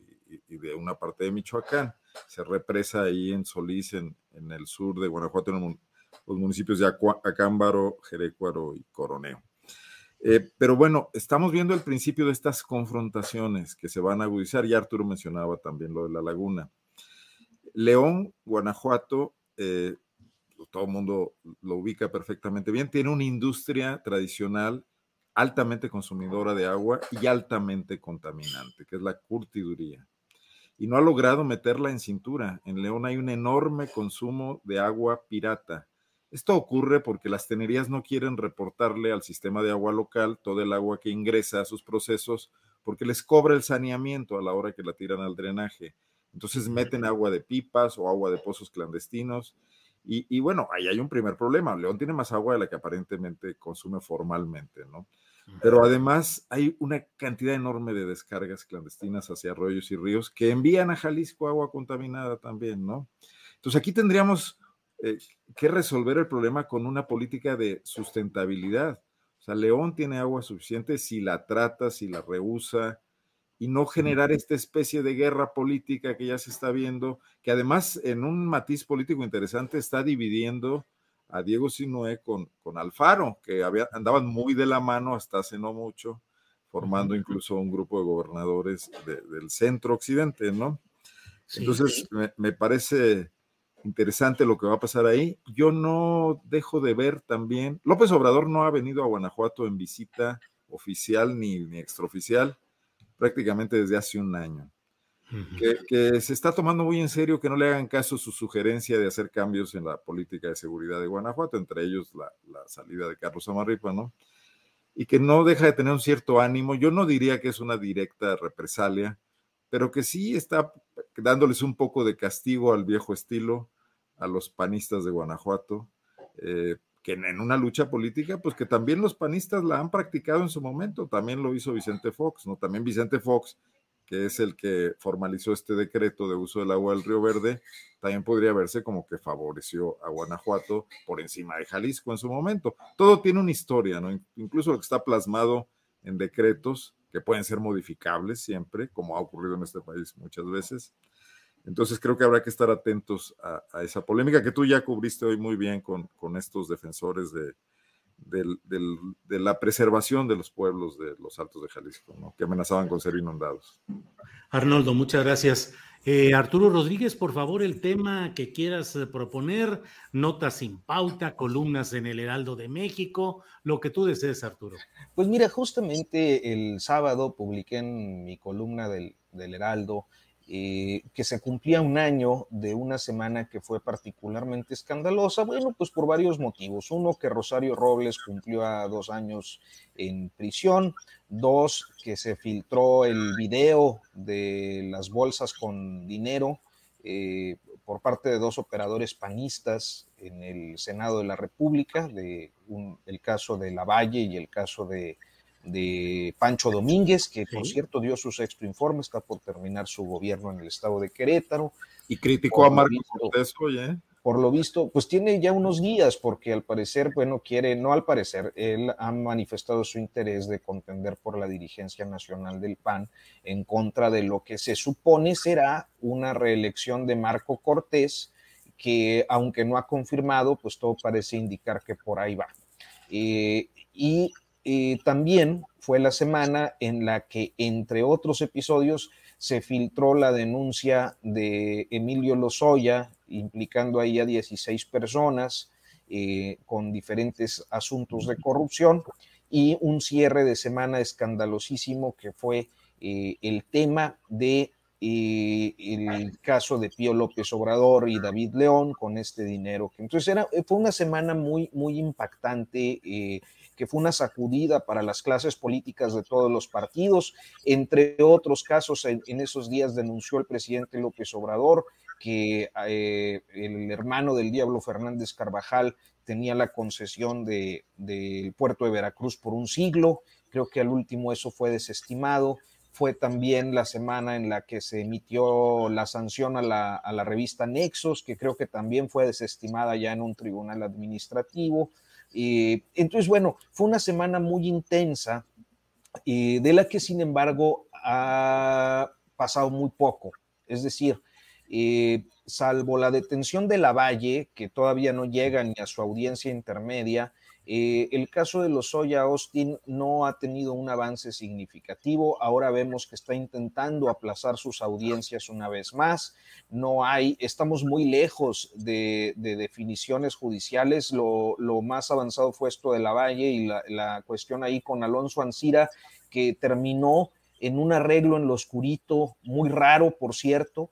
De una parte de Michoacán. Se represa ahí en Solís, en, el sur de Guanajuato, en los municipios de Acámbaro, Jerecuaro y Coroneo. Eh, pero bueno, estamos viendo el principio de estas confrontaciones que se van a agudizar. Ya Arturo mencionaba también lo de la laguna. León, Guanajuato, eh, todo el mundo lo ubica perfectamente bien, tiene una industria tradicional altamente consumidora de agua y altamente contaminante, que es la curtiduría. Y no ha logrado meterla en cintura. En León hay un enorme consumo de agua pirata esto ocurre porque las tenerías no quieren reportarle al sistema de agua local todo el agua que ingresa a sus procesos porque les cobra el saneamiento a la hora que la tiran al drenaje. Entonces meten agua de pipas o agua de pozos clandestinos. Y, bueno, ahí hay un primer problema. León tiene más agua de la que aparentemente consume formalmente, ¿no? Pero además hay una cantidad enorme de descargas clandestinas hacia arroyos y ríos que envían a Jalisco agua contaminada también, ¿no? Entonces aquí tendríamos eh, que resolver el problema con una política de sustentabilidad. O sea, León tiene agua suficiente si la trata, si la rehúsa, y no generar esta especie de guerra política que ya se está viendo, que además en un matiz político interesante está dividiendo a Diego Sinué con, con Alfaro, que había, andaban muy de la mano hasta hace no mucho, formando incluso un grupo de gobernadores del centro occidente, ¿no? Entonces, me, parece interesante lo que va a pasar ahí. Yo no dejo de ver también, López Obrador no ha venido a Guanajuato en visita oficial ni, ni extraoficial prácticamente desde hace un año. Que, se está tomando muy en serio que no le hagan caso su sugerencia de hacer cambios en la política de seguridad de Guanajuato, entre ellos la, la salida de Carlos Amarripa, ¿no? Y que no deja de tener un cierto ánimo. Yo no diría que es una directa represalia, pero que sí está dándoles un poco de castigo al viejo estilo, a los panistas de Guanajuato, eh, que en una lucha política, pues que también los panistas la han practicado en su momento, también lo hizo Vicente Fox, ¿no? También Vicente Fox, que es el que formalizó este decreto de uso del agua del Río Verde, también podría verse como que favoreció a Guanajuato por encima de Jalisco en su momento. Todo tiene una historia, ¿no? Incluso lo que está plasmado en decretos que pueden ser modificables siempre, como ha ocurrido en este país muchas veces. Entonces creo que habrá que estar atentos a, esa polémica que tú ya cubriste hoy muy bien con, estos defensores de, la preservación de los pueblos de los Altos de Jalisco, que amenazaban con ser inundados. Arnoldo, muchas gracias. Eh, Arturo Rodríguez, por favor, el tema que quieras eh, proponer, notas sin pauta, columnas en el Heraldo de México, lo que tú desees, Arturo. Pues mira, justamente el sábado publiqué en mi columna del, del Heraldo eh, que se cumplía un año de una semana que fue particularmente escandalosa, bueno, pues por varios motivos. Uno, que Rosario Robles cumplió a dos años en prisión. Dos, que se filtró el video de las bolsas con dinero eh, por parte de dos operadores panistas en el Senado de la República, de el caso de Lavalle y el caso de de Pancho Domínguez, que por cierto dio su sexto informe, está por terminar su gobierno en el estado de Querétaro. Y criticó a Marco Cortés, oye. Por lo visto, pues tiene ya unos guías, porque al parecer, bueno, quiere, no al parecer, él ha manifestado su interés de contender por la dirigencia nacional del PAN en contra de lo que se supone será una reelección de Marco Cortés, que aunque no ha confirmado, pues todo parece indicar que por ahí va. Eh, y eh, también fue la semana en la que, entre otros episodios, se filtró la denuncia de Emilio Lozoya, implicando ahí a 16 personas eh, con diferentes asuntos de corrupción, y un cierre de semana escandalosísimo que fue eh, el tema de el caso de Pío López Obrador y David León con este dinero. Entonces era, fue una semana muy, muy impactante que fue una sacudida para las clases políticas de todos los partidos. Entre otros casos, en, esos días denunció el presidente López Obrador que eh, el hermano del Diablo Fernández Carvajal tenía la concesión del de, puerto de Veracruz por un siglo. Creo que al último eso fue desestimado. Fue también la semana en la que se emitió la sanción a la, a la revista Nexos, que creo que también fue desestimada ya en un tribunal administrativo. Eh, entonces, bueno, fue una semana muy intensa, eh, de la que, sin embargo, ha pasado muy poco. Es decir, eh, salvo la detención de la Valle, que todavía no llega ni a su audiencia intermedia, eh, el caso de Lozoya Austin no ha tenido un avance significativo. Ahora vemos que está intentando aplazar sus audiencias una vez más. No hay, estamos muy lejos de, definiciones judiciales. Lo, más avanzado fue esto de la Valle y la, cuestión ahí con Alonso Ancira, que terminó en un arreglo en lo oscurito, muy raro, por cierto,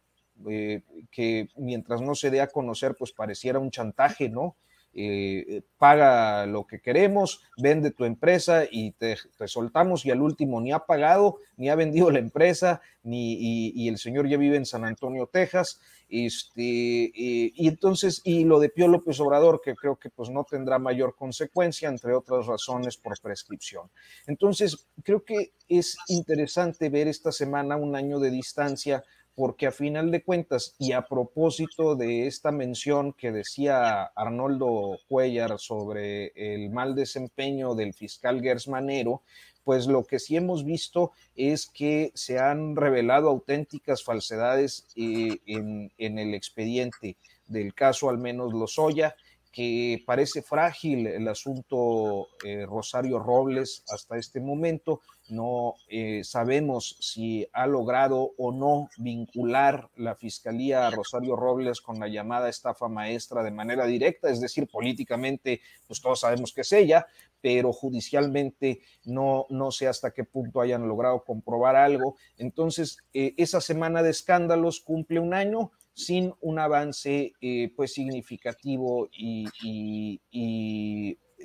eh, que mientras no se dé a conocer, pues pareciera un chantaje, ¿no? Eh, paga lo que queremos, vende tu empresa y te, soltamos y al último ni ha pagado, ni ha vendido la empresa, ni, y, el señor ya vive en San Antonio, Texas. Este, eh, y entonces, y lo de Pío López Obrador, que creo que pues no tendrá mayor consecuencia, entre otras razones por prescripción. Entonces, creo que es interesante ver esta semana un año de distancia porque a final de cuentas, y a propósito de esta mención que decía Arnoldo Cuellar sobre el mal desempeño del fiscal Gersmanero, pues lo que sí hemos visto es que se han revelado auténticas falsedades eh, en, el expediente. Del caso, al menos Lozoya, que parece frágil el asunto eh, Rosario Robles hasta este momento. No eh, sabemos si ha logrado o no vincular la Fiscalía a Rosario Robles con la llamada estafa maestra de manera directa, es decir, políticamente, pues todos sabemos que es ella, pero judicialmente no, no sé hasta qué punto hayan logrado comprobar algo. Entonces, eh, esa semana de escándalos cumple un año sin un avance eh, pues significativo y,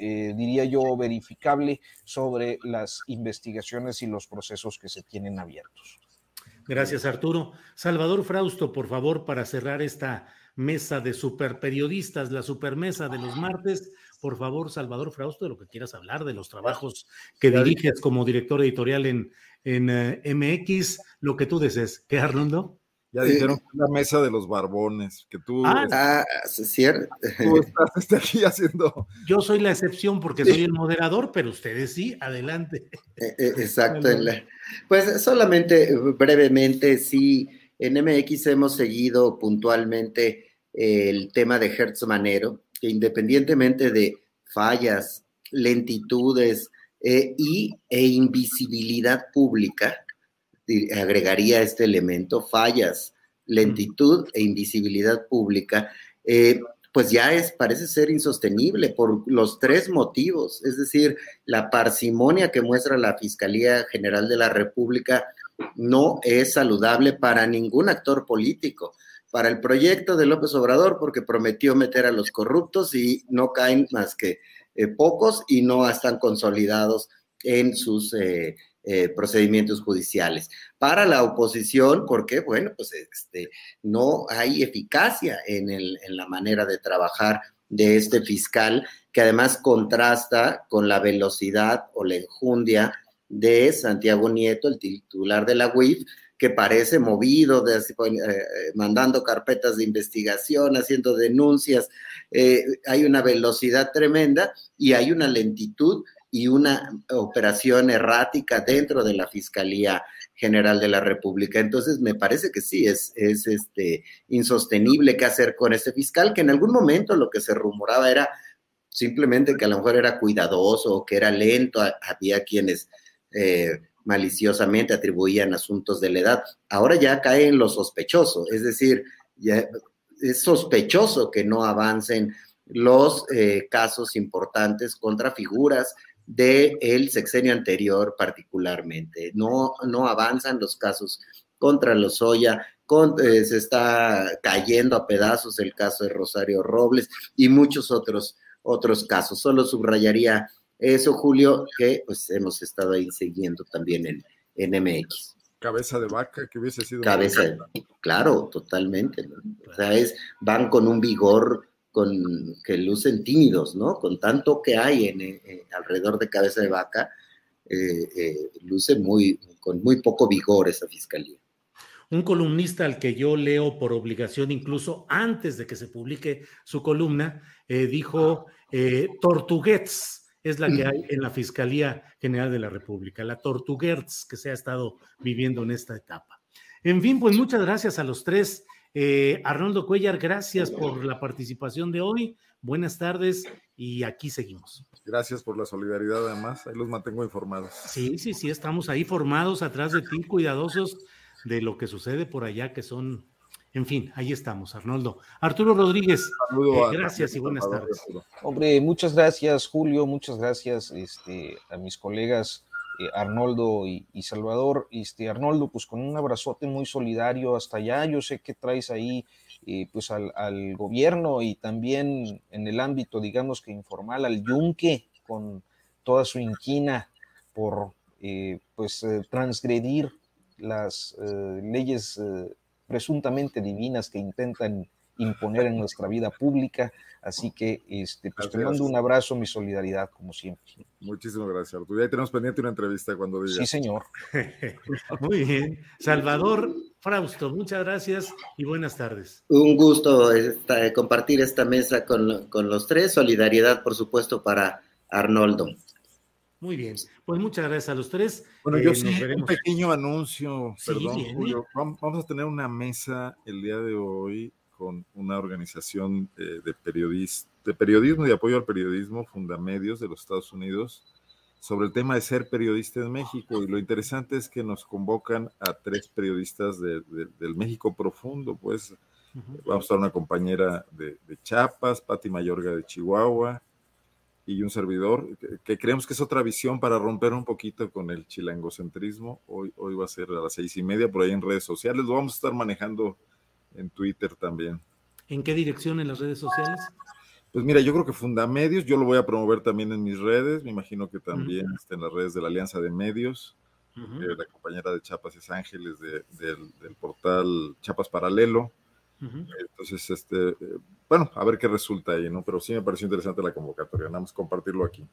eh, diría yo verificable sobre las investigaciones y los procesos que se tienen abiertos. Gracias, Arturo. Salvador Frausto, por favor, para cerrar esta mesa de superperiodistas, la supermesa de los martes. Por favor, Salvador Frausto, de lo que quieras hablar, de los trabajos que diriges como director editorial en, en eh, MX, lo que tú desees. ¿Qué, Arnoldo? Ya dijeron que es la mesa de los barbones, que tú. Ah, ah cierto. Tú estás aquí haciendo. Yo soy la excepción porque soy el moderador, pero ustedes sí, adelante. E, e, exacto. Pues solamente brevemente, sí, en MX hemos seguido puntualmente el tema de Hertz Manero, que independientemente de fallas, lentitudes eh, y, e invisibilidad pública, agregaría este elemento, fallas, lentitud e invisibilidad pública, eh, pues ya es, parece ser insostenible por los tres motivos, es decir, la parsimonia que muestra la Fiscalía General de la República no es saludable para ningún actor político, para el proyecto de López Obrador, porque prometió meter a los corruptos y no caen más que eh, pocos y no están consolidados en sus eh, eh, procedimientos judiciales. Para la oposición, porque, bueno, pues este, no hay eficacia en, la manera de trabajar de este fiscal, que además contrasta con la velocidad o la enjundia de Santiago Nieto, el titular de la UIF, que parece movido, de, eh, mandando carpetas de investigación, haciendo denuncias. Eh, hay una velocidad tremenda y hay una lentitud y una operación errática dentro de la Fiscalía General de la República. Entonces, me parece que sí, es, es este, insostenible qué hacer con ese fiscal, que en algún momento lo que se rumoraba era simplemente que a lo mejor era cuidadoso o que era lento, había quienes eh, maliciosamente atribuían asuntos de la edad. Ahora ya cae en lo sospechoso, es decir, ya es sospechoso que no avancen los eh, casos importantes contra figuras del sexenio anterior particularmente. No, no avanzan los casos contra los con, eh, se está cayendo a pedazos el caso de Rosario Robles y muchos otros, otros casos. Solo subrayaría eso, Julio, que pues hemos estado ahí siguiendo también en, en MX. Cabeza de vaca, que hubiese sido. Cabeza, de, claro, totalmente. O sea, es, van con un vigor con, que lucen tímidos, ¿no? Con tanto que hay eh, alrededor de cabeza de vaca, eh, eh, luce muy, con muy poco vigor esa fiscalía. Un columnista al que yo leo por obligación, incluso antes de que se publique su columna, dijo Tortuguets es la que hay en la Fiscalía General de la República, la Tortuguets que se ha estado viviendo en esta etapa. En fin, pues muchas gracias a los tres. Eh, Arnoldo Cuellar, gracias por la participación de hoy. Buenas tardes y aquí seguimos. Gracias por la solidaridad, además. Ahí los mantengo informados. Sí, sí, sí, estamos ahí formados atrás de ti, cuidadosos de lo que sucede por allá, que son, en fin, ahí estamos, Arnoldo. Arturo Rodríguez, eh, gracias y buenas tardes. Hombre, muchas gracias, Julio, muchas gracias este, a mis colegas eh, Arnoldo y, Salvador. Este, Arnoldo, pues con un abrazote muy solidario hasta allá. Yo sé que traes ahí eh, pues al, gobierno y también en el ámbito, digamos que informal, al yunque con toda su inquina por eh, pues transgredir las leyes presuntamente divinas que intentan imponer en nuestra vida pública. Así que este, pues te mando un abrazo, mi solidaridad, como siempre. Muchísimas gracias, Arturo. Ya tenemos pendiente una entrevista cuando digas. Sí, señor. Muy bien. Salvador Frausto, muchas gracias y buenas tardes. Un gusto compartir esta mesa con, con los tres. Solidaridad, por supuesto, para Arnoldo. Muy bien, pues muchas gracias a los tres. Bueno, yo eh, sí, un pequeño anuncio, perdón, Julio. Vamos a tener una mesa el día de hoy con una organización eh, de, de periodismo y apoyo al periodismo, Fundamedios de los Estados Unidos, sobre el tema de ser periodista en México. Y lo interesante es que nos convocan a tres periodistas del México profundo, pues vamos a estar una compañera de, de Chiapas, Patti Mayorga de Chihuahua, y un servidor, que, creemos que es otra visión para romper un poquito con el chilangocentrismo. Hoy, hoy va a ser a las seis y media por ahí en redes sociales. Lo vamos a estar manejando en Twitter también. ¿En qué dirección en las redes sociales? Pues mira, yo creo que Fundamedios, yo lo voy a promover también en mis redes, me imagino que también está en las redes de la Alianza de Medios. Eh, la compañera de Chapas es Ángeles del, portal Chapas Paralelo. Entonces, este, eh, bueno, a ver qué resulta ahí, ¿no? Pero sí me pareció interesante la convocatoria, nada más compartirlo aquí.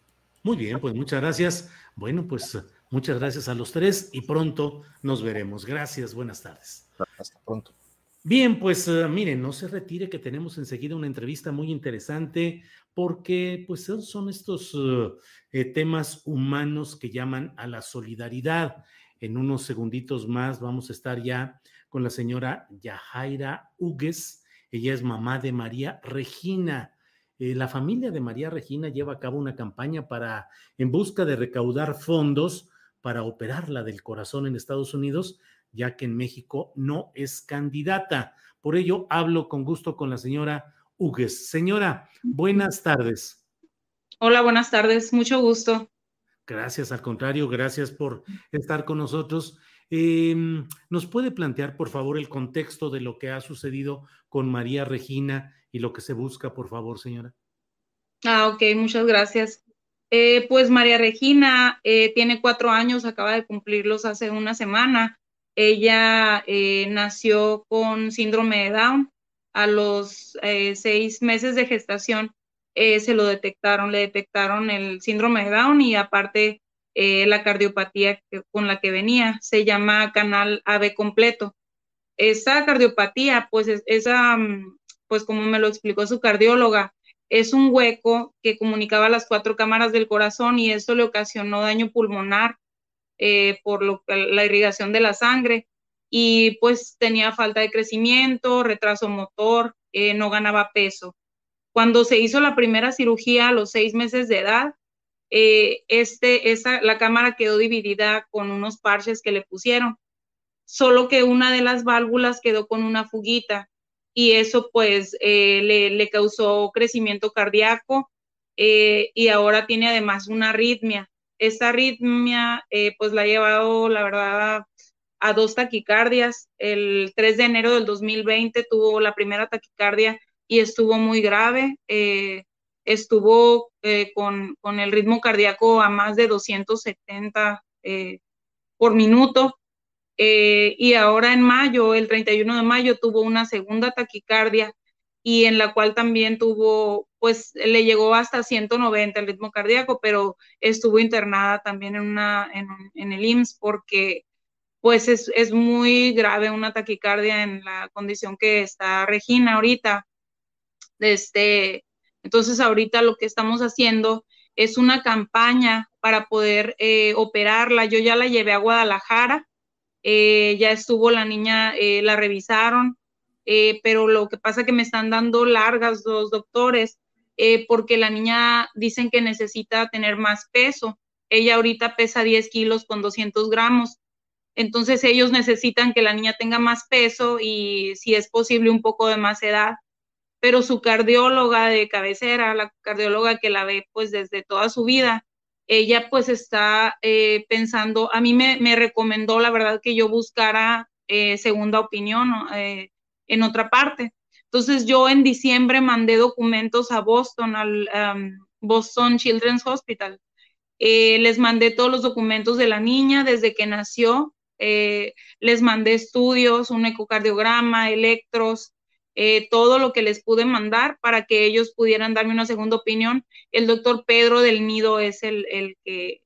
Muy bien, pues muchas gracias. Bueno, pues muchas gracias a los tres y pronto nos veremos. Gracias, buenas tardes. Hasta pronto. Bien, pues uh, miren, no se retire que tenemos enseguida una entrevista muy interesante porque pues son estos uh, eh, temas humanos que llaman a la solidaridad. En unos segunditos más vamos a estar ya con la señora Yajaira Hugues. Ella es mamá de María Regina. Eh, la familia de María Regina lleva a cabo una campaña para, en busca de recaudar fondos para operarla del corazón en Estados Unidos ya que en México no es candidata. Por ello, hablo con gusto con la señora Hugues. Señora, buenas tardes. Hola, buenas tardes, mucho gusto. Gracias, al contrario, gracias por estar con nosotros. Em, ¿Nos puede plantear, por favor, el contexto de lo que ha sucedido con María Regina y lo que se busca, por favor, señora? Ah, ok, muchas gracias. Eh, pues María Regina eh, tiene cuatro años, acaba de cumplirlos hace una semana. Ella eh, nació con síndrome de Down. A los eh, seis meses de gestación eh, se lo detectaron, le detectaron el síndrome de Down y aparte la cardiopatía con la que venía. Se llama canal AB completo. Esa cardiopatía, pues esa, mm, pues como me lo explicó su cardióloga, es un hueco que comunicaba las cuatro cámaras del corazón y eso le ocasionó daño pulmonar eh, por lo, la irrigación de la sangre y pues tenía falta de crecimiento, retraso motor, eh, no ganaba peso. Cuando se hizo la primera cirugía a los seis meses de edad, eh, este, esa, la cámara quedó dividida con unos parches que le pusieron, solo que una de las válvulas quedó con una fuguita y eso pues le, le, causó crecimiento cardíaco y ahora tiene además una arritmia esta arritmia eh, pues la ha llevado, la verdad, a, dos taquicardias. El 3 de enero del 2020 tuvo la primera taquicardia y estuvo muy grave. Eh, estuvo eh, con, con, el ritmo cardíaco a más de 270 por minuto. y ahora en mayo, el 31 de mayo, tuvo una segunda taquicardia y en la cual también tuvo, pues le llegó hasta 190 el ritmo cardíaco, pero estuvo internada también en, una, en, el IMSS porque pues es, es, muy grave una taquicardia en la condición que está Regina ahorita. Este, entonces ahorita lo que estamos haciendo es una campaña para poder eh, operarla. Yo ya la llevé a Guadalajara eh, ya estuvo la niña, eh, la revisaron, eh, pero lo que pasa es que me están dando largas los doctores porque la niña dicen que necesita tener más peso. Ella ahorita pesa 10 kilos con 200 gramos. Entonces ellos necesitan que la niña tenga más peso y si es posible un poco de más edad. Pero su cardióloga de cabecera, la cardióloga que la ve pues desde toda su vida, ella pues está eh, pensando, a mí me, recomendó la verdad que yo buscara eh, segunda opinión eh, en otra parte. Entonces yo en diciembre mandé documentos a Boston, al Boston Children's Hospital. les mandé todos los documentos de la niña desde que nació. les mandé estudios, un ecocardiograma, electros, eh, todo lo que les pude mandar para que ellos pudieran darme una segunda opinión. El doctor Pedro del Nido es el, que,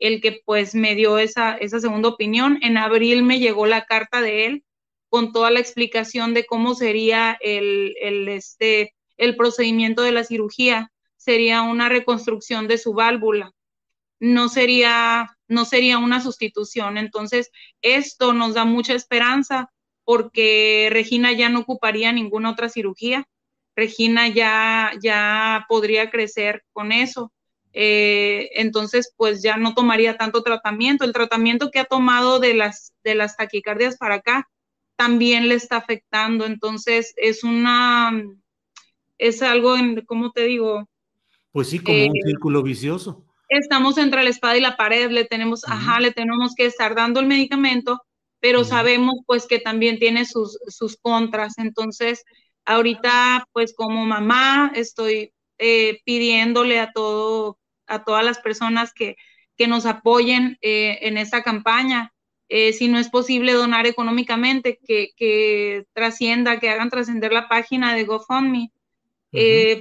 el que pues me dio esa, esa segunda opinión. En abril me llegó la carta de él con toda la explicación de cómo sería el, el, este, el procedimiento de la cirugía. Sería una reconstrucción de su válvula. No sería, no sería una sustitución. Entonces, esto nos da mucha esperanza porque Regina ya no ocuparía ninguna otra cirugía. Regina ya, ya podría crecer con eso. Eh, entonces, pues ya no tomaría tanto tratamiento. El tratamiento que ha tomado de las, de las taquicardias para acá también le está afectando. Entonces, es una, es algo, en, ¿cómo te digo? Pues sí, como un eh, círculo vicioso. Estamos entre la espada y la pared, le tenemos, ajá, le tenemos que estar dando el medicamento, pero sabemos pues que también tiene sus, sus contras. Entonces, ahorita pues como mamá estoy eh, pidiéndole a todo, a todas las personas que, que nos apoyen eh, en esta campaña. Eh, si no es posible donar económicamente, que, que trascienda, que hagan trascender la página de GoFundMe.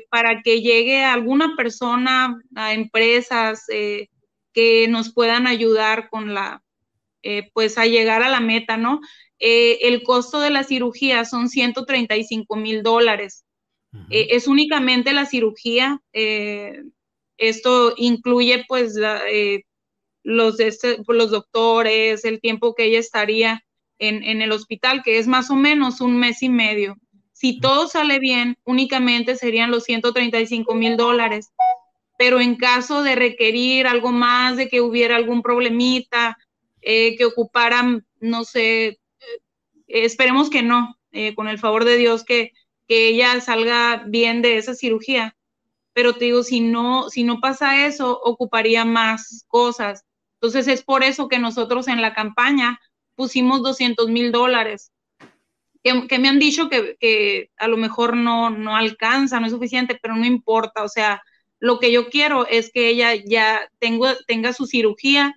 para que llegue a alguna persona, a empresas que nos puedan ayudar con la, eh, pues a llegar a la meta, ¿no? Eh, el costo de la cirugía son 135 mil dólares. Eh, es únicamente la cirugía. esto incluye pues los, este, los doctores, el tiempo que ella estaría en, en, el hospital, que es más o menos un mes y medio. Si todo sale bien, únicamente serían los 135 mil dólares. Pero en caso de requerir algo más, de que hubiera algún problemita, eh, que ocuparan, no sé, eh, esperemos que no, eh, con el favor de Dios, que, que ella salga bien de esa cirugía. Pero te digo, si no, si no pasa eso, ocuparía más cosas. Entonces es por eso que nosotros en la campaña pusimos 200 mil dólares, que, me han dicho que, a lo mejor no, no alcanza, no es suficiente, pero no importa. O sea, lo que yo quiero es que ella ya tenga su cirugía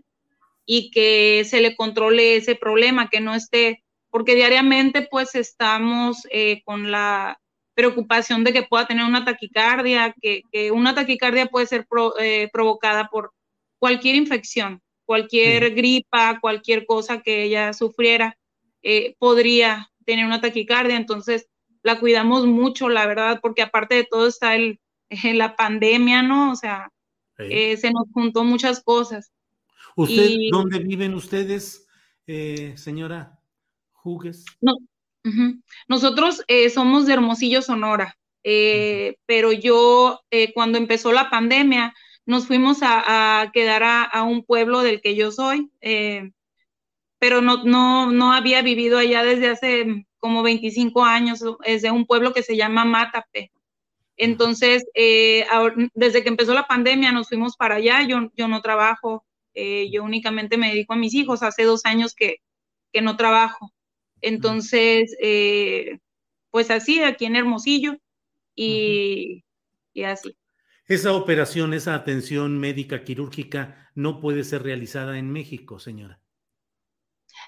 y que se le controle ese problema, que no esté, porque diariamente pues estamos eh, con la preocupación de que pueda tener una taquicardia, que, una taquicardia puede ser eh, provocada por cualquier infección, cualquier gripa, cualquier cosa que ella sufriera, eh, podría tener una taquicardia, entonces la cuidamos mucho, la verdad, porque aparte de todo está el, la pandemia, ¿no? O sea, se nos juntó muchas cosas. ¿Usted, dónde viven ustedes, eh, señora Jugues? No, Nosotros eh, somos de Hermosillo, Sonora, eh, pero yo cuando empezó la pandemia nos fuimos a, quedar a, un pueblo del que yo soy, pero no, no, no había vivido allá desde hace como 25 años, es de un pueblo que se llama Matape. Entonces, desde que empezó la pandemia nos fuimos para allá, yo, yo no trabajo eh, yo únicamente me dedico a mis hijos, hace dos años que, no trabajo. Entonces, eh, pues así, aquí en Hermosillo y, así. Esa operación, esa atención médica quirúrgica no puede ser realizada en México, señora.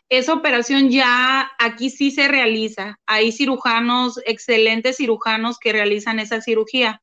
Esa operación ya aquí sí se realiza. Hay cirujanos, excelentes cirujanos que realizan esa cirugía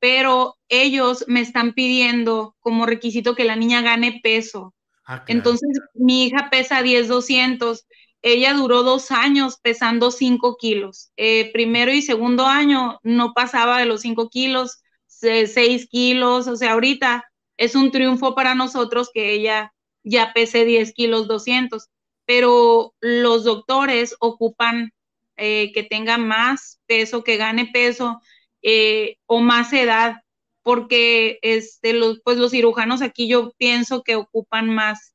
pero ellos me están pidiendo como requisito que la niña gane peso. Ah, Entonces, mi hija pesa 10, 200. Ella duró dos años pesando 5 kilos. Eh, primero y segundo año no pasaba de los 5 kilos, 6 kilos. O sea, ahorita es un triunfo para nosotros que ella ya pese 10 kilos 200. pero los doctores ocupan eh, que tenga más peso, que gane peso eh, o más edad, porque este, los, pues los cirujanos aquí yo pienso que ocupan más,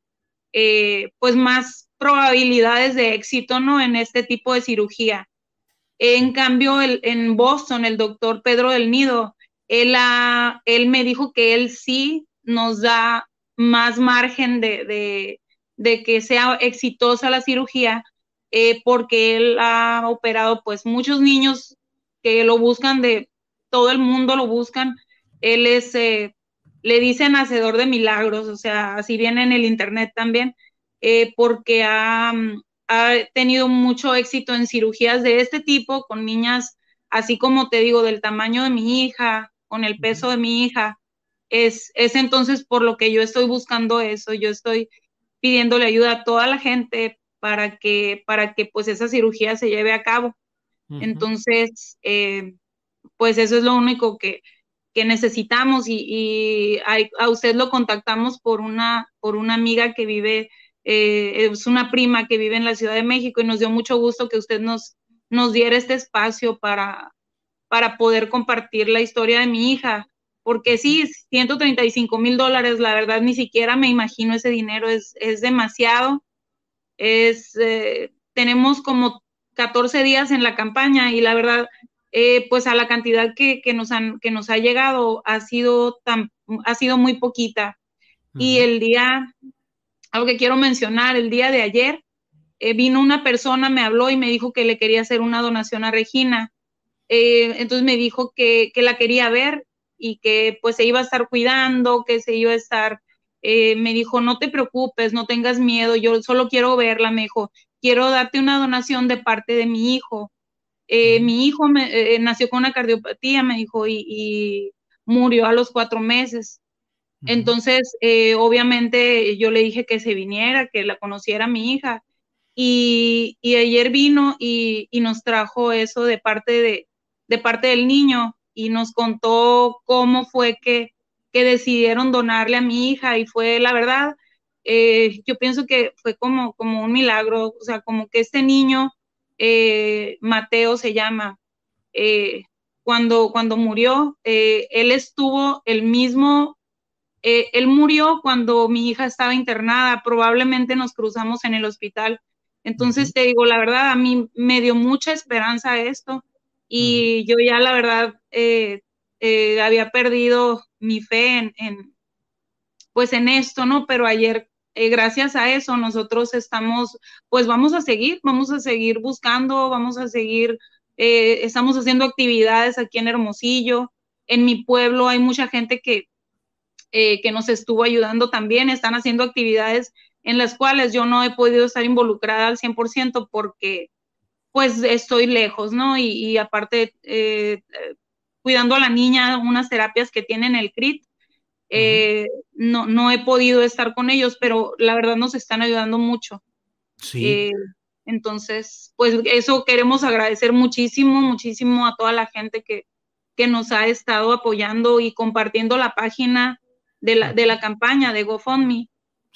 eh, pues más probabilidades de éxito, ¿no? En este tipo de cirugía. En cambio, el, en Boston, el doctor Pedro del Nido, él, él me dijo que él sí nos da más margen de, que sea exitosa la cirugía, eh, porque él ha operado pues muchos niños que lo buscan de todo el mundo lo buscan. Él es, eh, le dicen hacedor de milagros, o sea, así viene en el internet también, eh, porque ha, ha tenido mucho éxito en cirugías de este tipo con niñas, así como te digo, del tamaño de mi hija, con el peso de mi hija. Es, es entonces por lo que yo estoy buscando eso, yo estoy pidiéndole ayuda a toda la gente para que, para que pues esa cirugía se lleve a cabo. Entonces, eh, pues eso es lo único que, que necesitamos y, a, usted lo contactamos por una, por una amiga que vive, eh, es una prima que vive en la Ciudad de México y nos dio mucho gusto que usted nos, nos diera este espacio para, para poder compartir la historia de mi hija porque sí, 135 mil dólares, la verdad ni siquiera me imagino ese dinero, es, es demasiado. Es, eh, tenemos como 14 días en la campaña y la verdad, eh, pues a la cantidad que, nos han, que nos ha llegado ha sido, tan, ha sido muy poquita. Y el día, algo que quiero mencionar, el día de ayer eh, vino una persona, me habló y me dijo que le quería hacer una donación a Regina. Entonces me dijo que, que la quería ver y que pues se iba a estar cuidando, que se iba a estar, eh, me dijo, no te preocupes, no tengas miedo, yo solo quiero verla, me dijo, quiero darte una donación de parte de mi hijo. Eh, mi hijo me, eh, nació con una cardiopatía, me dijo, y, murió a los cuatro meses. Entonces, obviamente yo le dije que se viniera, que la conociera mi hija. Y, ayer vino y, y, nos trajo eso de parte de, de parte del niño y nos contó cómo fue que, decidieron donarle a mi hija y fue la verdad, eh, yo pienso que fue como, como un milagro, o sea, como que este niño, eh, Mateo se llama, eh, cuando, cuando murió, él estuvo el mismo, él murió cuando mi hija estaba internada, probablemente nos cruzamos en el hospital. Entonces te digo, la verdad, a mí me dio mucha esperanza esto y yo ya la verdad eh, eh, había perdido mi fe en, pues en esto, ¿no? Pero ayer, eh, gracias a eso, nosotros estamos, pues vamos a seguir, vamos a seguir buscando, vamos a seguir, estamos haciendo actividades aquí en Hermosillo, en mi pueblo hay mucha gente que, que nos estuvo ayudando también, están haciendo actividades en las cuales yo no he podido estar involucrada al 100% porque pues estoy lejos, ¿no? Y, aparte, eh, cuidando a la niña, unas terapias que tienen el CRIT, eh, no, no he podido estar con ellos, pero la verdad nos están ayudando mucho. Sí. Eh, entonces, pues eso queremos agradecer muchísimo, muchísimo a toda la gente que, que nos ha estado apoyando y compartiendo la página de la, de la campaña de GoFundMe,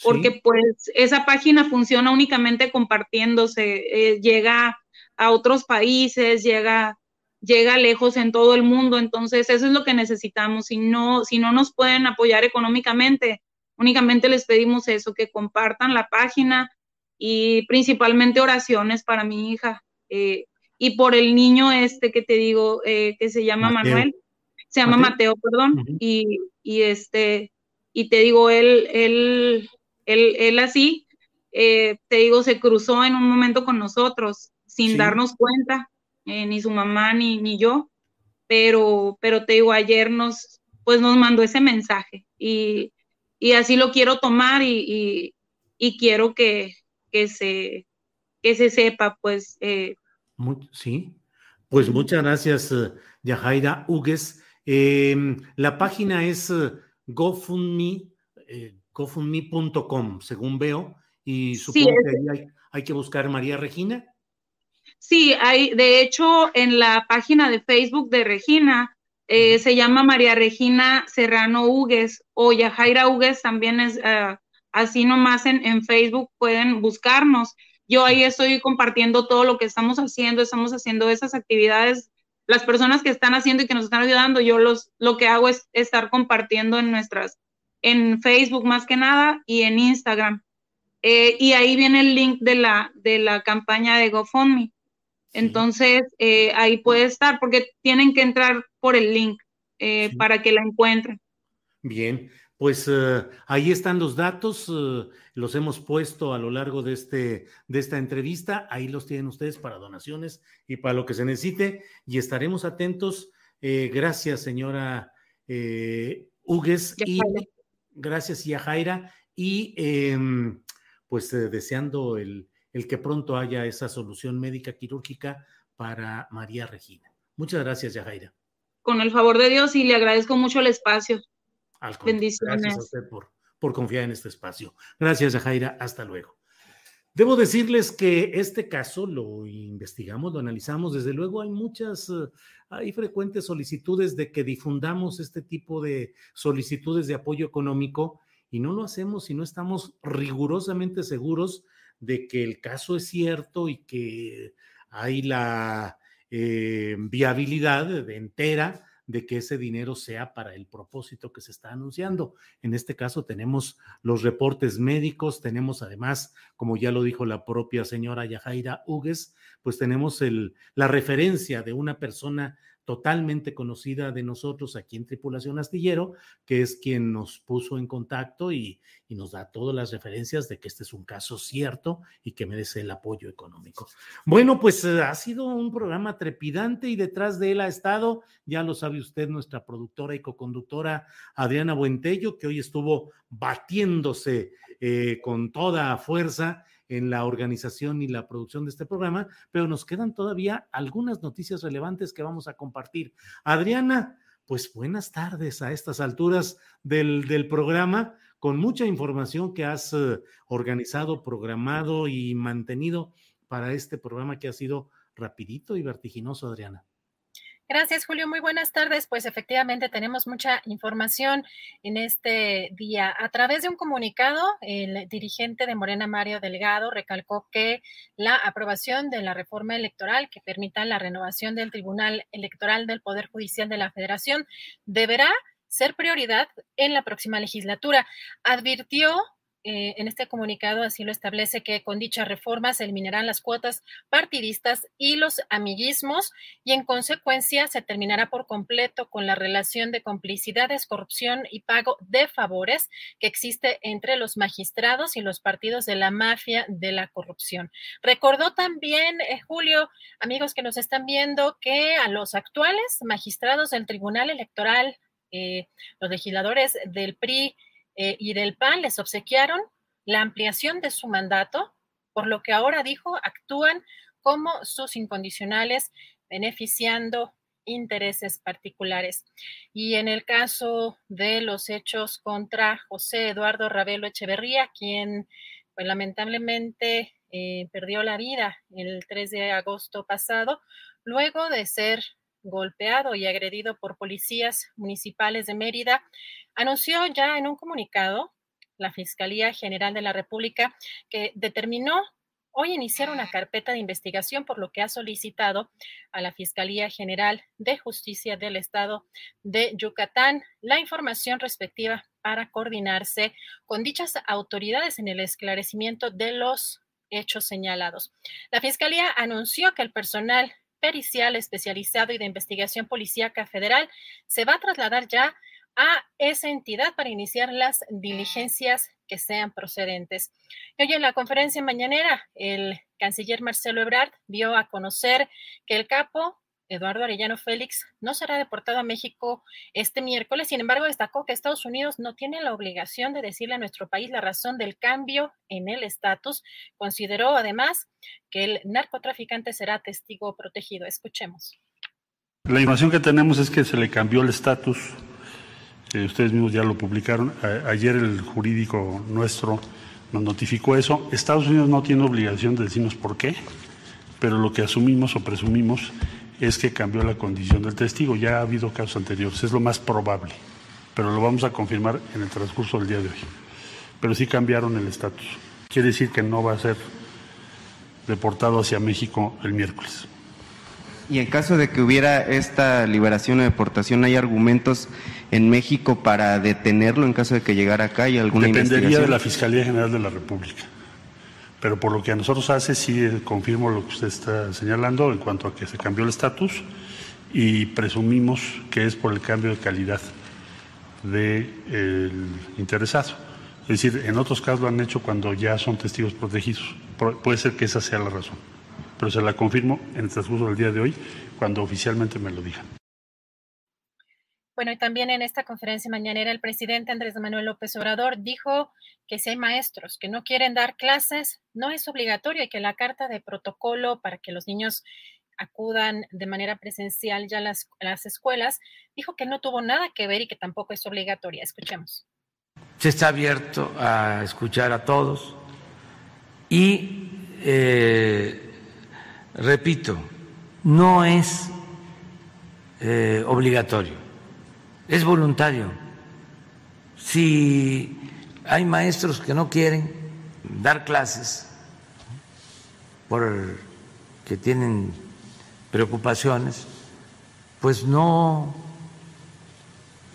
porque pues esa página funciona únicamente compartiéndose, llega a otros países, llega, llega lejos en todo el mundo. Entonces, eso es lo que necesitamos. Si no, si no nos pueden apoyar económicamente, únicamente les pedimos eso, que compartan la página y principalmente oraciones para mi hija. Eh, y por el niño este que te digo, eh, que se llama Manuel, se llama Mateo, perdón, y, y, este, y te digo, él, él, él, él así, eh, te digo, se cruzó en un momento con nosotros sin darnos cuenta, eh, ni su mamá ni, ni yo, pero, pero te digo, ayer nos, pues nos mandó ese mensaje y, así lo quiero tomar y, quiero que, se, que se sepa, pues. Eh, sí, pues muchas gracias, eh, Yajaira Hugues. Em, la página es GoFundMe, GoFundMe.com, según veo, y supongo que ahí hay, hay que buscar María Regina. Sí, hay, de hecho, en la página de Facebook de Regina, eh, se llama María Regina Serrano Hugues o Yajaira Hugues también es, eh, así nomás en, en Facebook pueden buscarnos. Yo ahí estoy compartiendo todo lo que estamos haciendo, estamos haciendo esas actividades las personas que están haciendo y que nos están ayudando, yo los, lo que hago es estar compartiendo en nuestras, en Facebook más que nada y en Instagram. Eh, y ahí viene el link de la, de la campaña de GoFundMe. Entonces, eh, ahí puede estar, porque tienen que entrar por el link eh, para que la encuentren. Bien, pues eh, ahí están los datos, los hemos puesto a lo largo de, este, de esta entrevista, ahí los tienen ustedes para donaciones y para lo que se necesite y estaremos atentos. Eh, gracias, señora Hugues, y gracias, Jaira y em, pues deseando el, el que pronto haya esa solución médica quirúrgica para María Regina. Muchas gracias, Yajaira. Con el favor de Dios y le agradezco mucho el espacio. Bendiciones. Gracias a usted por, por confiar en este espacio. Gracias, Jaira. Hasta luego. Debo decirles que este caso lo investigamos, lo analizamos. Desde luego hay muchas, eh, hay frecuentes solicitudes de que difundamos este tipo de solicitudes de apoyo económico y no lo hacemos si no estamos rigurosamente seguros de que el caso es cierto y que hay la eh, viabilidad de entera de que ese dinero sea para el propósito que se está anunciando. En este caso tenemos los reportes médicos, tenemos además, como ya lo dijo la propia señora Yajaira Hugues, pues tenemos el, la referencia de una persona totalmente conocida de nosotros aquí en Tripulación Astillero, que es quien nos puso en contacto y, nos da todas las referencias de que este es un caso cierto y que merece el apoyo económico. Bueno, pues eh, ha sido un programa trepidante y detrás de él ha estado, ya lo sabe usted, nuestra productora y coconductora Adriana Buentello, que hoy estuvo batiéndose eh, con toda fuerza en la organización y la producción de este programa, pero nos quedan todavía algunas noticias relevantes que vamos a compartir. Adriana, pues buenas tardes a estas alturas del, del programa, con mucha información que has eh, organizado, programado y mantenido para este programa que ha sido rapidito y vertiginoso, Adriana. Gracias, Julio. Muy buenas tardes. Pues efectivamente tenemos mucha información en este día. A través de un comunicado, el dirigente de Morena, Mario Delgado, recalcó que la aprobación de la reforma electoral que permita la renovación del Tribunal Electoral del Poder Judicial de la Federación deberá ser prioridad en la próxima legislatura. Advirtió eh, en este comunicado así lo establece que con dicha reforma se eliminarán las cuotas partidistas y los amiguismos y en consecuencia se terminará por completo con la relación de complicidades, corrupción y pago de favores que existe entre los magistrados y los partidos de la mafia de la corrupción. Recordó también, eh, Julio, amigos que nos están viendo, que a los actuales magistrados del Tribunal Electoral, eh, los legisladores del PRI, eh, y del PAN les obsequiaron la ampliación de su mandato, por lo que ahora dijo, actúan como sus incondicionales, beneficiando intereses particulares. Y en el caso de los hechos contra José Eduardo Ravelo Echeverría, quien pues, lamentablemente eh, perdió la vida el 3 de agosto pasado, luego de ser golpeado y agredido por policías municipales de Mérida, anunció ya en un comunicado la Fiscalía General de la República que determinó hoy iniciar una carpeta de investigación por lo que ha solicitado a la Fiscalía General de Justicia del Estado de Yucatán la información respectiva para coordinarse con dichas autoridades en el esclarecimiento de los hechos señalados. La Fiscalía anunció que el personal pericial especializado y de investigación policíaca federal se va a trasladar ya a esa entidad para iniciar las diligencias que sean procedentes. Hoy en la conferencia mañanera, el canciller Marcelo Ebrard dio a conocer que el capo Eduardo Arellano Félix no será deportado a México este miércoles. Sin embargo, destacó que Estados Unidos no tiene la obligación de decirle a nuestro país la razón del cambio en el estatus. Consideró además que el narcotraficante será testigo protegido. Escuchemos. La información que tenemos es que se le cambió el estatus. Eh, ustedes mismos ya lo publicaron. ayer el jurídico nuestro nos notificó eso. Estados Unidos no tiene obligación de decirnos por qué, pero lo que asumimos o presumimos es que cambió la condición del testigo. Ya ha habido casos anteriores, es lo más probable, pero lo vamos a confirmar en el transcurso del día de hoy. pero sí cambiaron el estatus. Quiere decir que no va a ser deportado hacia México el miércoles. Y en caso de que hubiera esta liberación o deportación, ¿hay argumentos en México para detenerlo en caso de que llegara acá y alguna Dependería de la Fiscalía General de la República. Pero por lo que a nosotros hace, sí eh, confirmo lo que usted está señalando en cuanto a que se cambió el estatus y presumimos que es por el cambio de calidad del interesado. Es decir, en otros casos lo han hecho cuando ya son testigos protegidos. Puede ser que esa sea la razón, pero se la confirmo en el transcurso del día de hoy cuando oficialmente me lo digan. Bueno, y también en esta conferencia mañanera el presidente Andrés Manuel López Obrador dijo que si hay maestros que no quieren dar clases, no es obligatorio y que la carta de protocolo para que los niños acudan de manera presencial ya a las, las escuelas, dijo que no tuvo nada que ver y que tampoco es obligatoria. Escuchemos. Se está abierto a escuchar a todos y, eh, repito, no es eh, obligatorio es voluntario. Si hay maestros que no quieren dar clases porque tienen preocupaciones, pues no,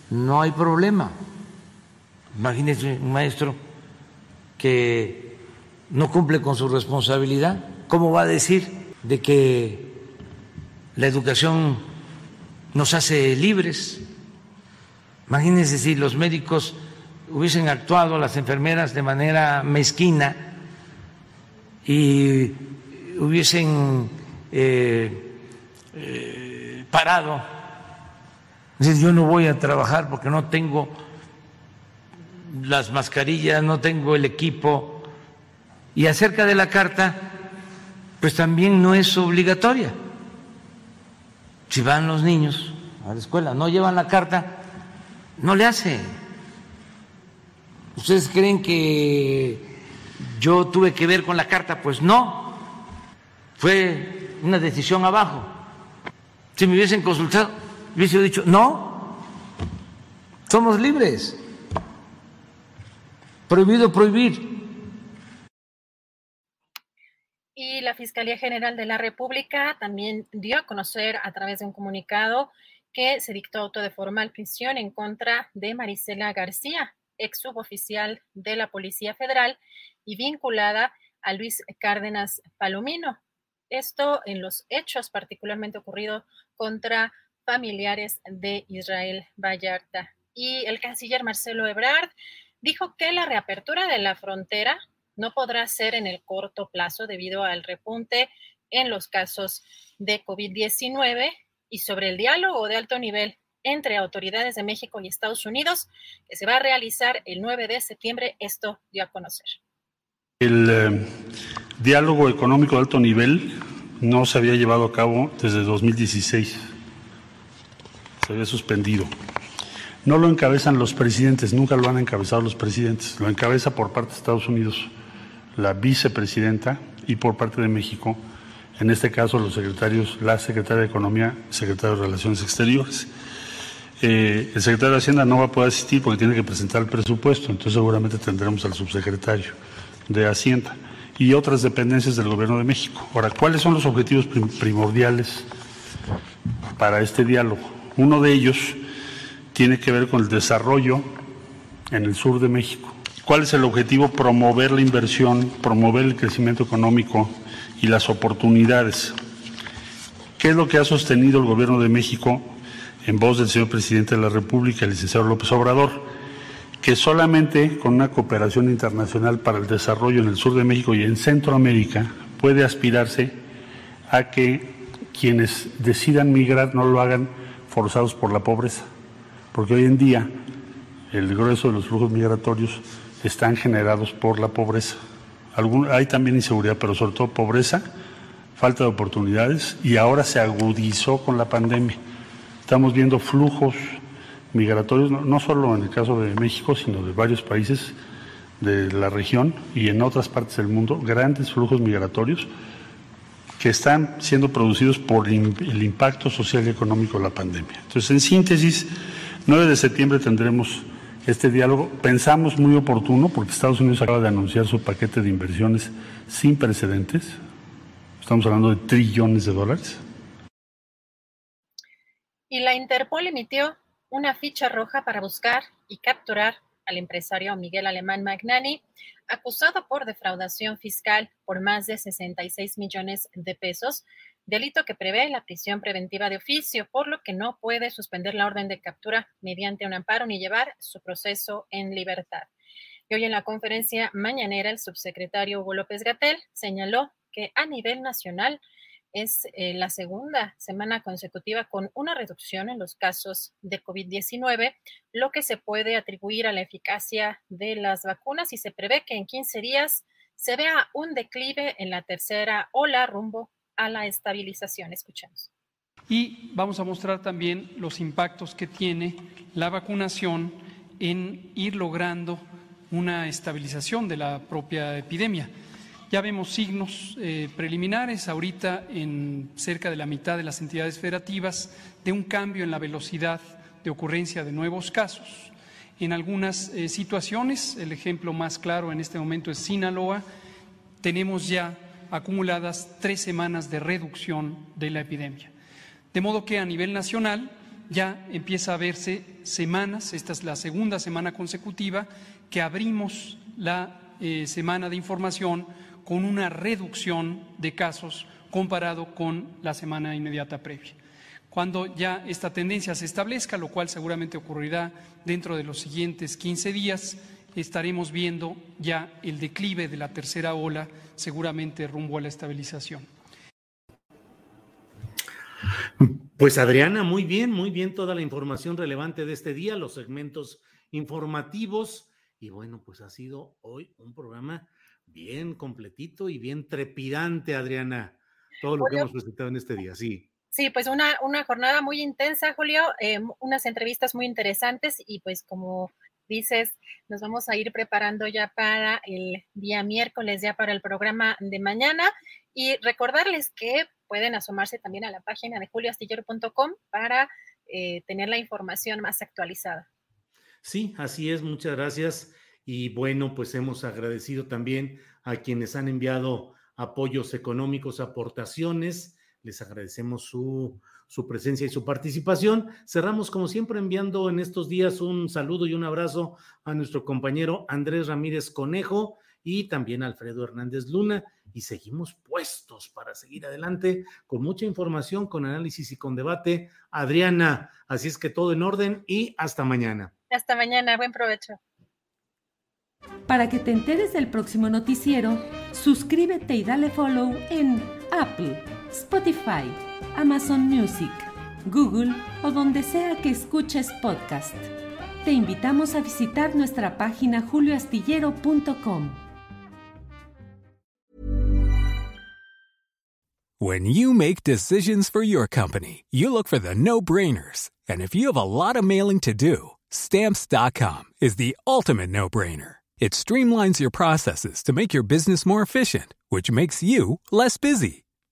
no hay problema. Imagínese un maestro que no cumple con su responsabilidad, ¿cómo va a decir de que la educación nos hace libres? Imagínense si los médicos hubiesen actuado, las enfermeras, de manera mezquina y hubiesen eh, eh, parado. yo no voy a trabajar porque no tengo las mascarillas, no tengo el equipo. Y acerca de la carta, pues también no es obligatoria. Si van los niños a la escuela, no llevan la carta, no le hace. ¿Ustedes creen que yo tuve que ver con la carta? Pues no. Fue una decisión abajo. Si me hubiesen consultado, hubiese dicho, no, somos libres. Prohibido prohibir. Y la Fiscalía General de la República también dio a conocer a través de un comunicado que se dictó auto de formal prisión en contra de Marisela García, ex suboficial de la Policía Federal y vinculada a Luis Cárdenas Palomino. Esto en los hechos particularmente ocurrido contra familiares de Israel Vallarta. Y el canciller Marcelo Ebrard dijo que la reapertura de la frontera no podrá ser en el corto plazo debido al repunte en los casos de COVID-19 y sobre el diálogo de alto nivel entre autoridades de México y Estados Unidos, que se va a realizar el 9 de septiembre. Esto dio a conocer. El eh, diálogo económico de alto nivel no se había llevado a cabo desde 2016. Se había suspendido. No lo encabezan los presidentes, nunca lo han encabezado los presidentes. Lo encabeza por parte de Estados Unidos la vicepresidenta y por parte de México en este caso los secretarios, la secretaria de Economía, secretario de Relaciones Exteriores. Eh, el secretario de Hacienda no va a poder asistir porque tiene que presentar el presupuesto, entonces seguramente tendremos al subsecretario de Hacienda y otras dependencias del Gobierno de México. Ahora, ¿cuáles son los objetivos primordiales para este diálogo? Uno de ellos tiene que ver con el desarrollo en el sur de México. ¿Cuál es el objetivo? Promover la inversión, promover el crecimiento económico y las oportunidades. ¿Qué es lo que ha sostenido el Gobierno de México en voz del señor presidente de la República, el licenciado López Obrador? Que solamente con una cooperación internacional para el desarrollo en el sur de México y en Centroamérica puede aspirarse a que quienes decidan migrar no lo hagan forzados por la pobreza, porque hoy en día el grueso de los flujos migratorios están generados por la pobreza hay también inseguridad, pero sobre todo pobreza, falta de oportunidades y ahora se agudizó con la pandemia. Estamos viendo flujos migratorios, no, solo en el caso de México, sino de varios países de la región y en otras partes del mundo, grandes flujos migratorios que están siendo producidos por el impacto social y económico de la pandemia. Entonces, en síntesis, 9 de septiembre tendremos este diálogo. Pensamos muy oportuno porque Estados Unidos acaba de anunciar su paquete de inversiones sin precedentes. Estamos hablando de trillones de dólares. Y la Interpol emitió una ficha roja para buscar y capturar al empresario Miguel Alemán Magnani, acusado por defraudación fiscal por más de 66 millones de pesos, delito que prevé la prisión preventiva de oficio, por lo que no puede suspender la orden de captura mediante un amparo ni llevar su proceso en libertad. Y hoy en la conferencia mañanera, el subsecretario Hugo López Gatel señaló que a nivel nacional es eh, la segunda semana consecutiva con una reducción en los casos de COVID-19, lo que se puede atribuir a la eficacia de las vacunas y se prevé que en 15 días se vea un declive en la tercera ola rumbo a la estabilización. Escuchemos. Y vamos a mostrar también los impactos que tiene la vacunación en ir logrando una estabilización de la propia epidemia. Ya vemos signos eh, preliminares ahorita en cerca de la mitad de las entidades federativas de un cambio en la velocidad de ocurrencia de nuevos casos. En algunas eh, situaciones, el ejemplo más claro en este momento es Sinaloa, tenemos ya acumuladas tres semanas de reducción de la epidemia. De modo que a nivel nacional ya empieza a verse semanas, esta es la segunda semana consecutiva, que abrimos la eh, semana de información con una reducción de casos comparado con la semana inmediata previa. Cuando ya esta tendencia se establezca, lo cual seguramente ocurrirá dentro de los siguientes 15 días, estaremos viendo ya el declive de la tercera ola, seguramente rumbo a la estabilización. Pues Adriana, muy bien, muy bien toda la información relevante de este día, los segmentos informativos. Y bueno, pues ha sido hoy un programa bien completito y bien trepidante, Adriana, todo lo que hemos presentado en este día, sí. Sí, pues una, una jornada muy intensa, Julio, eh, unas entrevistas muy interesantes y pues como dices, nos vamos a ir preparando ya para el día miércoles, ya para el programa de mañana y recordarles que pueden asomarse también a la página de julioastillero.com para eh, tener la información más actualizada. Sí, así es, muchas gracias. Y bueno, pues hemos agradecido también a quienes han enviado apoyos económicos, aportaciones. Les agradecemos su, su presencia y su participación. Cerramos, como siempre, enviando en estos días un saludo y un abrazo a nuestro compañero Andrés Ramírez Conejo y también a Alfredo Hernández Luna. Y seguimos puestos para seguir adelante con mucha información, con análisis y con debate. Adriana, así es que todo en orden y hasta mañana. Hasta mañana, buen provecho. Para que te enteres del próximo noticiero, suscríbete y dale follow en Apple, Spotify, Amazon Music, Google o donde sea que escuches podcast. Te invitamos a visitar nuestra página julioastillero.com. When you make decisions for your company, you look for the no-brainers. And if you have a lot of mailing to do, stamps.com is the ultimate no-brainer. It streamlines your processes to make your business more efficient, which makes you less busy.